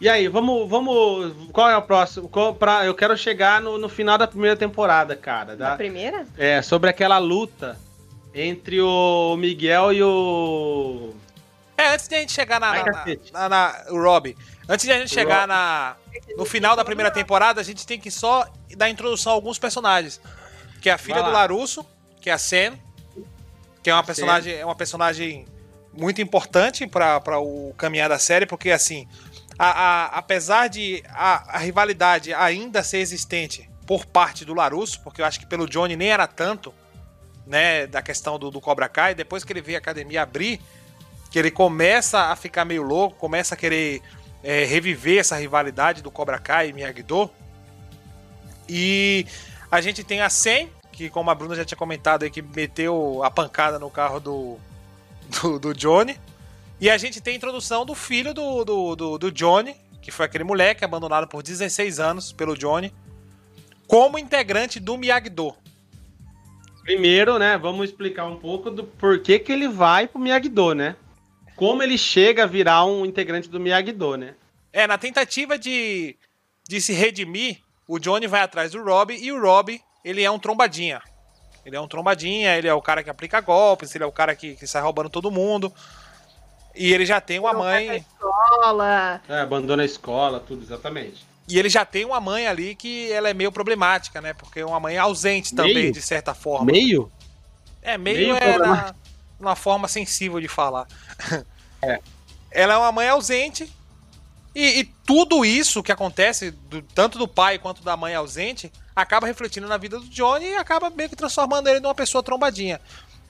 E aí, vamos, vamos. Qual é o próximo? Qual, pra, eu quero chegar no, no final da primeira temporada, cara. Da, da primeira? É, sobre aquela luta entre o Miguel e o. É, antes de a gente chegar na. Ai, na, na, na, o Rob. Antes de a gente o chegar Rob. na. No final da primeira temporada, a gente tem que só dar introdução a alguns personagens que é a filha do Larusso, que é a Sen, que é uma personagem, é uma personagem muito importante para o caminhar da série, porque assim, a, a, apesar de a, a, rivalidade ainda ser existente por parte do Larusso, porque eu acho que pelo Johnny nem era tanto, né, da questão do, do Cobra Kai, depois que ele vê a academia abrir, que ele começa a ficar meio louco, começa a querer é, reviver essa rivalidade do Cobra Kai e Miyagi-Do. E a gente tem a Sen, que como a Bruna já tinha comentado aí, que meteu a pancada no carro do, do, do Johnny. E a gente tem a introdução do filho do, do, do, do Johnny, que foi aquele moleque abandonado por 16 anos pelo Johnny, como integrante do Miyagi-Do. Primeiro, né, vamos explicar um pouco do porquê que ele vai pro Miyagi-Do, né? Como ele chega a virar um integrante do Miyagi-Do, né? É, na tentativa de, de se redimir, o Johnny vai atrás do Rob e o Rob, ele é um trombadinha. Ele é um trombadinha, ele é o cara que aplica golpes, ele é o cara que, que sai roubando todo mundo. E ele já tem uma mãe. Escola. É, abandona a escola, tudo, exatamente. E ele já tem uma mãe ali que ela é meio problemática, né? Porque é uma mãe ausente Meio? também, de certa forma. Meio? É, meio, Meio é na, uma forma sensível de falar. É. Ela é uma mãe ausente. E, e tudo isso que acontece, do- tanto do pai quanto da mãe ausente, acaba refletindo na vida do Johnny e acaba meio que transformando ele numa pessoa trombadinha.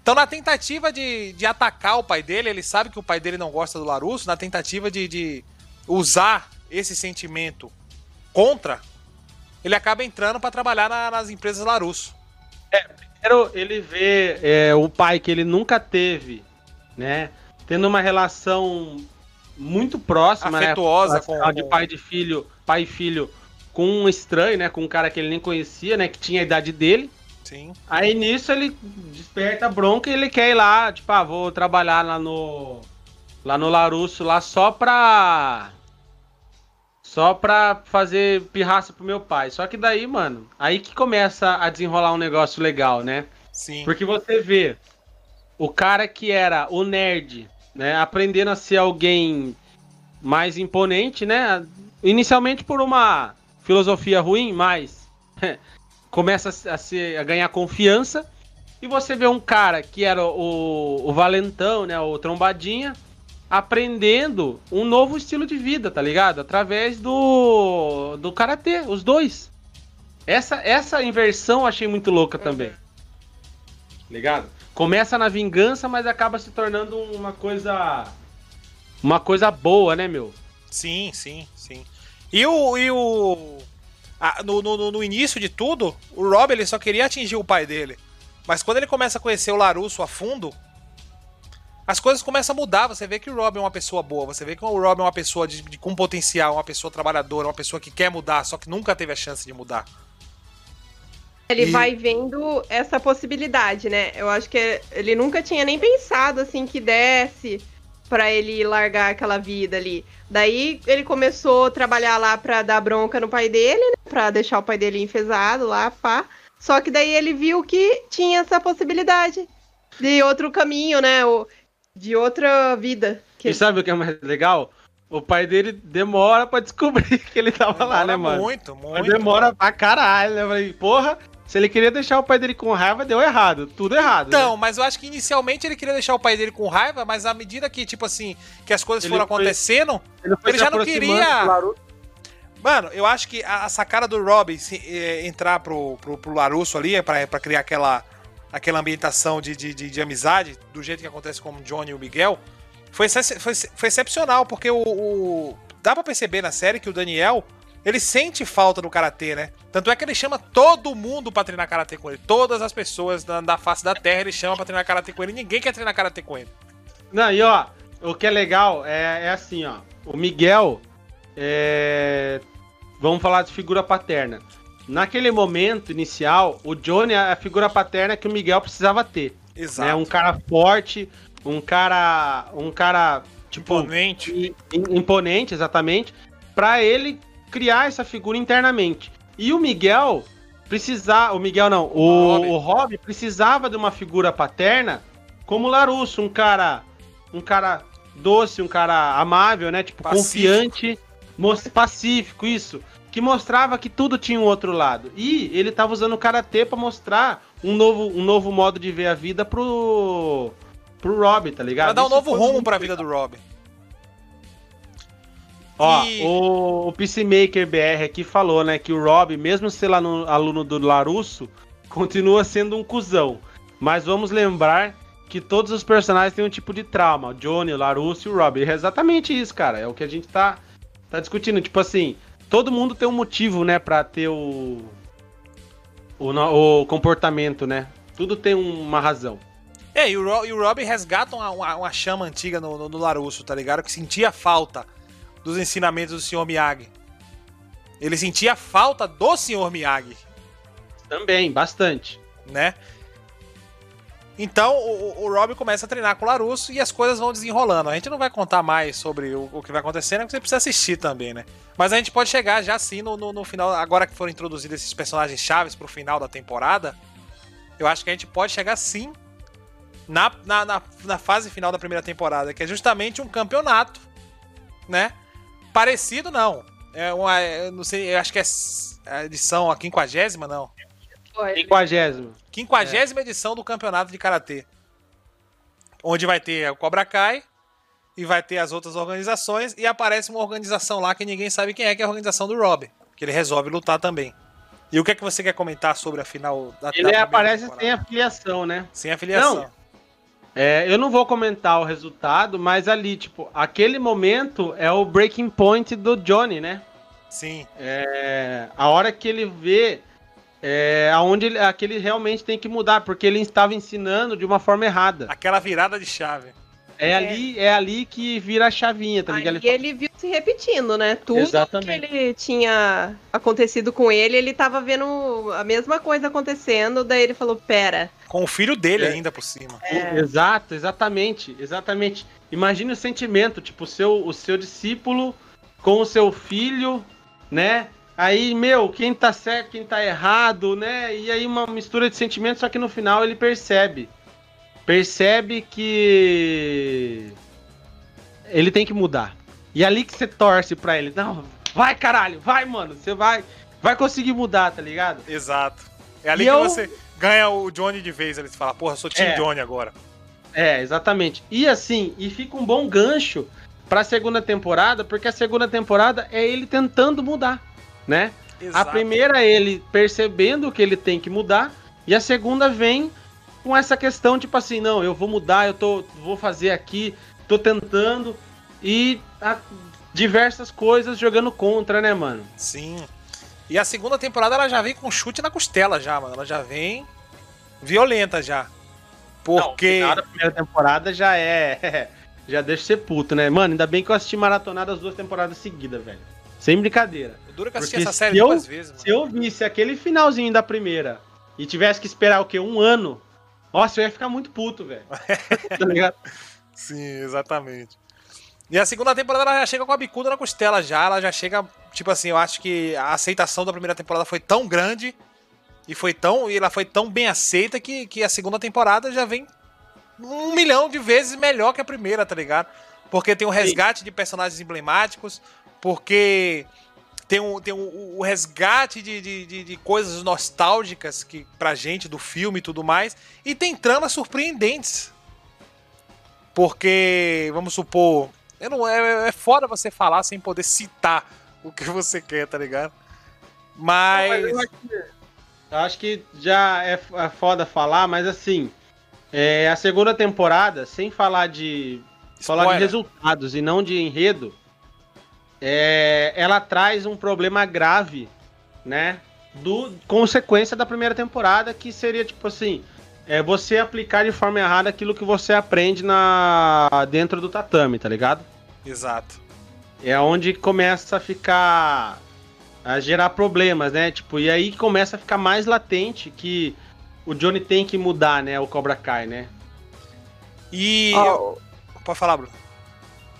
Então, na tentativa de, de atacar o pai dele, ele sabe que o pai dele não gosta do Larusso, na tentativa de, de usar esse sentimento contra, ele acaba entrando pra trabalhar na- nas empresas Larusso. Primeiro, ele vê é, o pai que ele nunca teve, né? Tendo uma relação muito próxima, Afetuosa né? com- de pai de filho, pai e filho, com um estranho, né? Com um cara que ele nem conhecia, né? Que tinha a idade dele. Sim. Aí nisso ele desperta a bronca e ele quer ir lá, tipo, ah, vou trabalhar lá no. Lá no Larusso, lá só pra. Só pra fazer pirraça pro meu pai. Só que daí, mano, aí que começa a desenrolar um negócio legal, né? Sim. Porque você vê o cara que era o nerd, né, aprendendo a ser alguém mais imponente, né? Inicialmente por uma filosofia ruim, mas [LAUGHS] começa a, se- a, se- a ganhar confiança. E você vê um cara que era o, o valentão, né, o trombadinha, aprendendo um novo estilo de vida, tá ligado? Através do do karatê, os dois. Essa essa inversão eu achei muito louca também. Ligado? Começa na vingança, mas acaba se tornando uma coisa uma coisa boa, né, meu? Sim, sim, sim. E o. E o ah, no, no, no início de tudo, o Rob ele só queria atingir o pai dele. Mas quando ele começa a conhecer o Larusso a fundo, as coisas começam a mudar. Você vê que o Rob é uma pessoa boa, você vê que o Rob é uma pessoa de, de- com potencial, uma pessoa trabalhadora, uma pessoa que quer mudar, só que nunca teve a chance de mudar. Ele E- vai vendo essa possibilidade, né? Eu acho que ele nunca tinha nem pensado assim que desse pra ele largar aquela vida ali. Daí ele começou a trabalhar lá pra dar bronca no pai dele, né? Pra deixar o pai dele enfesado lá, pá. Só que daí ele viu que tinha essa possibilidade de outro caminho, né? O- De outra vida. Que E sabe o que é mais legal? O pai dele demora pra descobrir que ele tava lá, né, Demora mano? Muito, Mas muito. demora pra caralho, né? Eu falei, porra, se ele queria deixar o pai dele com raiva, deu errado. Tudo errado. Então, né? mas eu acho que inicialmente ele queria deixar o pai dele com raiva, mas à medida que, tipo assim, que as coisas Ele foram foi- acontecendo, ele, foi ele já não queria- Larusso. Mano, eu acho que a, a sacada do Rob se, eh, entrar pro, pro, pro Larusso ali, pra, pra criar aquela, aquela ambientação de, de, de, de amizade, do jeito que acontece com o Johnny e o Miguel, foi, foi, foi excepcional, porque o, o- Dá pra perceber na série que o Daniel, ele sente falta do Karatê, né? Tanto é que ele chama todo mundo pra treinar Karatê com ele. Todas as pessoas da, da face da Terra ele chama pra treinar Karatê com ele. Ninguém quer treinar Karatê com ele. Não, e ó, o que é legal é, é assim, ó. O Miguel, é... vamos falar de figura paterna. Naquele momento inicial, o Johnny é a figura paterna que o Miguel precisava ter. Exato. Né? Um cara forte, um cara, um cara tipo Imponente. imponente, exatamente, pra ele criar essa figura internamente. E o Miguel precisar, o Miguel não, o, o Rob precisava de uma figura paterna como o Larusso, um cara, um cara doce, um cara amável, né? Tipo Pacífico. confiante, pacífico, isso, que mostrava que tudo tinha um outro lado. E ele tava usando o karatê pra mostrar um novo, um novo modo de ver a vida pro pro Rob, tá ligado? Pra dar um Isso novo rumo pra vida do Rob. Ó, E- o, o Peacemaker BR aqui falou, né, que o Rob, mesmo sendo aluno, aluno do Larusso, [LAUGHS] continua sendo um cuzão. Mas vamos lembrar que todos os personagens têm um tipo de trauma. O Johnny, o Larusso e o Rob. É exatamente isso, cara. É o que a gente tá, tá discutindo. Tipo assim, todo mundo tem um motivo, né, pra ter o, o, o comportamento, né? Tudo tem uma razão. É, e o, Ro- e o Rob resgata uma, uma, uma chama antiga no, no, no Larusso, tá ligado? Que sentia falta dos ensinamentos do Sr. Miyagi. Ele sentia falta do Sr. Miyagi. Também, bastante. Né? Então o, o Rob começa a treinar com o Larusso e as coisas vão desenrolando. A gente não vai contar mais sobre o, o que vai acontecendo, porque você precisa assistir também, né? Mas a gente pode chegar já assim no, no, no final, agora que foram introduzidos esses personagens chaves pro final da temporada. Eu acho que a gente pode chegar sim na, na, na, na fase final da primeira temporada, que é justamente um campeonato, né? Parecido, não. É uma. Não sei, eu acho que é a edição a quinquagésima, não. Quinquagésima. Quinquagésima é. edição do campeonato de karatê. Onde vai ter o Cobra Kai e vai ter as outras organizações e aparece uma organização lá que ninguém sabe quem é, que é a organização do Rob, que ele resolve lutar também. E o que é que você quer comentar sobre a final da Ele da aparece temporada? sem afiliação, né? Sem afiliação. Não, é, eu não vou comentar o resultado, mas ali, tipo, aquele momento é o breaking point do Johnny, né? Sim. É, a hora que ele vê é, aonde ele, aquele realmente tem que mudar, porque ele estava ensinando de uma forma errada. Aquela virada de chave. É, é, ali, é ali que vira a chavinha, tá ligado? E ele viu se repetindo, né? Tudo Exatamente. que ele tinha acontecido com ele, ele tava vendo a mesma coisa acontecendo, daí ele falou, pera. Com o filho dele é. ainda por cima. É. Exato, exatamente, exatamente. Imagine o sentimento, tipo, o seu, o seu discípulo com o seu filho, né? Aí, meu, quem tá certo, quem tá errado, né? E aí uma mistura de sentimentos, só que no final ele percebe. Percebe que ele tem que mudar. E é ali que você torce pra ele. Não, vai caralho, vai, mano. Você vai, vai conseguir mudar, tá ligado? Exato. É ali e que eu... você ganha o Johnny de vez. Ele fala, porra, sou Team é. Johnny agora. É, exatamente. E assim, e fica um bom gancho pra segunda temporada, porque a segunda temporada é ele tentando mudar né? Exato. A primeira é ele percebendo que ele tem que mudar, e a segunda vem com essa questão, tipo assim, não, eu vou mudar, eu tô, vou fazer aqui, tô tentando, e a, diversas coisas jogando contra, né, mano? Sim. E a segunda temporada ela já vem com chute na costela já, mano. Ela já vem violenta já. Porque. Não, a primeira temporada já é. [LAUGHS] já deixa ser puto, né? Mano, ainda bem que eu assisti maratonada as duas temporadas seguidas, velho. Sem brincadeira. O duro é que assisti essa série duas eu, vezes, mano. Se eu visse aquele finalzinho da primeira e tivesse que esperar o quê? Um ano. Nossa, eu ia ficar muito puto, velho. [LAUGHS] tá ligado? Sim, exatamente. E a segunda temporada ela já chega com a bicuda na costela já. Ela já chega, tipo assim, eu acho que a aceitação da primeira temporada foi tão grande e foi tão. E ela foi tão bem aceita que, que a segunda temporada já vem um milhão de vezes melhor que a primeira, tá ligado? Porque tem um resgate de personagens emblemáticos, porque tem um, tem um, o resgate de, de, de, coisas nostálgicas que, pra gente do filme e tudo mais, e tem tramas surpreendentes. Porque, vamos supor, eu não, é, é foda você falar sem poder citar o que você quer, tá ligado? Mas. Não, mas eu, acho que, eu acho que já é, é foda falar, mas assim, é, a segunda temporada, sem falar de. Spoiler. Falar de resultados e não de enredo é, ela traz um problema grave, né? Do consequência da primeira temporada, que seria tipo assim, é você aplicar de forma errada aquilo que você aprende na dentro do tatame, tá ligado? Exato. É onde começa a ficar a gerar problemas, né? Tipo, e aí começa a ficar mais latente que o Johnny tem que mudar, né? O Cobra Kai, né? E. Oh. Pode falar, Bruno.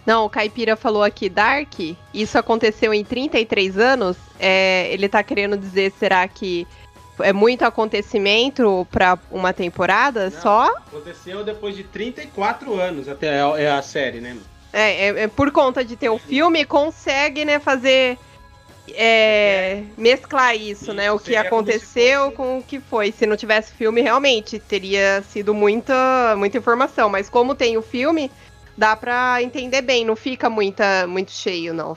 Não, o Caipira falou aqui Dark. Isso aconteceu em 33 anos. É, ele tá querendo dizer, será que é muito acontecimento para uma temporada Não, só? Aconteceu depois de 34 anos até a, é a série, né? É, é, é, por conta de ter o filme, consegue, né, fazer. É, mesclar isso, isso, né? O que aconteceu com o que foi. Se não tivesse filme, realmente teria sido muita, muita informação. Mas como tem o filme, dá pra entender bem, não fica muita, muito cheio, não.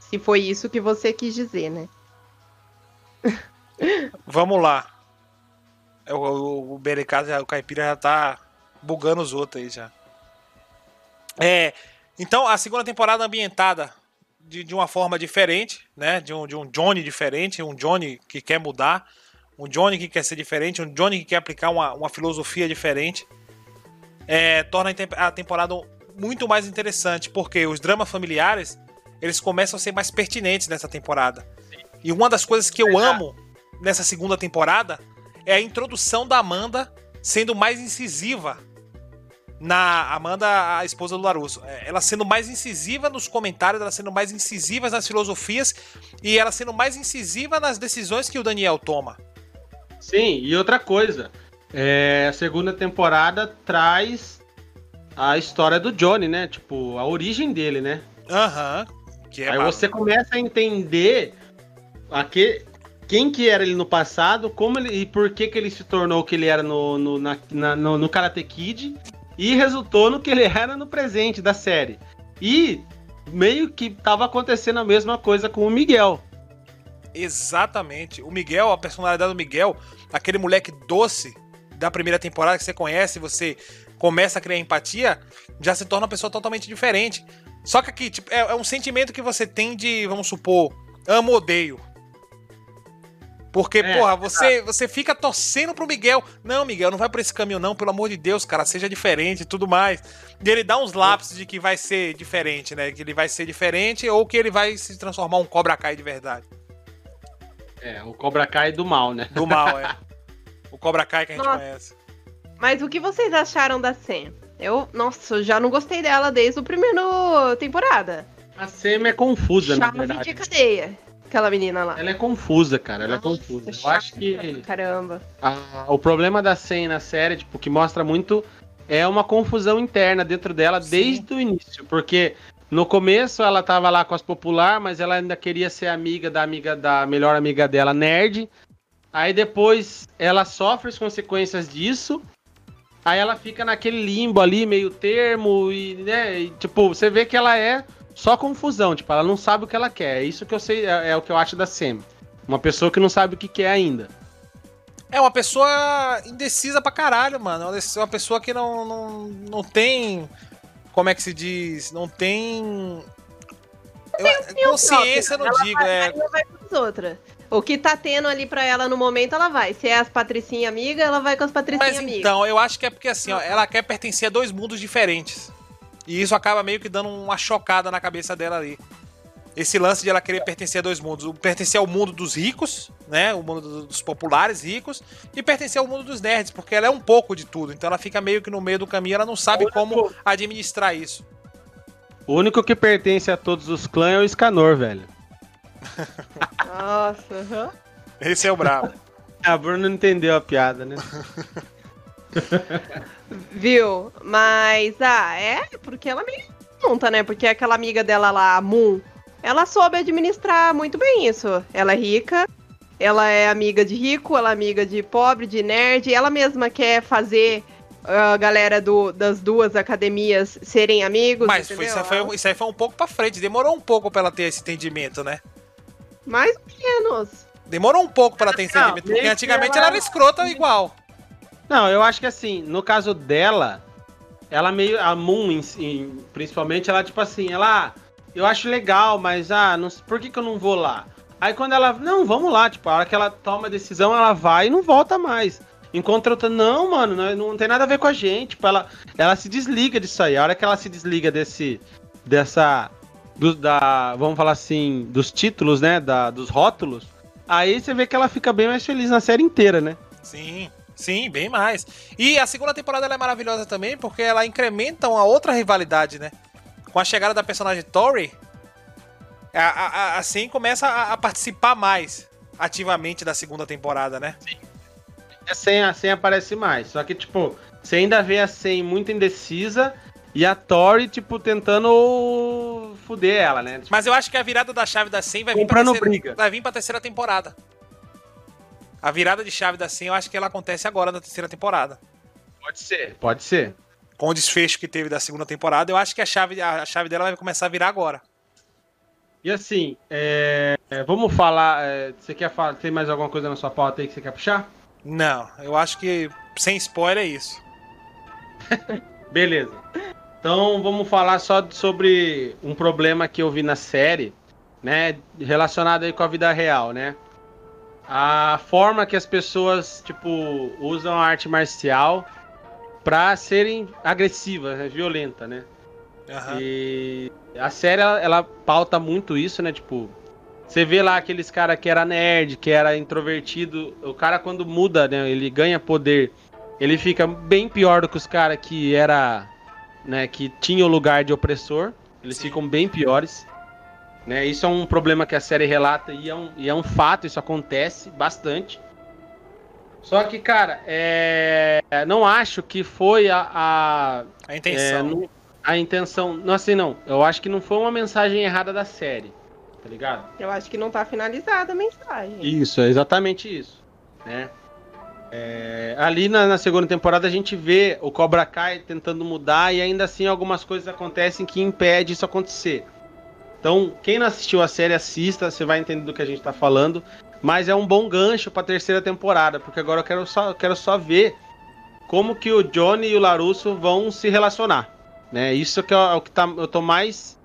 Se foi isso que você quis dizer, né? [LAUGHS] Vamos lá. O, o, o Berecado, o Caipira já tá bugando os outros aí já. É, então, a segunda temporada ambientada de, de uma forma diferente, né? De um, de um Johnny diferente, um Johnny que quer mudar, um Johnny que quer ser diferente, um Johnny que quer aplicar uma, uma filosofia diferente. É, torna a temporada muito mais interessante, porque os dramas familiares eles começam a ser mais pertinentes nessa temporada. E uma das coisas que eu amo nessa segunda temporada é a introdução da Amanda sendo mais incisiva na Amanda, a esposa do Larusso. É, ela sendo mais incisiva nos comentários, ela sendo mais incisiva nas filosofias e ela sendo mais incisiva nas decisões que o Daniel toma. Sim, e outra coisa, é, a segunda temporada traz a história do Johnny, né? Tipo, a origem dele, né? Aham. Uhum, é Aí você começa a entender aquele, quem que era ele no passado, como ele, e por que que ele se tornou o que ele era no, no, na, na, no, no Karate Kid e resultou no que ele era no presente da série. E meio que tava acontecendo a mesma coisa com o Miguel. Exatamente. O Miguel, a personalidade do Miguel, aquele moleque doce da primeira temporada que você conhece, você começa a criar empatia, já se torna uma pessoa totalmente diferente. Só que aqui, tipo, é, é um sentimento que você tem de, vamos supor, amo-odeio. Porque, é, porra, você, você fica torcendo pro Miguel. Não, Miguel, não vai por esse caminho, não, pelo amor de Deus, cara, seja diferente e tudo mais. E ele dá uns lapsos de que vai ser diferente, né? Que ele vai ser diferente ou que ele vai se transformar um Cobra Kai de verdade. É, o Cobra Kai do mal, né? Do mal, [LAUGHS] é. O Cobra Kai que a gente nossa. conhece. Mas o que vocês acharam da Sam? Eu, nossa, eu já não gostei dela desde o primeiro temporada. A Sam é confusa, Chave na verdade. de cadeia aquela menina lá. Ela é confusa, cara. Ela é confusa. Eu acho que. Caramba. A, o problema da Sen na série, tipo, que mostra muito é uma confusão interna dentro dela Sim. desde o início. Porque no começo ela tava lá com as popular, mas ela ainda queria ser amiga da amiga da melhor amiga dela, nerd. Aí depois ela sofre as consequências disso. Aí ela fica naquele limbo ali, meio termo, e, né? E, tipo, você vê que ela é só confusão, tipo, ela não sabe o que ela quer. É isso que eu sei, é, é o que eu acho da Sam. Uma pessoa que não sabe o que quer ainda. É uma pessoa indecisa pra caralho, mano. É uma pessoa que não, não, não tem. Como é que se diz? Não tem. Eu, consciência, não digo. Vai, é... Ela vai com as outras. O que tá tendo ali pra ela no momento, ela vai. Se é as patricinhas amigas, ela vai com as patricinhas amigas. Mas então, eu acho que é porque assim, ó, ela quer pertencer a dois mundos diferentes. E isso acaba meio que dando uma chocada na cabeça dela ali. Esse lance de ela querer pertencer a dois mundos. Pertencer ao mundo dos ricos, né? O mundo dos populares ricos. E pertencer ao mundo dos nerds, porque ela é um pouco de tudo. Então ela fica meio que no meio do caminho, ela não sabe como administrar isso. O único que pertence a todos os clãs é o Scanor, velho. Nossa, uhum. Esse é o brabo. a Bruno não entendeu a piada, né? [LAUGHS] Viu? Mas, ah, é porque ela me conta, né? Porque aquela amiga dela lá, a Moon, ela soube administrar muito bem isso. Ela é rica, ela é amiga de rico, ela é amiga de pobre, de nerd, ela mesma quer fazer a galera do, das duas academias serem amigos. Mas foi, isso, aí foi, isso aí foi um pouco pra frente, demorou um pouco pra ela ter esse entendimento, né? Mais ou menos. Demorou um pouco pra ela ter esse porque antigamente ela... ela era escrota igual. Não, eu acho que assim, no caso dela, ela meio. A Moon, em, em, principalmente, ela, tipo assim, ela. Eu acho legal, mas ah, não, por que, que eu não vou lá? Aí quando ela. Não, vamos lá, tipo, a hora que ela toma a decisão, ela vai e não volta mais. Encontra outra, não, mano, não, não tem nada a ver com a gente. Tipo, ela, ela se desliga disso aí. A hora que ela se desliga desse. dessa. Do, da, vamos falar assim, dos títulos, né? Da, dos rótulos. Aí você vê que ela fica bem mais feliz na série inteira, né? Sim. Sim, bem mais. E a segunda temporada é maravilhosa também porque ela incrementa uma outra rivalidade, né? Com a chegada da personagem Tori, a, a, a, assim começa a, participar mais ativamente da segunda temporada, né? Sim. A Sen, a Sen aparece mais. Só que, tipo, você ainda vê a Sen muito indecisa e a Tori, tipo, tentando fuder ela, né? Tipo, Mas eu acho que a virada da chave da Sen vai vir pra terceira, briga. vai vir pra terceira temporada. A virada de chave da Sim, eu acho que ela acontece agora na terceira temporada. Pode ser, pode ser. Com o desfecho que teve da segunda temporada, eu acho que a chave, a chave dela vai começar a virar agora. E assim, é... vamos falar. É... Você quer falar? Tem mais alguma coisa na sua pauta aí que você quer puxar? Não, eu acho que sem spoiler é isso. [LAUGHS] Beleza. Então vamos falar só sobre um problema que eu vi na série, né? Relacionado aí com a vida real, né? a forma que as pessoas, tipo, usam a arte marcial pra serem agressivas, né, violenta, né? Uhum. E a série, ela, ela, pauta muito isso, né? Tipo, você vê lá aqueles cara que era nerd, que era introvertido. O cara, quando muda, né? Ele ganha poder. Ele fica bem pior do que os caras que era. Né, que tinha o lugar de opressor. Eles Sim. ficam bem piores. Né? Isso é um problema que a série relata e é um, e é um fato, isso acontece bastante. Só que, cara, é... não acho que foi a. A, a intenção. É, a intenção. Não, assim, não. Eu acho que não foi uma mensagem errada da série. Tá ligado? Eu acho que não tá finalizada a mensagem. Isso, é exatamente isso. Né? É, ali na, na, segunda temporada a gente vê o Cobra Kai tentando mudar e ainda assim algumas coisas acontecem que impedem isso acontecer. Então, quem não assistiu a série, assista, você vai entender do que a gente tá falando. Mas é um bom gancho pra terceira temporada, porque agora eu quero só, quero só ver como que o Johnny e o Larusso vão se relacionar. Né? Isso que é o que tá, eu tô mais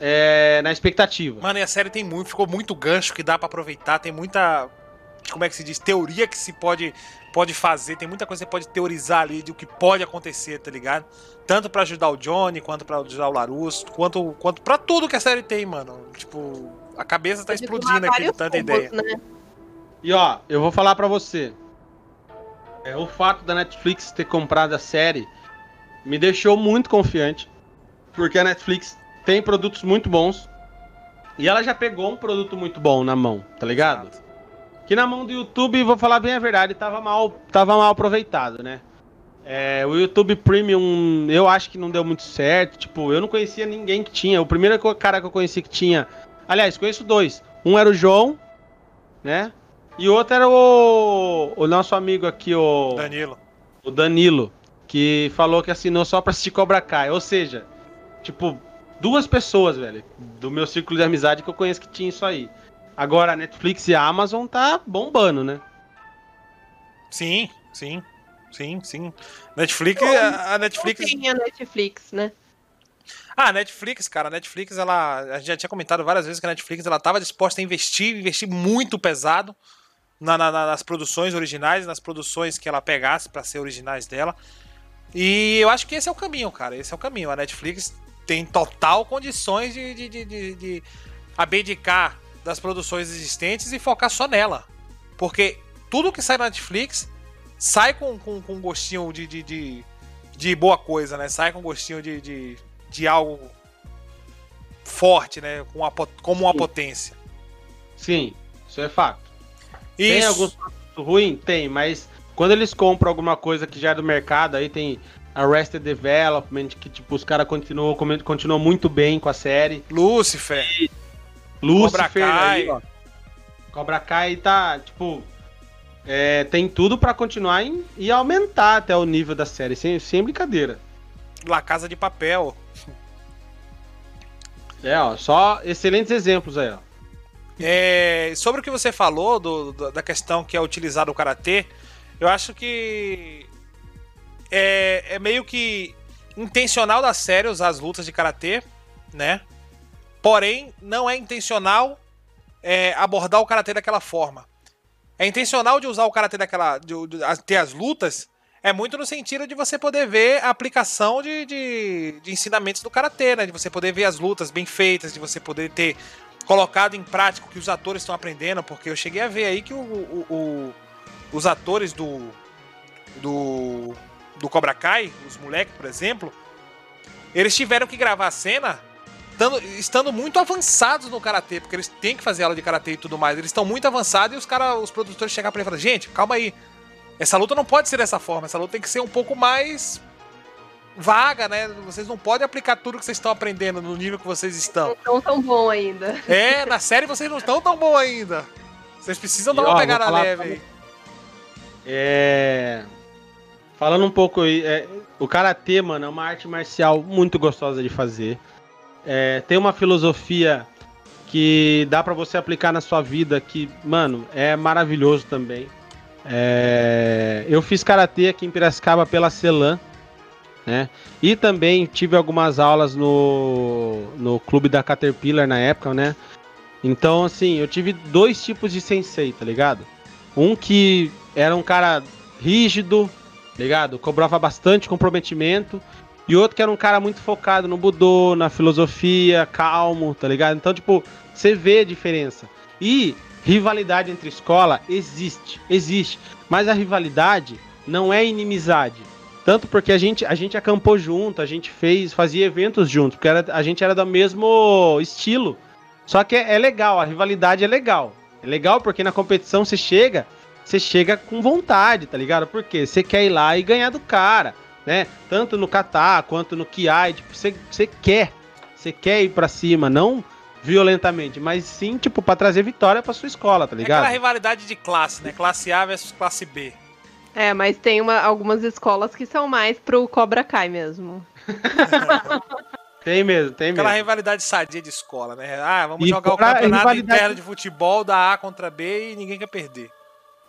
é, na expectativa. Mano, e a série tem muito, ficou muito gancho que dá para aproveitar, tem muita. Como é que se diz? Teoria que se pode, pode fazer, tem muita coisa que você pode teorizar ali de o que pode acontecer, tá ligado? Tanto para ajudar o Johnny, quanto para ajudar o Larusso, quanto, quanto para tudo que a série tem, mano. Tipo, a cabeça tá explodindo aqui de tanta ideia. Né? E ó, eu vou falar para você. É, o fato da Netflix ter comprado a série me deixou muito confiante. Porque a Netflix tem produtos muito bons. E ela já pegou um produto muito bom na mão, tá ligado? Exato. Que na mão do YouTube, vou falar bem a verdade, tava mal, tava mal aproveitado, né? É, o YouTube Premium, eu acho que não deu muito certo. Tipo, eu não conhecia ninguém que tinha. O primeiro cara que eu conheci que tinha Aliás, conheço dois. Um era o João, né? E o outro era o, o nosso amigo aqui, o. Danilo. O Danilo, que falou que assinou só pra assistir Cobra Kai. Ou seja, tipo, duas pessoas, velho, do meu círculo de amizade que eu conheço que tinha isso aí. Agora a Netflix e a Amazon tá bombando, né? Sim, sim, sim, sim. Netflix, a, a Netflix. Tem a Netflix, né? Ah, a Netflix, cara, a Netflix, ela. A gente já tinha comentado várias vezes que a Netflix ela estava disposta a investir, investir muito pesado na, na, nas produções originais, nas produções que ela pegasse para ser originais dela. E eu acho que esse é o caminho, cara. Esse é o caminho. A Netflix tem total condições de, de, de, de, de abdicar das produções existentes e focar só nela. Porque tudo que sai na Netflix sai com, com, com gostinho de, de, de, de boa coisa, né? Sai com gostinho de, de de algo forte, né? Com como uma Sim. potência. Sim, isso é fato. Isso. Tem alguns ruim? Tem, mas quando eles compram alguma coisa que já é do mercado, aí tem Arrested Development, que tipo, os caras continuam, continuam muito bem com a série. Lucifer. E... Lucifer Cobra Kai. Aí, ó. Cobra Kai tá, tipo, é, tem tudo para continuar em, e aumentar até o nível da série, sem, sem brincadeira. La Casa de Papel. É, ó, só excelentes exemplos aí, ó. É, sobre o que você falou do, do, da questão que é utilizado o karatê, eu acho que é, é, meio que intencional da série usar as lutas de karatê, né? Porém, não é intencional é, abordar o karatê daquela forma. É intencional de usar o karatê daquela, de, de, de ter as lutas é muito no sentido de você poder ver a aplicação de, de, de ensinamentos do karatê, né? De você poder ver as lutas bem feitas, de você poder ter colocado em prática o que os atores estão aprendendo, porque eu cheguei a ver aí que o, o, o, os atores do, do, do Cobra Kai, os moleques, por exemplo, eles tiveram que gravar a cena estando, estando muito avançados no karatê, porque eles têm que fazer aula de karatê e tudo mais. Eles estão muito avançados e os cara, os produtores chegaram para ele e falaram: gente, calma aí essa luta não pode ser dessa forma, essa luta tem que ser um pouco mais vaga, né? Vocês não podem aplicar tudo que vocês estão aprendendo no nível que vocês estão. Não estão tão bom ainda. É, na série vocês não estão tão bom ainda. Vocês precisam e, dar uma ó, pegada leve aí. É. Falando um pouco aí, é, o karatê, mano, é uma arte marcial muito gostosa de fazer. É, tem uma filosofia que dá para você aplicar na sua vida que, mano, é maravilhoso também. É, eu fiz karatê aqui em Piracicaba pela Celan, né? E também tive algumas aulas no, no clube da Caterpillar na época, né? Então, assim, eu tive dois tipos de sensei, tá ligado? Um que era um cara rígido, ligado? Cobrava bastante comprometimento. E outro que era um cara muito focado no Budô, na filosofia, calmo, tá ligado? Então, tipo, você vê a diferença. E rivalidade entre escola existe, existe. Mas a rivalidade não é inimizade. Tanto porque a gente, a gente acampou junto, a gente fez, fazia eventos junto, porque era, a gente era do mesmo estilo. Só que é, é legal, a rivalidade é legal. É legal porque na competição você chega, você chega com vontade, tá ligado? Porque você quer ir lá e ganhar do cara, né? Tanto no kata quanto no kiai, tipo, você, você quer, você quer ir para cima, não violentamente, mas sim, tipo, para trazer vitória para sua escola, tá ligado? É aquela rivalidade de classe, né? Classe A versus classe B. É, mas tem uma, algumas escolas que são mais pro Cobra Kai mesmo. [LAUGHS] tem mesmo, tem mesmo. Aquela rivalidade sadia de escola, né? Ah, vamos e jogar o campeonato rivalidade... interno de futebol da A contra B e ninguém quer perder.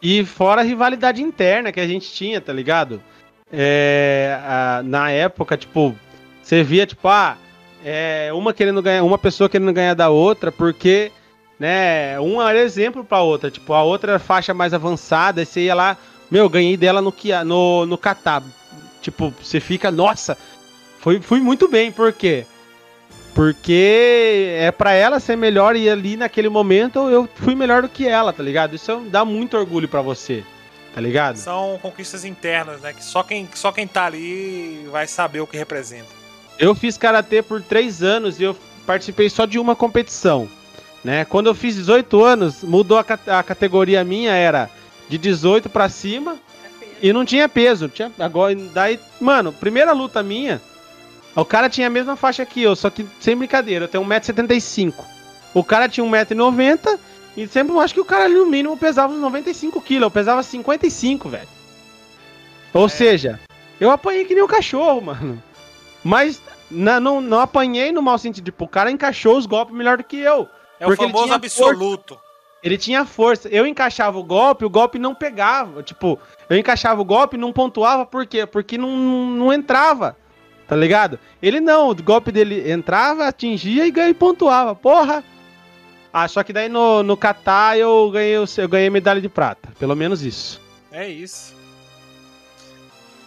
E fora a rivalidade interna que a gente tinha, tá ligado? É, a, na época, tipo, você via, tipo, ah, é, uma querendo ganhar, uma pessoa querendo ganhar da outra, porque, né, uma era exemplo pra outra. Tipo, a outra faixa mais avançada, você ia lá, meu, ganhei dela no, no, no Catar. Tipo, você fica, nossa, foi, fui muito bem, por quê? Porque é para ela ser melhor e ali naquele momento eu fui melhor do que ela, tá ligado? Isso dá muito orgulho para você, tá ligado? São conquistas internas, né? Que só quem, só quem tá ali vai saber o que representa. Eu fiz karatê por três anos e eu participei só de uma competição, né? Quando eu fiz 18 anos, mudou a, a categoria minha, era de 18 para cima e não tinha peso. Tinha, agora, daí, mano, primeira luta minha, o cara tinha a mesma faixa que eu, só que sem brincadeira, eu tenho 1,75m. O cara tinha 1,90m e sempre eu acho que o cara ali no mínimo pesava uns 95kg, eu pesava 55, velho. Ou é. seja, eu apanhei que nem um cachorro, mano. Mas não, não, não apanhei no mau sentido, tipo, o cara encaixou os golpes melhor do que eu. É o famoso absoluto. Força. Ele tinha força. Eu encaixava o golpe, o golpe não pegava. Tipo, eu encaixava o golpe e não pontuava, por quê? Porque não, não entrava. Tá ligado? Ele não, o golpe dele entrava, atingia e, ganhei, pontuava. Porra! Ah, só que daí no, no Catar eu ganhei, eu ganhei medalha de prata. Pelo menos isso. É isso.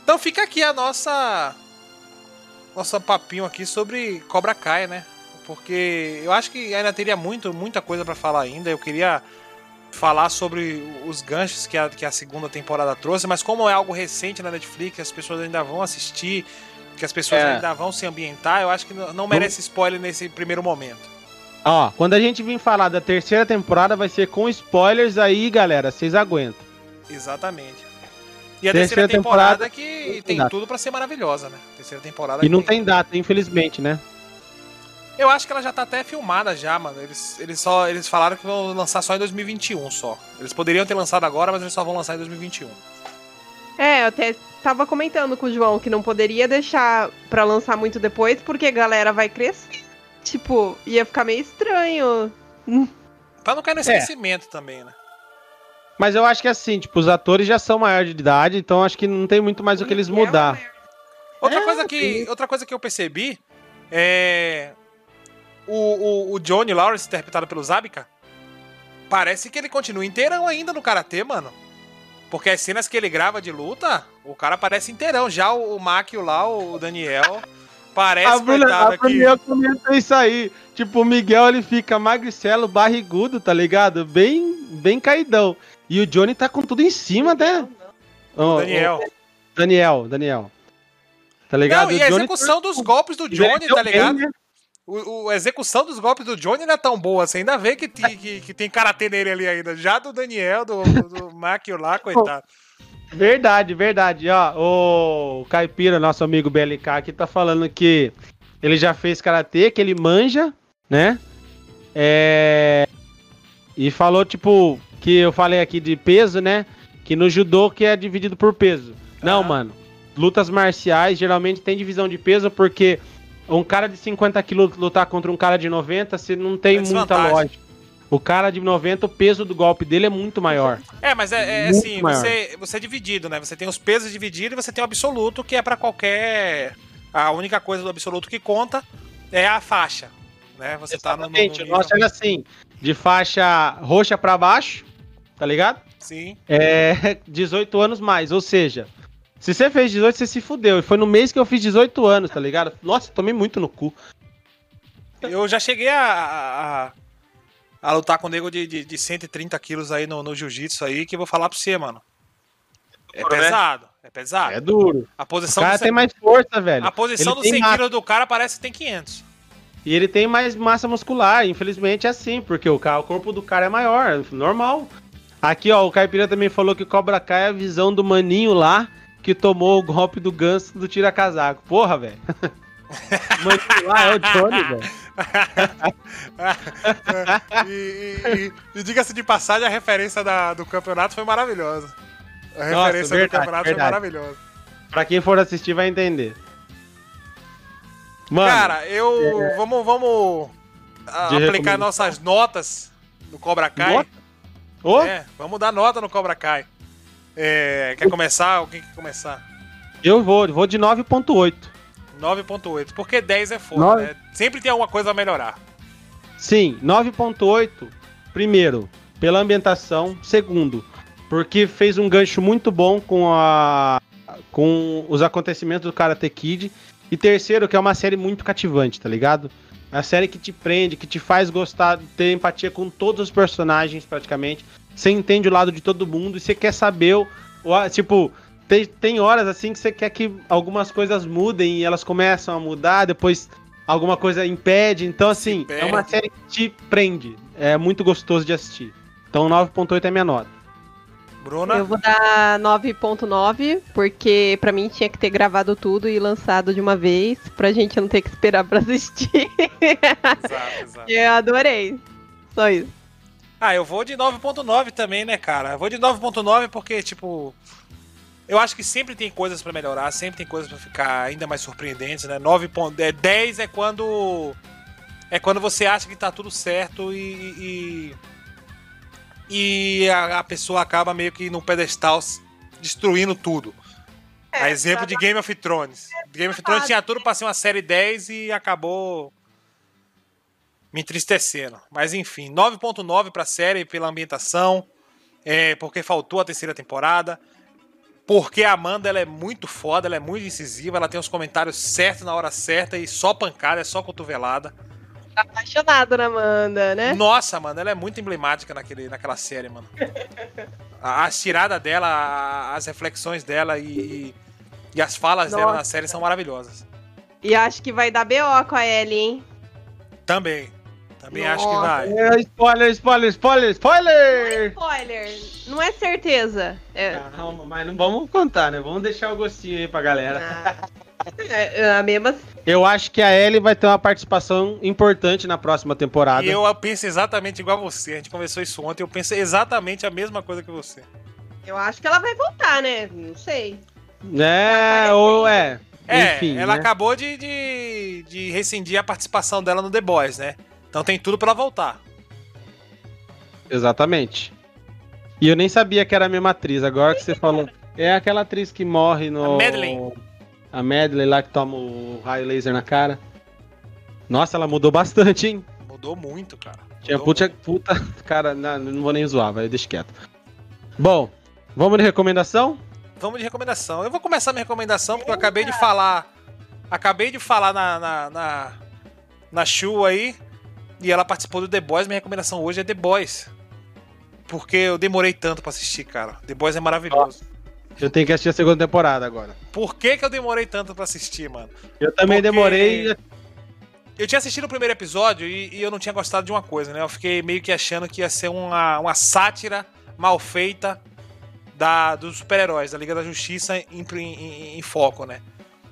Então fica aqui a nossa. Nossa papinho aqui sobre Cobra Kai, né? porque eu acho que ainda teria muito, muita coisa para falar ainda. Eu queria falar sobre os ganchos que a, que a segunda temporada trouxe, mas como é algo recente na Netflix, as pessoas ainda vão assistir, que as pessoas é. ainda vão se ambientar, eu acho que não merece spoiler nesse primeiro momento. Ó, quando a gente vir falar da terceira temporada, vai ser com spoilers aí, galera, vocês aguentam. Exatamente. E a terceira, terceira temporada, temporada que tem tudo para ser maravilhosa, né? Terceira temporada. E não tem... tem data, infelizmente, né? Eu acho que ela já tá até filmada já, mano. Eles, eles só eles falaram que vão lançar só em 2021 só. Eles poderiam ter lançado agora, mas eles só vão lançar em 2021. É, eu até tava comentando com o João que não poderia deixar para lançar muito depois, porque a galera vai crescer. Tipo, ia ficar meio estranho. Pra não cair no é. esquecimento é. também, né? Mas eu acho que assim, tipo, os atores já são maiores de idade, então acho que não tem muito mais o, o que eles mudar. Outra, é, coisa que, outra coisa que eu percebi é o, o, o Johnny Lawrence, interpretado pelo Zabika, parece que ele continua inteirão ainda no karatê, mano. Porque as cenas que ele grava de luta, o cara parece inteirão. Já o, o Makio lá, o Daniel, parece a Bruna, a aqui. Eu comentei isso aí. Tipo, o Miguel ele fica magricelo, barrigudo, tá ligado? Bem, bem caidão. E o Johnny tá com tudo em cima, né? Oh, Daniel. Oh, Daniel, Daniel. Tá ligado? Não, e a execução tá... dos golpes do Johnny, tá ligado? Bem, né? o, a execução dos golpes do Johnny não é tão boa. Você ainda vê que, que, que tem karatê nele ali ainda. Já do Daniel, do, do Makio lá, coitado. [LAUGHS] Verdade, verdade. Ó, o Caipira, nosso amigo BLK, aqui tá falando que ele já fez karatê, que ele manja, né? É... E falou, tipo, que eu falei aqui de peso, né? Que no judô que é dividido por peso. Não, mano. Lutas marciais geralmente tem divisão de peso porque um cara de 50 quilos lutar contra um cara de 90, você não tem é muita lógica. O cara de 90, o peso do golpe dele é muito maior. É, mas é, é assim, você, você é dividido, né? Você tem os pesos divididos e você tem o absoluto, que é para qualquer. A única coisa do absoluto que conta é a faixa. Né? Você Exatamente, tá no, no, no nosso é assim, de faixa roxa para baixo, tá ligado? Sim. É [LAUGHS] 18 anos mais, ou seja, Se você fez 18, você se fudeu. E foi no mês que eu fiz 18 anos, tá ligado? Nossa, tomei muito no cu. Eu já cheguei a, a, a lutar com um nego de, de, de 130 quilos aí no, no jiu-jitsu aí, que eu vou falar pra você, mano. É duro, pesado, né? é pesado. É duro. A posição o cara tem mais força, velho. A posição ele do 100 quilos do cara parece que tem 500. E ele tem mais massa muscular, infelizmente é assim, porque o, o corpo do cara é maior, normal. Aqui, ó, o Caipira também falou que Cobra Kai é a visão do maninho lá que tomou o golpe do ganso do tira-casaco. Porra, velho. [LAUGHS] maninho lá é o Johnny, velho. [LAUGHS] e, e, e, diga-se de passagem, a referência da, do campeonato foi maravilhosa. A referência Nossa, verdade, do campeonato verdade. foi maravilhosa. Pra quem for assistir vai entender. Mano, Cara, eu. É... Vamos, vamos aplicar nossas notas no Cobra Kai. Nota? Oh? É, vamos dar nota no Cobra Kai. É, quer começar? Quem quer começar? Eu vou, vou de 9.8. 9.8, porque 10 é foda, 9... né? Sempre tem alguma coisa a melhorar. Sim, 9.8, primeiro, pela ambientação. Segundo, porque fez um gancho muito bom com a com os acontecimentos do Karate Kid e terceiro, que é uma série muito cativante, tá ligado? É uma série que te prende, que te faz gostar, ter empatia com todos os personagens, praticamente. Você entende o lado de todo mundo e você quer saber o. o tipo, tem, tem horas assim que você quer que algumas coisas mudem e elas começam a mudar, depois alguma coisa impede. Então, assim, é uma série que te prende. É muito gostoso de assistir. Então, 9.8 é minha nota. Bruna? Eu vou dar 9.9, porque pra mim tinha que ter gravado tudo e lançado de uma vez, pra gente não ter que esperar pra assistir. Exato, exato. [LAUGHS] Eu adorei. Só isso. Ah, eu vou de 9.9 também, né, cara? Eu vou de 9.9 porque, tipo. Eu acho que sempre tem coisas para melhorar, sempre tem coisas para ficar ainda mais surpreendentes, né? 9 é, 10 é quando. É quando você acha que tá tudo certo e, e e a, a pessoa acaba meio que num pedestal destruindo tudo. É, a exemplo de Game of Thrones. Game of Thrones tinha tudo pra ser uma série 10 e acabou me entristecendo. Mas enfim, 9.9 pra série pela ambientação, é, porque faltou a terceira temporada, porque a Amanda ela é muito foda, ela é muito incisiva, ela tem os comentários certos na hora certa e só pancada, é só cotovelada apaixonado na Amanda, né? Nossa, mano, ela é muito emblemática naquele, naquela série, mano. A, a tirada dela, a, as reflexões dela e, e as falas Nossa. dela na série são maravilhosas. E acho que vai dar BO com a Ellie, hein? Também. Também Nossa. acho que vai. É, spoiler, spoiler, spoiler, spoiler! Não é spoiler, não é certeza. É... Calma, mas não vamos contar, né? Vamos deixar o gostinho aí pra galera. Ah. É, é, a mesma. Eu acho que a Ellie vai ter uma participação importante na próxima temporada. E eu penso exatamente igual a você. A gente conversou isso ontem. Eu penso exatamente a mesma coisa que você. Eu acho que ela vai voltar, né? Não sei. É, ou é. É, Enfim, ela né? acabou de, de, de rescindir a participação dela no The Boys, né? Então tem tudo para voltar. Exatamente. E eu nem sabia que era a mesma atriz. Agora que você falou. É aquela atriz que morre no. A Madeline. A Medley lá que toma o raio laser na cara. Nossa, ela mudou bastante, hein? Mudou muito, cara. Mudou Tinha puta, puta. Cara, não, não vou nem zoar, vai, deixa quieto. Bom, vamos de recomendação? Vamos de recomendação. Eu vou começar minha recomendação porque eu acabei de falar. Acabei de falar na, na, na, na Shu aí. E ela participou do The Boys. Minha recomendação hoje é The Boys. Porque eu demorei tanto para assistir, cara. The Boys é maravilhoso. Nossa. Eu tenho que assistir a segunda temporada agora. Por que, que eu demorei tanto para assistir, mano? Eu também Porque... demorei. Eu tinha assistido o primeiro episódio e, e, eu não tinha gostado de uma coisa, né? Eu fiquei meio que achando que ia ser uma, uma sátira mal feita da, dos super-heróis, da Liga da Justiça em, em, em, foco, né?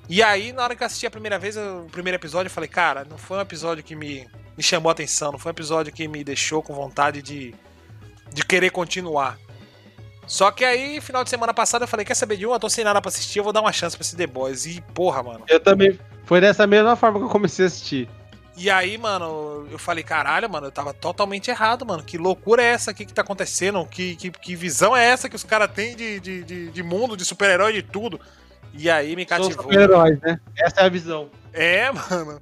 E aí, na hora que eu assisti a primeira vez, o primeiro episódio, eu falei, cara, não foi um episódio que me, me chamou a atenção, não foi um episódio que me deixou com vontade de, de querer continuar. Só que aí, final de semana passada, eu falei: quer saber de um? Eu tô sem nada pra assistir, eu vou dar uma chance pra esse The Boys. E, porra, mano. Eu também. Foi dessa mesma forma que eu comecei a assistir. E aí, mano, eu falei, caralho, mano, eu tava totalmente errado, mano. Que loucura é essa aqui que tá acontecendo? Que, que, que visão é essa que os caras têm de, de, de, de, mundo, de super-herói, de tudo? E aí me cativou. super-heróis, né? Essa é a visão. É, [LAUGHS] mano.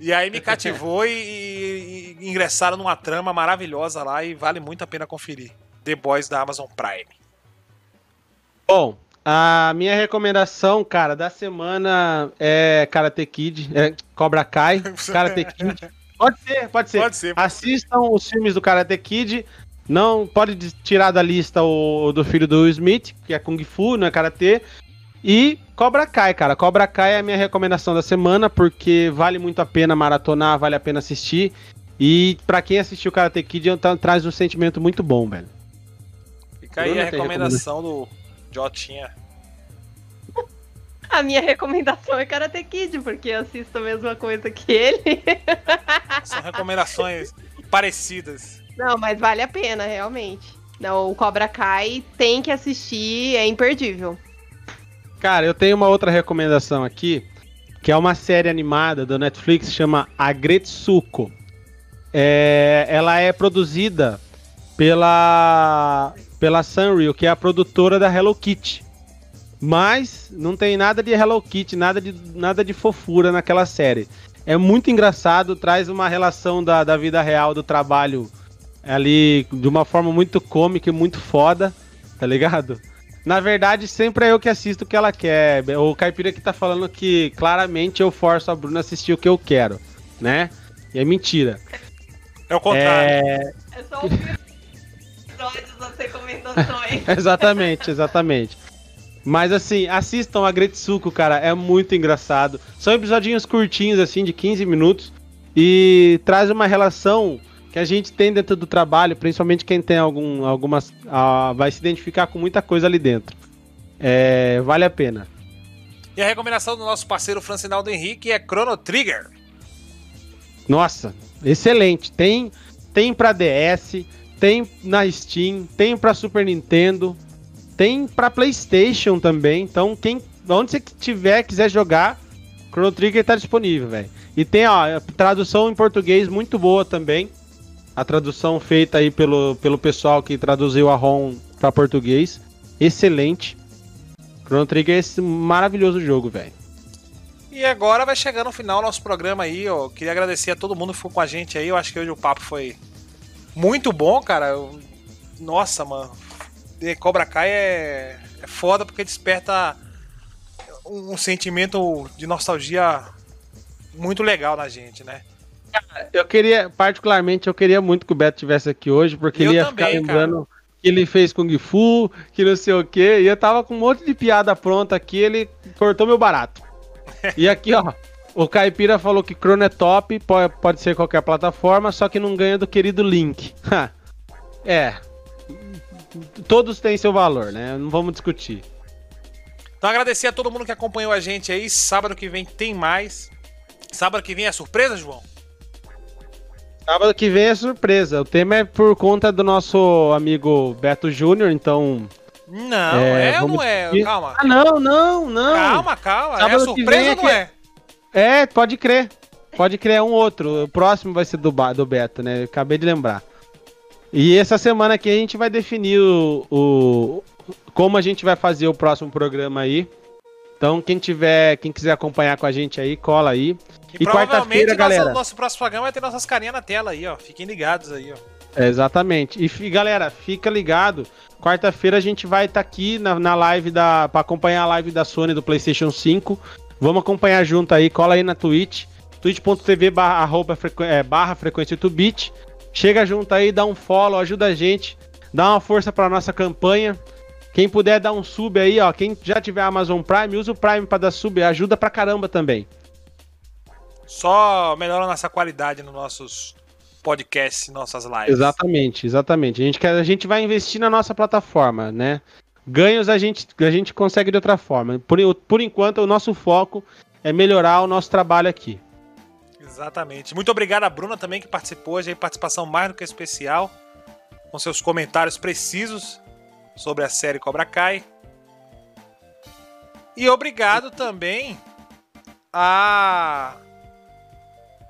E aí me cativou e, e, e ingressaram numa trama maravilhosa lá e vale muito a pena conferir. The Boys da Amazon Prime. Bom, A minha recomendação, cara, da semana é Karate Kid, é Cobra Kai, [LAUGHS] Karate Kid. Pode ser, pode ser. Pode ser. Assistam os filmes do Karate Kid. Não pode tirar da lista o do filho do Will Smith, que é Kung Fu, não é Karate. E Cobra Kai, cara. Cobra Kai é a minha recomendação da semana, porque vale muito a pena maratonar, vale a pena assistir. E para quem assistiu Karate Kid, traz um sentimento muito bom, velho. Fica aí a recomendação do Jotinha. A minha recomendação é Karate Kid, porque eu assisto a mesma coisa que ele. [LAUGHS] São recomendações parecidas. Não, mas vale a pena, realmente. Não, o Cobra Kai tem que assistir, é imperdível. Cara, eu tenho uma outra recomendação aqui, que é uma série animada do Netflix, chama Agretsuko. É, ela é produzida pela pela Sanrio, que é a produtora da Hello Kitty. Mas não tem nada de Hello Kitty, nada de, nada de fofura naquela série. É muito engraçado, traz uma relação da, da vida real, do trabalho ali de uma forma muito cômica e muito foda, tá ligado? Na verdade, sempre é eu que assisto o que ela quer. O Caipira que tá falando que claramente eu forço a Bruna a assistir o que eu quero, né? E é mentira. É o contrário. É, é só o episódios das recomendações. [LAUGHS] exatamente, exatamente. Mas assim, assistam a Gretsuko, cara, é muito engraçado. São episodinhos curtinhos, assim, de 15 minutos. E traz uma relação que a gente tem dentro do trabalho, principalmente quem tem algum, algumas. Uh, vai se identificar com muita coisa ali dentro. É, vale a pena. E a recomendação do nosso parceiro Francinaldo Henrique é Chrono Trigger. Nossa, excelente. Tem, tem pra DS, tem na Steam, tem para Super Nintendo, tem para PlayStation também. Então, quem onde você tiver quiser jogar, Chrono Trigger tá disponível, velho. E tem ó, tradução em português muito boa também. A tradução feita aí pelo, pelo pessoal que traduziu a ROM para português. Excelente. Chrono Trigger é esse maravilhoso jogo, velho. E agora vai chegando no final nosso programa aí, ó. Queria agradecer a todo mundo que ficou com a gente aí. Eu acho que hoje o papo foi muito bom, cara. Nossa, mano. Cobra Kai é, é foda porque desperta um sentimento de nostalgia muito legal na gente, né? Eu queria, particularmente, eu queria muito que o Beto tivesse aqui hoje, porque eu ele ia também, ficar lembrando cara. que ele fez Kung Fu, que não sei o quê, e eu tava com um monte de piada pronta aqui, ele cortou meu barato. e aqui, ó, o Caipira falou que Chrono é top, pode, pode ser qualquer plataforma, só que não ganha do querido Link. [LAUGHS] é. Todos têm seu valor, né? Não vamos discutir. Então agradecer a todo mundo que acompanhou a gente aí. Sábado que vem tem mais. Sábado que vem é surpresa, João? Sábado que vem é surpresa. O tema é por conta do nosso amigo Beto Júnior, então. Não, é, é ou não é? Calma. Ah, não, não, não. Calma, calma. Sábado é surpresa ou não é? É, pode crer. Pode crer é um outro. O próximo vai ser do, do Beto, né? Acabei de lembrar. E essa semana aqui a gente vai definir o, o como a gente vai fazer o próximo programa aí. Então, quem tiver, quem quiser acompanhar com a gente aí, cola aí. E, e quarta-feira, galera. Nosso, nosso próximo programa vai ter nossas carinhas na tela aí, ó. Fiquem ligados aí, ó. É, exatamente. E galera, fica ligado. Quarta-feira a gente vai estar tá aqui na, na live da para acompanhar a live da Sony do PlayStation 5. Vamos acompanhar junto aí, cola aí na Twitch, twitch.tv barra, é, barra frequência bit Chega junto aí, dá um follow, ajuda a gente, dá uma força pra nossa campanha. Quem puder dar um sub aí, ó, quem já tiver Amazon Prime, usa o Prime para dar sub, ajuda pra caramba também. Só melhora a nossa qualidade nos nossos podcasts, nossas lives. Exatamente, exatamente. A gente, quer, a gente vai investir na nossa plataforma, né? Ganhos a gente, a gente consegue de outra forma. Por, por enquanto, o nosso foco é melhorar o nosso trabalho aqui. Exatamente. Muito obrigado a Bruna também que participou hoje, participação mais do que especial, com seus comentários precisos sobre a série Cobra Kai. E obrigado também a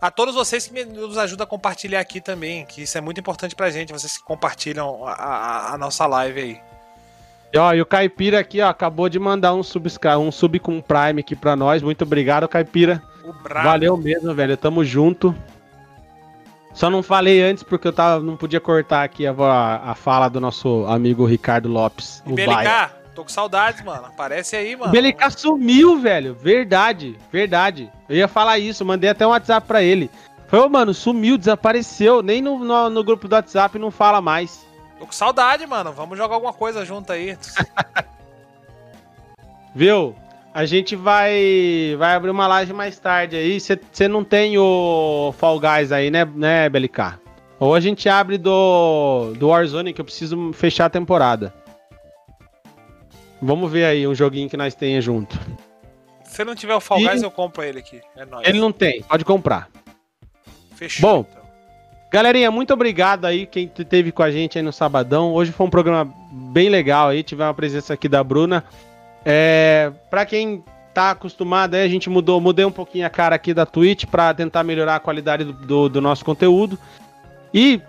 a todos vocês que nos ajudam a compartilhar aqui também, que isso é muito importante pra gente, vocês que compartilham a, a, a nossa live aí. E, ó, e o Caipira aqui, ó, acabou de mandar um sub, um sub com Prime aqui pra nós. Muito obrigado, Caipira. Valeu mesmo, velho. Tamo junto. Só não falei antes porque eu tava, não podia cortar aqui a, a fala do nosso amigo Ricardo Lopes. E BLK, Tô com saudades, mano. Aparece aí, mano. Belica sumiu, velho. Verdade, verdade. Eu ia falar isso, mandei até um WhatsApp pra ele. Foi, mano, sumiu, desapareceu. Nem no, no, no, grupo do WhatsApp não fala mais. Tô com saudade, mano. Vamos jogar alguma coisa junto aí. [LAUGHS] Viu? A gente vai vai abrir uma live mais tarde aí. Você não tem o Fall Guys aí, né, né, BLK? Ou a gente abre do, do Warzone, que eu preciso fechar a temporada. Vamos ver aí um joguinho que nós tenha junto. Se não tiver o Fall Guys, eu compro ele aqui. É nóis. Ele não tem, pode comprar. Fechou. Bom, então. galerinha, muito obrigado aí quem teve com a gente aí no sabadão. Hoje foi um programa bem legal aí. Tivemos a presença aqui da Bruna. É, para quem tá acostumado, aí, a gente mudou, mudei um pouquinho a cara aqui da Twitch para tentar melhorar a qualidade do, do, do, nosso conteúdo. E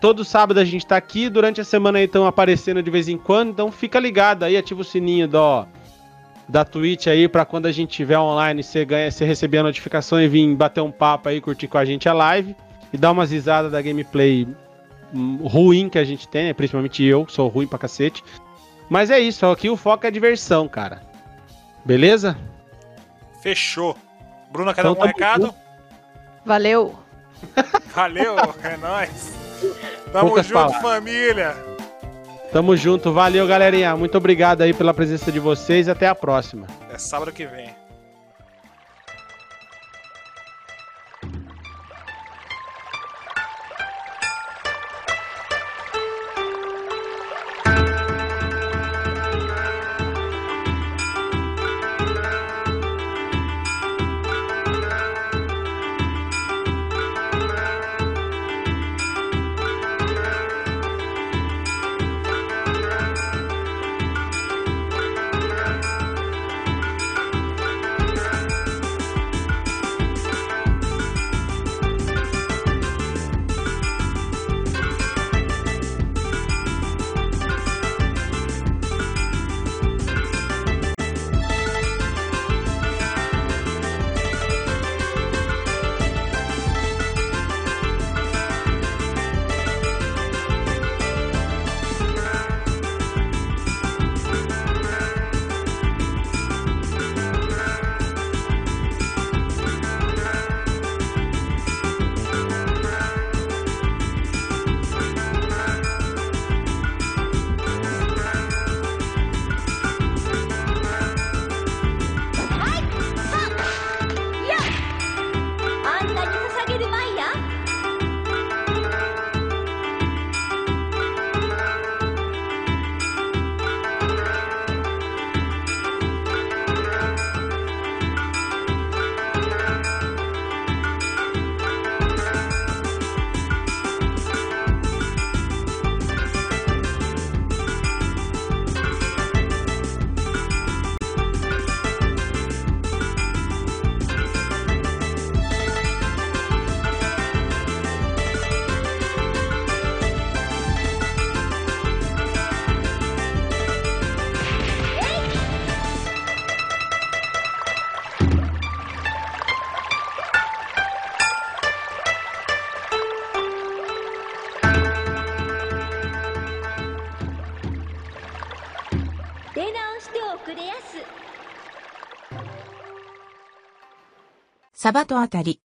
todo sábado a gente tá aqui, durante a semana aí estão aparecendo de vez em quando, então fica ligado aí, ativa o sininho do, da Twitch aí para quando a gente tiver online você ganha, você receber a notificação e vir bater um papo aí, curtir com a gente a live e dar umas risadas da gameplay hum, ruim que a gente tem, né? principalmente eu, que sou ruim pra cacete. Mas é isso, aqui o foco é diversão, cara. Beleza? Fechou. Bruna, quer então, dar um recado? Junto. Valeu. Valeu, [LAUGHS] é nóis. Tamo Poucas junto, palavras. família. Tamo junto, valeu, galerinha. Muito obrigado aí pela presença de vocês e até a próxima. É sábado que vem. バトあたり。